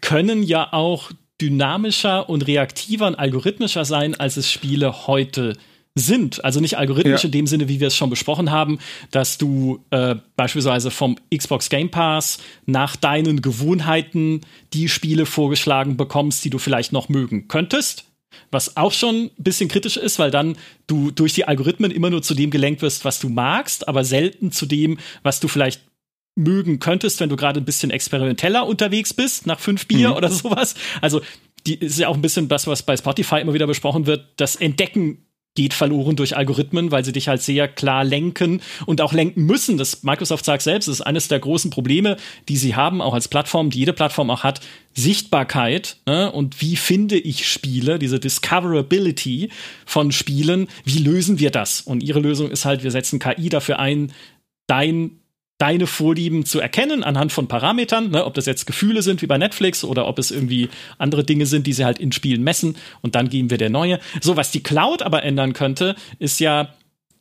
können ja auch dynamischer und reaktiver und algorithmischer sein, als es Spiele heute sind. Also nicht algorithmisch ja. in dem Sinne, wie wir es schon besprochen haben, dass du äh, beispielsweise vom Xbox Game Pass nach deinen Gewohnheiten die Spiele vorgeschlagen bekommst, die du vielleicht noch mögen könntest. Was auch schon ein bisschen kritisch ist, weil dann du durch die Algorithmen immer nur zu dem gelenkt wirst, was du magst, aber selten zu dem, was du vielleicht mögen könntest, wenn du gerade ein bisschen experimenteller unterwegs bist, nach fünf Bier mhm. oder sowas. Also, die ist ja auch ein bisschen das, was bei Spotify immer wieder besprochen wird, das Entdecken geht verloren durch Algorithmen, weil sie dich halt sehr klar lenken und auch lenken müssen. Das Microsoft sagt selbst, das ist eines der großen Probleme, die sie haben, auch als Plattform, die jede Plattform auch hat, Sichtbarkeit ne? und wie finde ich Spiele, diese Discoverability von Spielen, wie lösen wir das? Und ihre Lösung ist halt, wir setzen KI dafür ein, dein deine Vorlieben zu erkennen anhand von Parametern, ne, ob das jetzt Gefühle sind wie bei Netflix oder ob es irgendwie andere Dinge sind, die sie halt in Spielen messen und dann geben wir der neue. So, was die Cloud aber ändern könnte, ist ja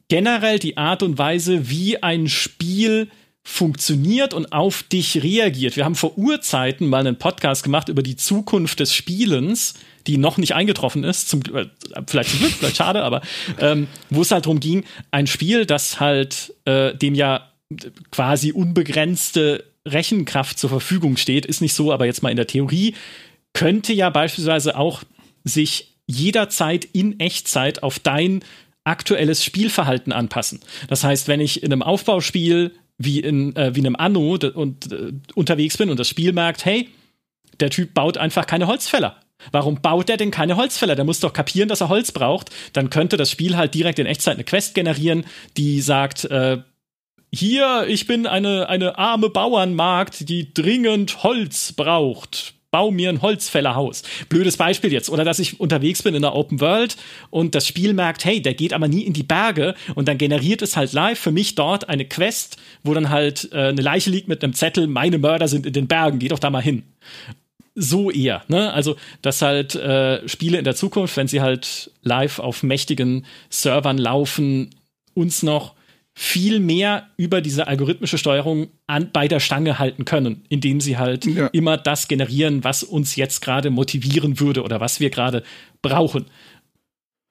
generell die Art und Weise, wie ein Spiel funktioniert und auf dich reagiert. Wir haben vor Urzeiten mal einen Podcast gemacht über die Zukunft des Spielens, die noch nicht eingetroffen ist, zum, äh, vielleicht zum Glück, vielleicht schade, aber ähm, wo es halt darum ging, ein Spiel, das halt äh, dem ja quasi unbegrenzte Rechenkraft zur Verfügung steht, ist nicht so, aber jetzt mal in der Theorie, könnte ja beispielsweise auch sich jederzeit in Echtzeit auf dein aktuelles Spielverhalten anpassen. Das heißt, wenn ich in einem Aufbauspiel wie in äh, wie einem Anno und äh, unterwegs bin und das Spiel merkt, hey, der Typ baut einfach keine Holzfäller. Warum baut er denn keine Holzfäller? Der muss doch kapieren, dass er Holz braucht. Dann könnte das Spiel halt direkt in Echtzeit eine Quest generieren, die sagt, äh, hier, ich bin eine, eine arme Bauernmarkt, die dringend Holz braucht. Bau mir ein Holzfällerhaus. Blödes Beispiel jetzt. Oder dass ich unterwegs bin in der Open World und das Spiel merkt, hey, der geht aber nie in die Berge und dann generiert es halt live für mich dort eine Quest, wo dann halt äh, eine Leiche liegt mit einem Zettel, meine Mörder sind in den Bergen, geh doch da mal hin so eher. Ne? Also, dass halt äh, Spiele in der Zukunft, wenn sie halt live auf mächtigen Servern laufen, uns noch viel mehr über diese algorithmische Steuerung an, bei der Stange halten können, indem sie halt ja. immer das generieren, was uns jetzt gerade motivieren würde oder was wir gerade brauchen.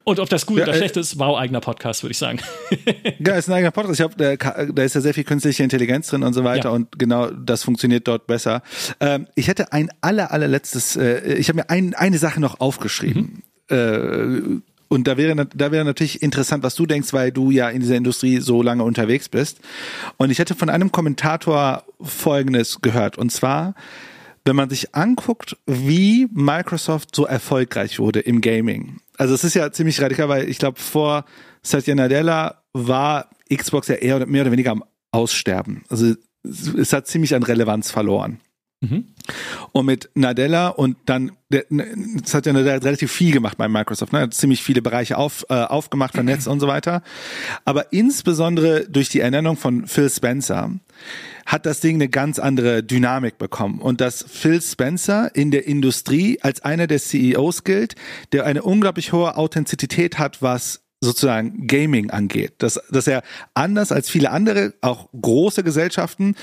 Und ob das gut ja, oder äh, schlecht ist, wow, eigener Podcast, würde ich sagen. ja, ist ein eigener Podcast. Ich hab, da, da ist ja sehr viel künstliche Intelligenz drin und so weiter ja. und genau das funktioniert dort besser. Ähm, ich hätte ein aller, allerletztes, äh, ich habe mir ein, eine Sache noch aufgeschrieben. Mhm. Äh, und da wäre, da wäre natürlich interessant, was du denkst, weil du ja in dieser Industrie so lange unterwegs bist. Und ich hätte von einem Kommentator Folgendes gehört. Und zwar, wenn man sich anguckt, wie Microsoft so erfolgreich wurde im Gaming. Also es ist ja ziemlich radikal, weil ich glaube, vor Satya Nadella war Xbox ja eher oder mehr oder weniger am Aussterben. Also es hat ziemlich an Relevanz verloren. Mhm. Und mit Nadella und dann, das hat ja relativ viel gemacht bei Microsoft, ne? hat ziemlich viele Bereiche auf, äh, aufgemacht, vernetzt und so weiter. Aber insbesondere durch die Ernennung von Phil Spencer hat das Ding eine ganz andere Dynamik bekommen. Und dass Phil Spencer in der Industrie als einer der CEOs gilt, der eine unglaublich hohe Authentizität hat, was sozusagen Gaming angeht. Dass, dass er anders als viele andere, auch große Gesellschaften,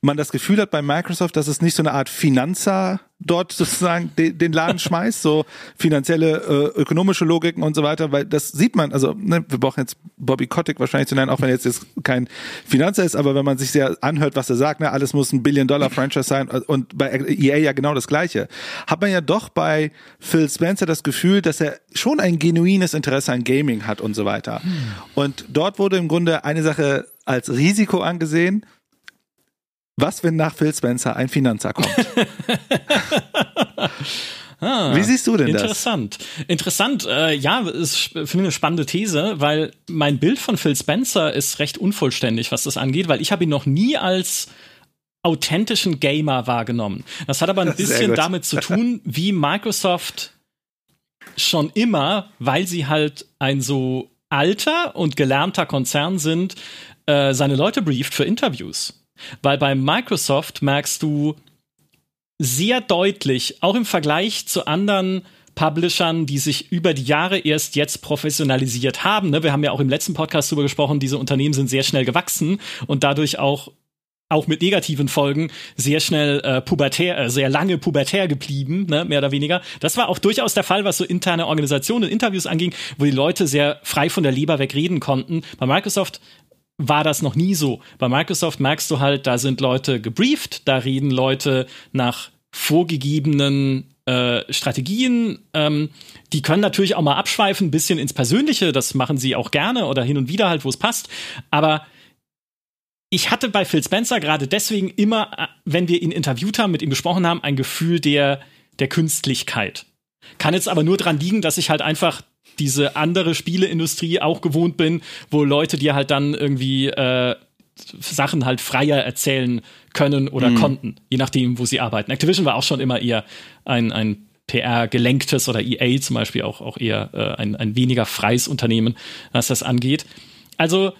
man das Gefühl hat bei Microsoft, dass es nicht so eine Art Finanzer dort sozusagen den, den Laden schmeißt, so finanzielle, äh, ökonomische Logiken und so weiter, weil das sieht man, also ne, wir brauchen jetzt Bobby Kotick wahrscheinlich zu nennen, auch wenn er jetzt, jetzt kein Finanzer ist, aber wenn man sich sehr anhört, was er sagt, ne, alles muss ein Billion-Dollar-Franchise sein und bei EA ja genau das Gleiche, hat man ja doch bei Phil Spencer das Gefühl, dass er schon ein genuines Interesse an Gaming hat und so weiter. Hm. Und dort wurde im Grunde eine Sache als Risiko angesehen, was, wenn nach Phil Spencer ein Finanzer kommt? Ah, Wie siehst du denn interessant. das? Interessant. Interessant. Äh, ja, ist für mich eine spannende These, weil mein Bild von Phil Spencer ist recht unvollständig, was das angeht, weil ich habe ihn noch nie als authentischen Gamer wahrgenommen. Das hat aber ein bisschen damit zu tun, wie Microsoft schon immer, weil sie halt ein so alter und gelernter Konzern sind, äh, seine Leute brieft für Interviews. Weil bei Microsoft merkst du sehr deutlich, auch im Vergleich zu anderen Publishern, die sich über die Jahre erst jetzt professionalisiert haben. Ne? Wir haben ja auch im letzten Podcast darüber gesprochen, diese Unternehmen sind sehr schnell gewachsen und dadurch auch auch mit negativen Folgen sehr schnell äh, pubertär, äh, sehr lange pubertär geblieben, ne, mehr oder weniger. Das war auch durchaus der Fall, was so interne Organisationen und Interviews anging, wo die Leute sehr frei von der Leber wegreden konnten. Bei Microsoft war das noch nie so. Bei Microsoft merkst du halt, da sind Leute gebrieft, da reden Leute nach vorgegebenen äh, Strategien. Ähm, die können natürlich auch mal abschweifen, ein bisschen ins Persönliche, das machen sie auch gerne oder hin und wieder halt, wo es passt. Aber ich hatte bei Phil Spencer gerade deswegen immer, äh, wenn wir ihn interviewt haben, mit ihm gesprochen haben, ein Gefühl der, der Künstlichkeit. Kann jetzt aber nur dran liegen, dass ich halt einfach diese andere Spieleindustrie auch gewohnt bin, wo Leute dir halt dann irgendwie äh, Sachen halt freier erzählen können oder mhm. konnten, je nachdem, wo sie arbeiten. Activision war auch schon immer eher ein, ein PR-gelenktes oder EA zum Beispiel auch, auch eher äh, ein, ein weniger freies Unternehmen, was das angeht. Also,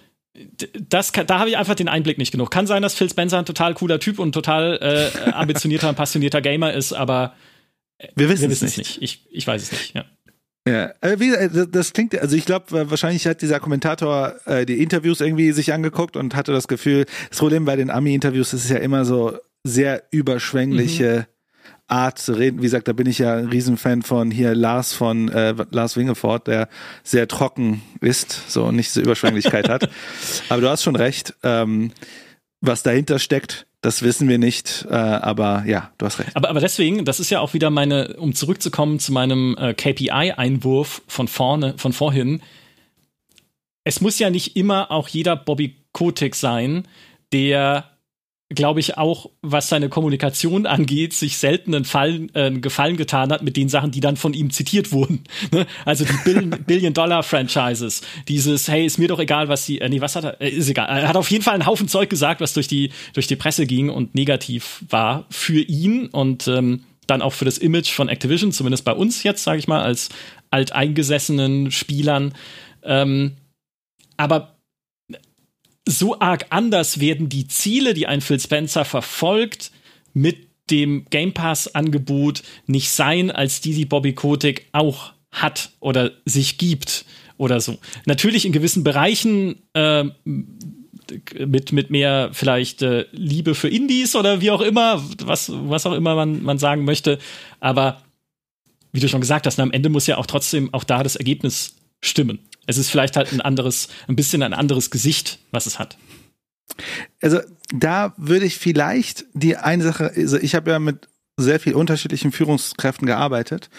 das kann, da habe ich einfach den Einblick nicht genug. Kann sein, dass Phil Spencer ein total cooler Typ und total äh, ambitionierter und passionierter Gamer ist, aber wir wissen es nicht. nicht. Ich, ich weiß es nicht, ja. Ja, äh, wie, das klingt, also ich glaube, wahrscheinlich hat dieser Kommentator äh, die Interviews irgendwie sich angeguckt und hatte das Gefühl, das Problem bei den Ami-Interviews ist ja immer so sehr überschwängliche mhm. Art zu reden. Wie gesagt, da bin ich ja ein Riesenfan von hier Lars von äh, Lars Wingefort, der sehr trocken ist, so und nicht so Überschwänglichkeit hat. Aber du hast schon recht, ähm, was dahinter steckt das wissen wir nicht, äh, aber ja, du hast recht. Aber, aber deswegen, das ist ja auch wieder meine, um zurückzukommen zu meinem äh, KPI-Einwurf von vorne, von vorhin. Es muss ja nicht immer auch jeder Bobby Kotick sein, der glaube ich, auch, was seine Kommunikation angeht, sich selten einen, Fall, äh, einen Gefallen getan hat mit den Sachen, die dann von ihm zitiert wurden. Ne? Also die Billion-Dollar-Franchises. Dieses, hey, ist mir doch egal, was die, äh, nee, was hat er, äh, ist egal. Er hat auf jeden Fall einen Haufen Zeug gesagt, was durch die, durch die Presse ging und negativ war für ihn und ähm, dann auch für das Image von Activision, zumindest bei uns jetzt, sage ich mal, als alteingesessenen Spielern. Ähm, aber so arg anders werden die Ziele, die ein Phil Spencer verfolgt, mit dem Game Pass-Angebot nicht sein, als die, die Bobby Kotick auch hat oder sich gibt oder so. Natürlich in gewissen Bereichen äh, mit, mit mehr vielleicht äh, Liebe für Indies oder wie auch immer, was, was auch immer man, man sagen möchte. Aber wie du schon gesagt hast, am Ende muss ja auch trotzdem auch da das Ergebnis stimmen. Es ist vielleicht halt ein anderes, ein bisschen ein anderes Gesicht, was es hat. Also da würde ich vielleicht die eine Sache, also ich habe ja mit sehr viel unterschiedlichen Führungskräften gearbeitet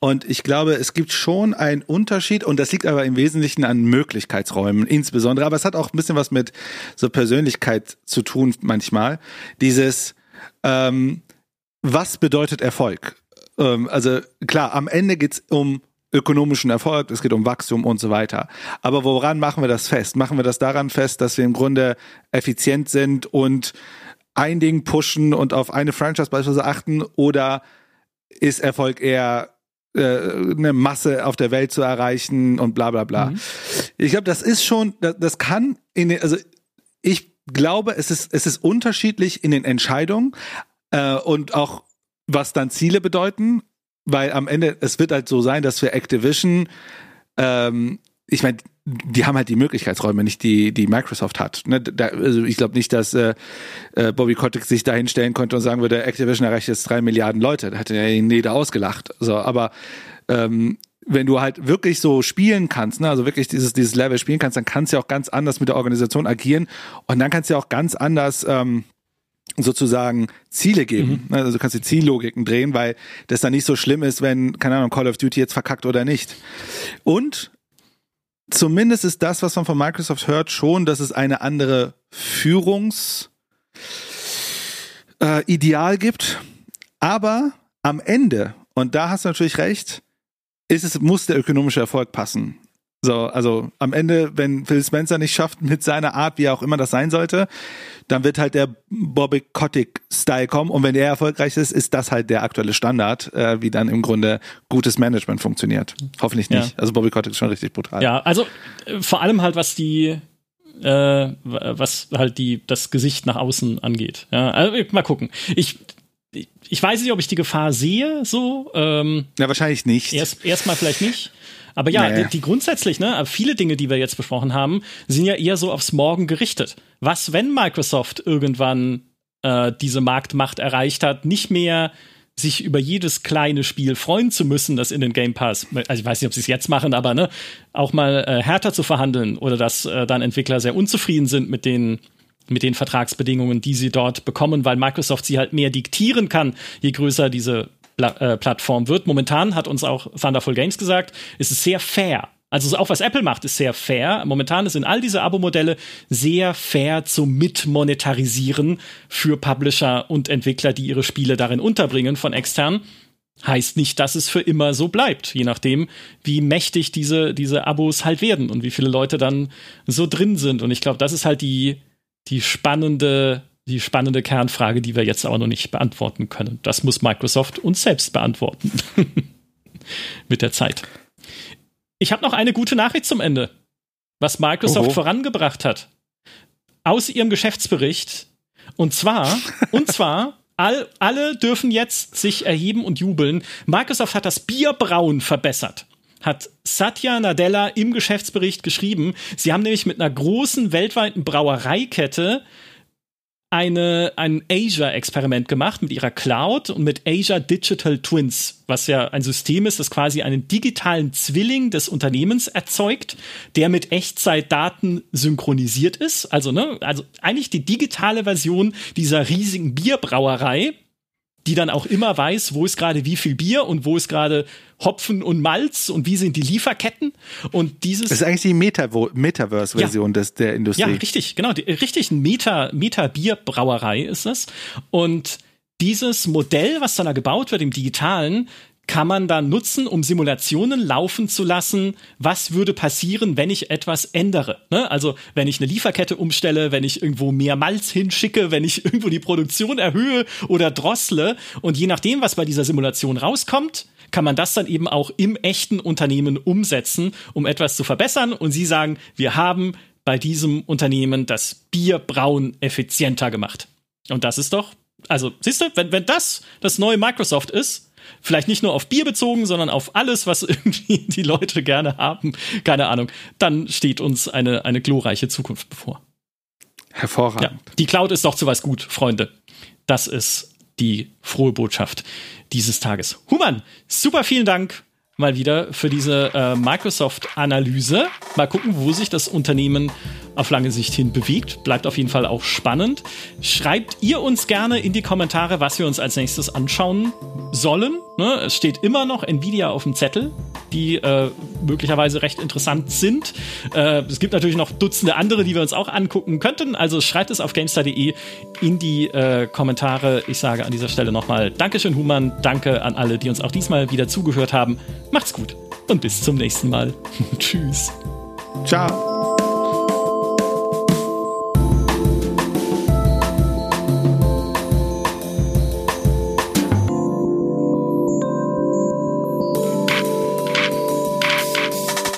und ich glaube, es gibt schon einen Unterschied und das liegt aber im Wesentlichen an Möglichkeitsräumen insbesondere, aber es hat auch ein bisschen was mit so Persönlichkeit zu tun manchmal. Dieses ähm, was bedeutet Erfolg? Ähm, also klar, am Ende geht's um ökonomischen Erfolg, es geht um Wachstum und so weiter. Aber woran machen wir das fest? Machen wir das daran fest, dass wir im Grunde effizient sind und ein Ding pushen und auf eine Franchise beispielsweise achten oder ist Erfolg eher äh, eine Masse auf der Welt zu erreichen und bla bla bla. Mhm. Ich glaube, das ist schon, das, das kann in den, also ich glaube, es ist, es ist unterschiedlich in den Entscheidungen äh, und auch was dann Ziele bedeuten, weil am Ende, es wird halt so sein, dass für Activision, ähm, ich meine, die haben halt die Möglichkeitsräume nicht, die die Microsoft hat. Ne? Da, also ich glaube nicht, dass äh, äh, Bobby Kotick sich da hinstellen konnte und sagen würde, Activision erreicht jetzt drei Milliarden Leute. Da hätte ja jeder ausgelacht. So, aber ähm, wenn du halt wirklich so spielen kannst, ne, also wirklich dieses, dieses Level spielen kannst, dann kannst du ja auch ganz anders mit der Organisation agieren und dann kannst du ja auch ganz anders ähm, sozusagen Ziele geben. Mhm. Also du kannst die Ziellogiken drehen, weil das dann nicht so schlimm ist, wenn, keine Ahnung, Call of Duty jetzt verkackt oder nicht. Und zumindest ist das, was man von Microsoft hört, schon, dass es eine andere Führungs äh, Ideal gibt. Aber am Ende, und da hast du natürlich recht, ist es, muss der ökonomische Erfolg passen. So, also am Ende, wenn Phil Spencer nicht schafft mit seiner Art, wie auch immer das sein sollte, dann wird halt der Bobby Kotick-Style kommen. Und wenn er erfolgreich ist, ist das halt der aktuelle Standard, äh, wie dann im Grunde gutes Management funktioniert. Hoffentlich nicht. Ja. Also Bobby Kotick ist schon richtig brutal. Ja, also äh, vor allem halt, was die äh, was halt die das Gesicht nach außen angeht. Ja, also mal gucken. Ich ich weiß nicht, ob ich die Gefahr sehe, so. Ähm, ja, wahrscheinlich nicht. Erst erstmal vielleicht nicht. Aber ja, naja. die, die, grundsätzlich, ne, viele Dinge, die wir jetzt besprochen haben, sind ja eher so aufs Morgen gerichtet. Was, wenn Microsoft irgendwann äh, diese Marktmacht erreicht hat, nicht mehr sich über jedes kleine Spiel freuen zu müssen, das in den Game Pass, also ich weiß nicht, ob sie es jetzt machen, aber ne, auch mal äh, härter zu verhandeln oder dass äh, dann Entwickler sehr unzufrieden sind mit den mit den Vertragsbedingungen, die sie dort bekommen, weil Microsoft sie halt mehr diktieren kann, je größer diese Plattform wird. Momentan hat uns auch Thunderful Games gesagt, ist es sehr fair. Also auch was Apple macht, ist sehr fair. Momentan sind all diese Abo-Modelle sehr fair zum Mitmonetarisieren für Publisher und Entwickler, die ihre Spiele darin unterbringen von extern. Heißt nicht, dass es für immer so bleibt, je nachdem, wie mächtig diese, diese Abos halt werden und wie viele Leute dann so drin sind. Und ich glaube, das ist halt die, die spannende die spannende Kernfrage, die wir jetzt aber noch nicht beantworten können. Das muss Microsoft uns selbst beantworten. Mit der Zeit. Ich habe noch eine gute Nachricht zum Ende, was Microsoft Oho. vorangebracht hat. Aus ihrem Geschäftsbericht. Und zwar, und zwar, all, alle dürfen jetzt sich erheben und jubeln. Microsoft hat das Bierbrauen verbessert hat Satya Nadella im Geschäftsbericht geschrieben. Sie haben nämlich mit einer großen weltweiten Brauereikette eine, ein Asia-Experiment gemacht mit ihrer Cloud und mit Asia Digital Twins, was ja ein System ist, das quasi einen digitalen Zwilling des Unternehmens erzeugt, der mit Echtzeitdaten synchronisiert ist. Also, ne, also eigentlich die digitale Version dieser riesigen Bierbrauerei, die dann auch immer weiß, wo ist gerade wie viel Bier und wo ist gerade Hopfen und Malz und wie sind die Lieferketten und dieses das ist eigentlich die Meta Metaverse-Version ja. der Industrie. Ja, richtig, genau, die, richtig ein Meta Meta Bierbrauerei ist es und dieses Modell, was dann da gebaut wird im Digitalen, kann man dann nutzen, um Simulationen laufen zu lassen, was würde passieren, wenn ich etwas ändere. Ne? Also wenn ich eine Lieferkette umstelle, wenn ich irgendwo mehr Malz hinschicke, wenn ich irgendwo die Produktion erhöhe oder drossle. Und je nachdem, was bei dieser Simulation rauskommt, kann man das dann eben auch im echten Unternehmen umsetzen, um etwas zu verbessern. Und Sie sagen, wir haben bei diesem Unternehmen das Bierbrauen effizienter gemacht. Und das ist doch, also siehst du, wenn, wenn das das neue Microsoft ist, vielleicht nicht nur auf Bier bezogen, sondern auf alles, was irgendwie die Leute gerne haben, keine Ahnung, dann steht uns eine, eine glorreiche Zukunft bevor. Hervorragend. Ja, die Cloud ist doch zu was gut, Freunde. Das ist die frohe Botschaft dieses Tages. Human, super vielen Dank mal wieder für diese äh, Microsoft-Analyse. Mal gucken, wo sich das Unternehmen auf lange Sicht hin bewegt. Bleibt auf jeden Fall auch spannend. Schreibt ihr uns gerne in die Kommentare, was wir uns als nächstes anschauen sollen. Ne? Es steht immer noch Nvidia auf dem Zettel, die äh, möglicherweise recht interessant sind. Äh, es gibt natürlich noch Dutzende andere, die wir uns auch angucken könnten. Also schreibt es auf gamestar.de in die äh, Kommentare. Ich sage an dieser Stelle nochmal Dankeschön, Human. Danke an alle, die uns auch diesmal wieder zugehört haben. Macht's gut und bis zum nächsten Mal. Tschüss. Ciao.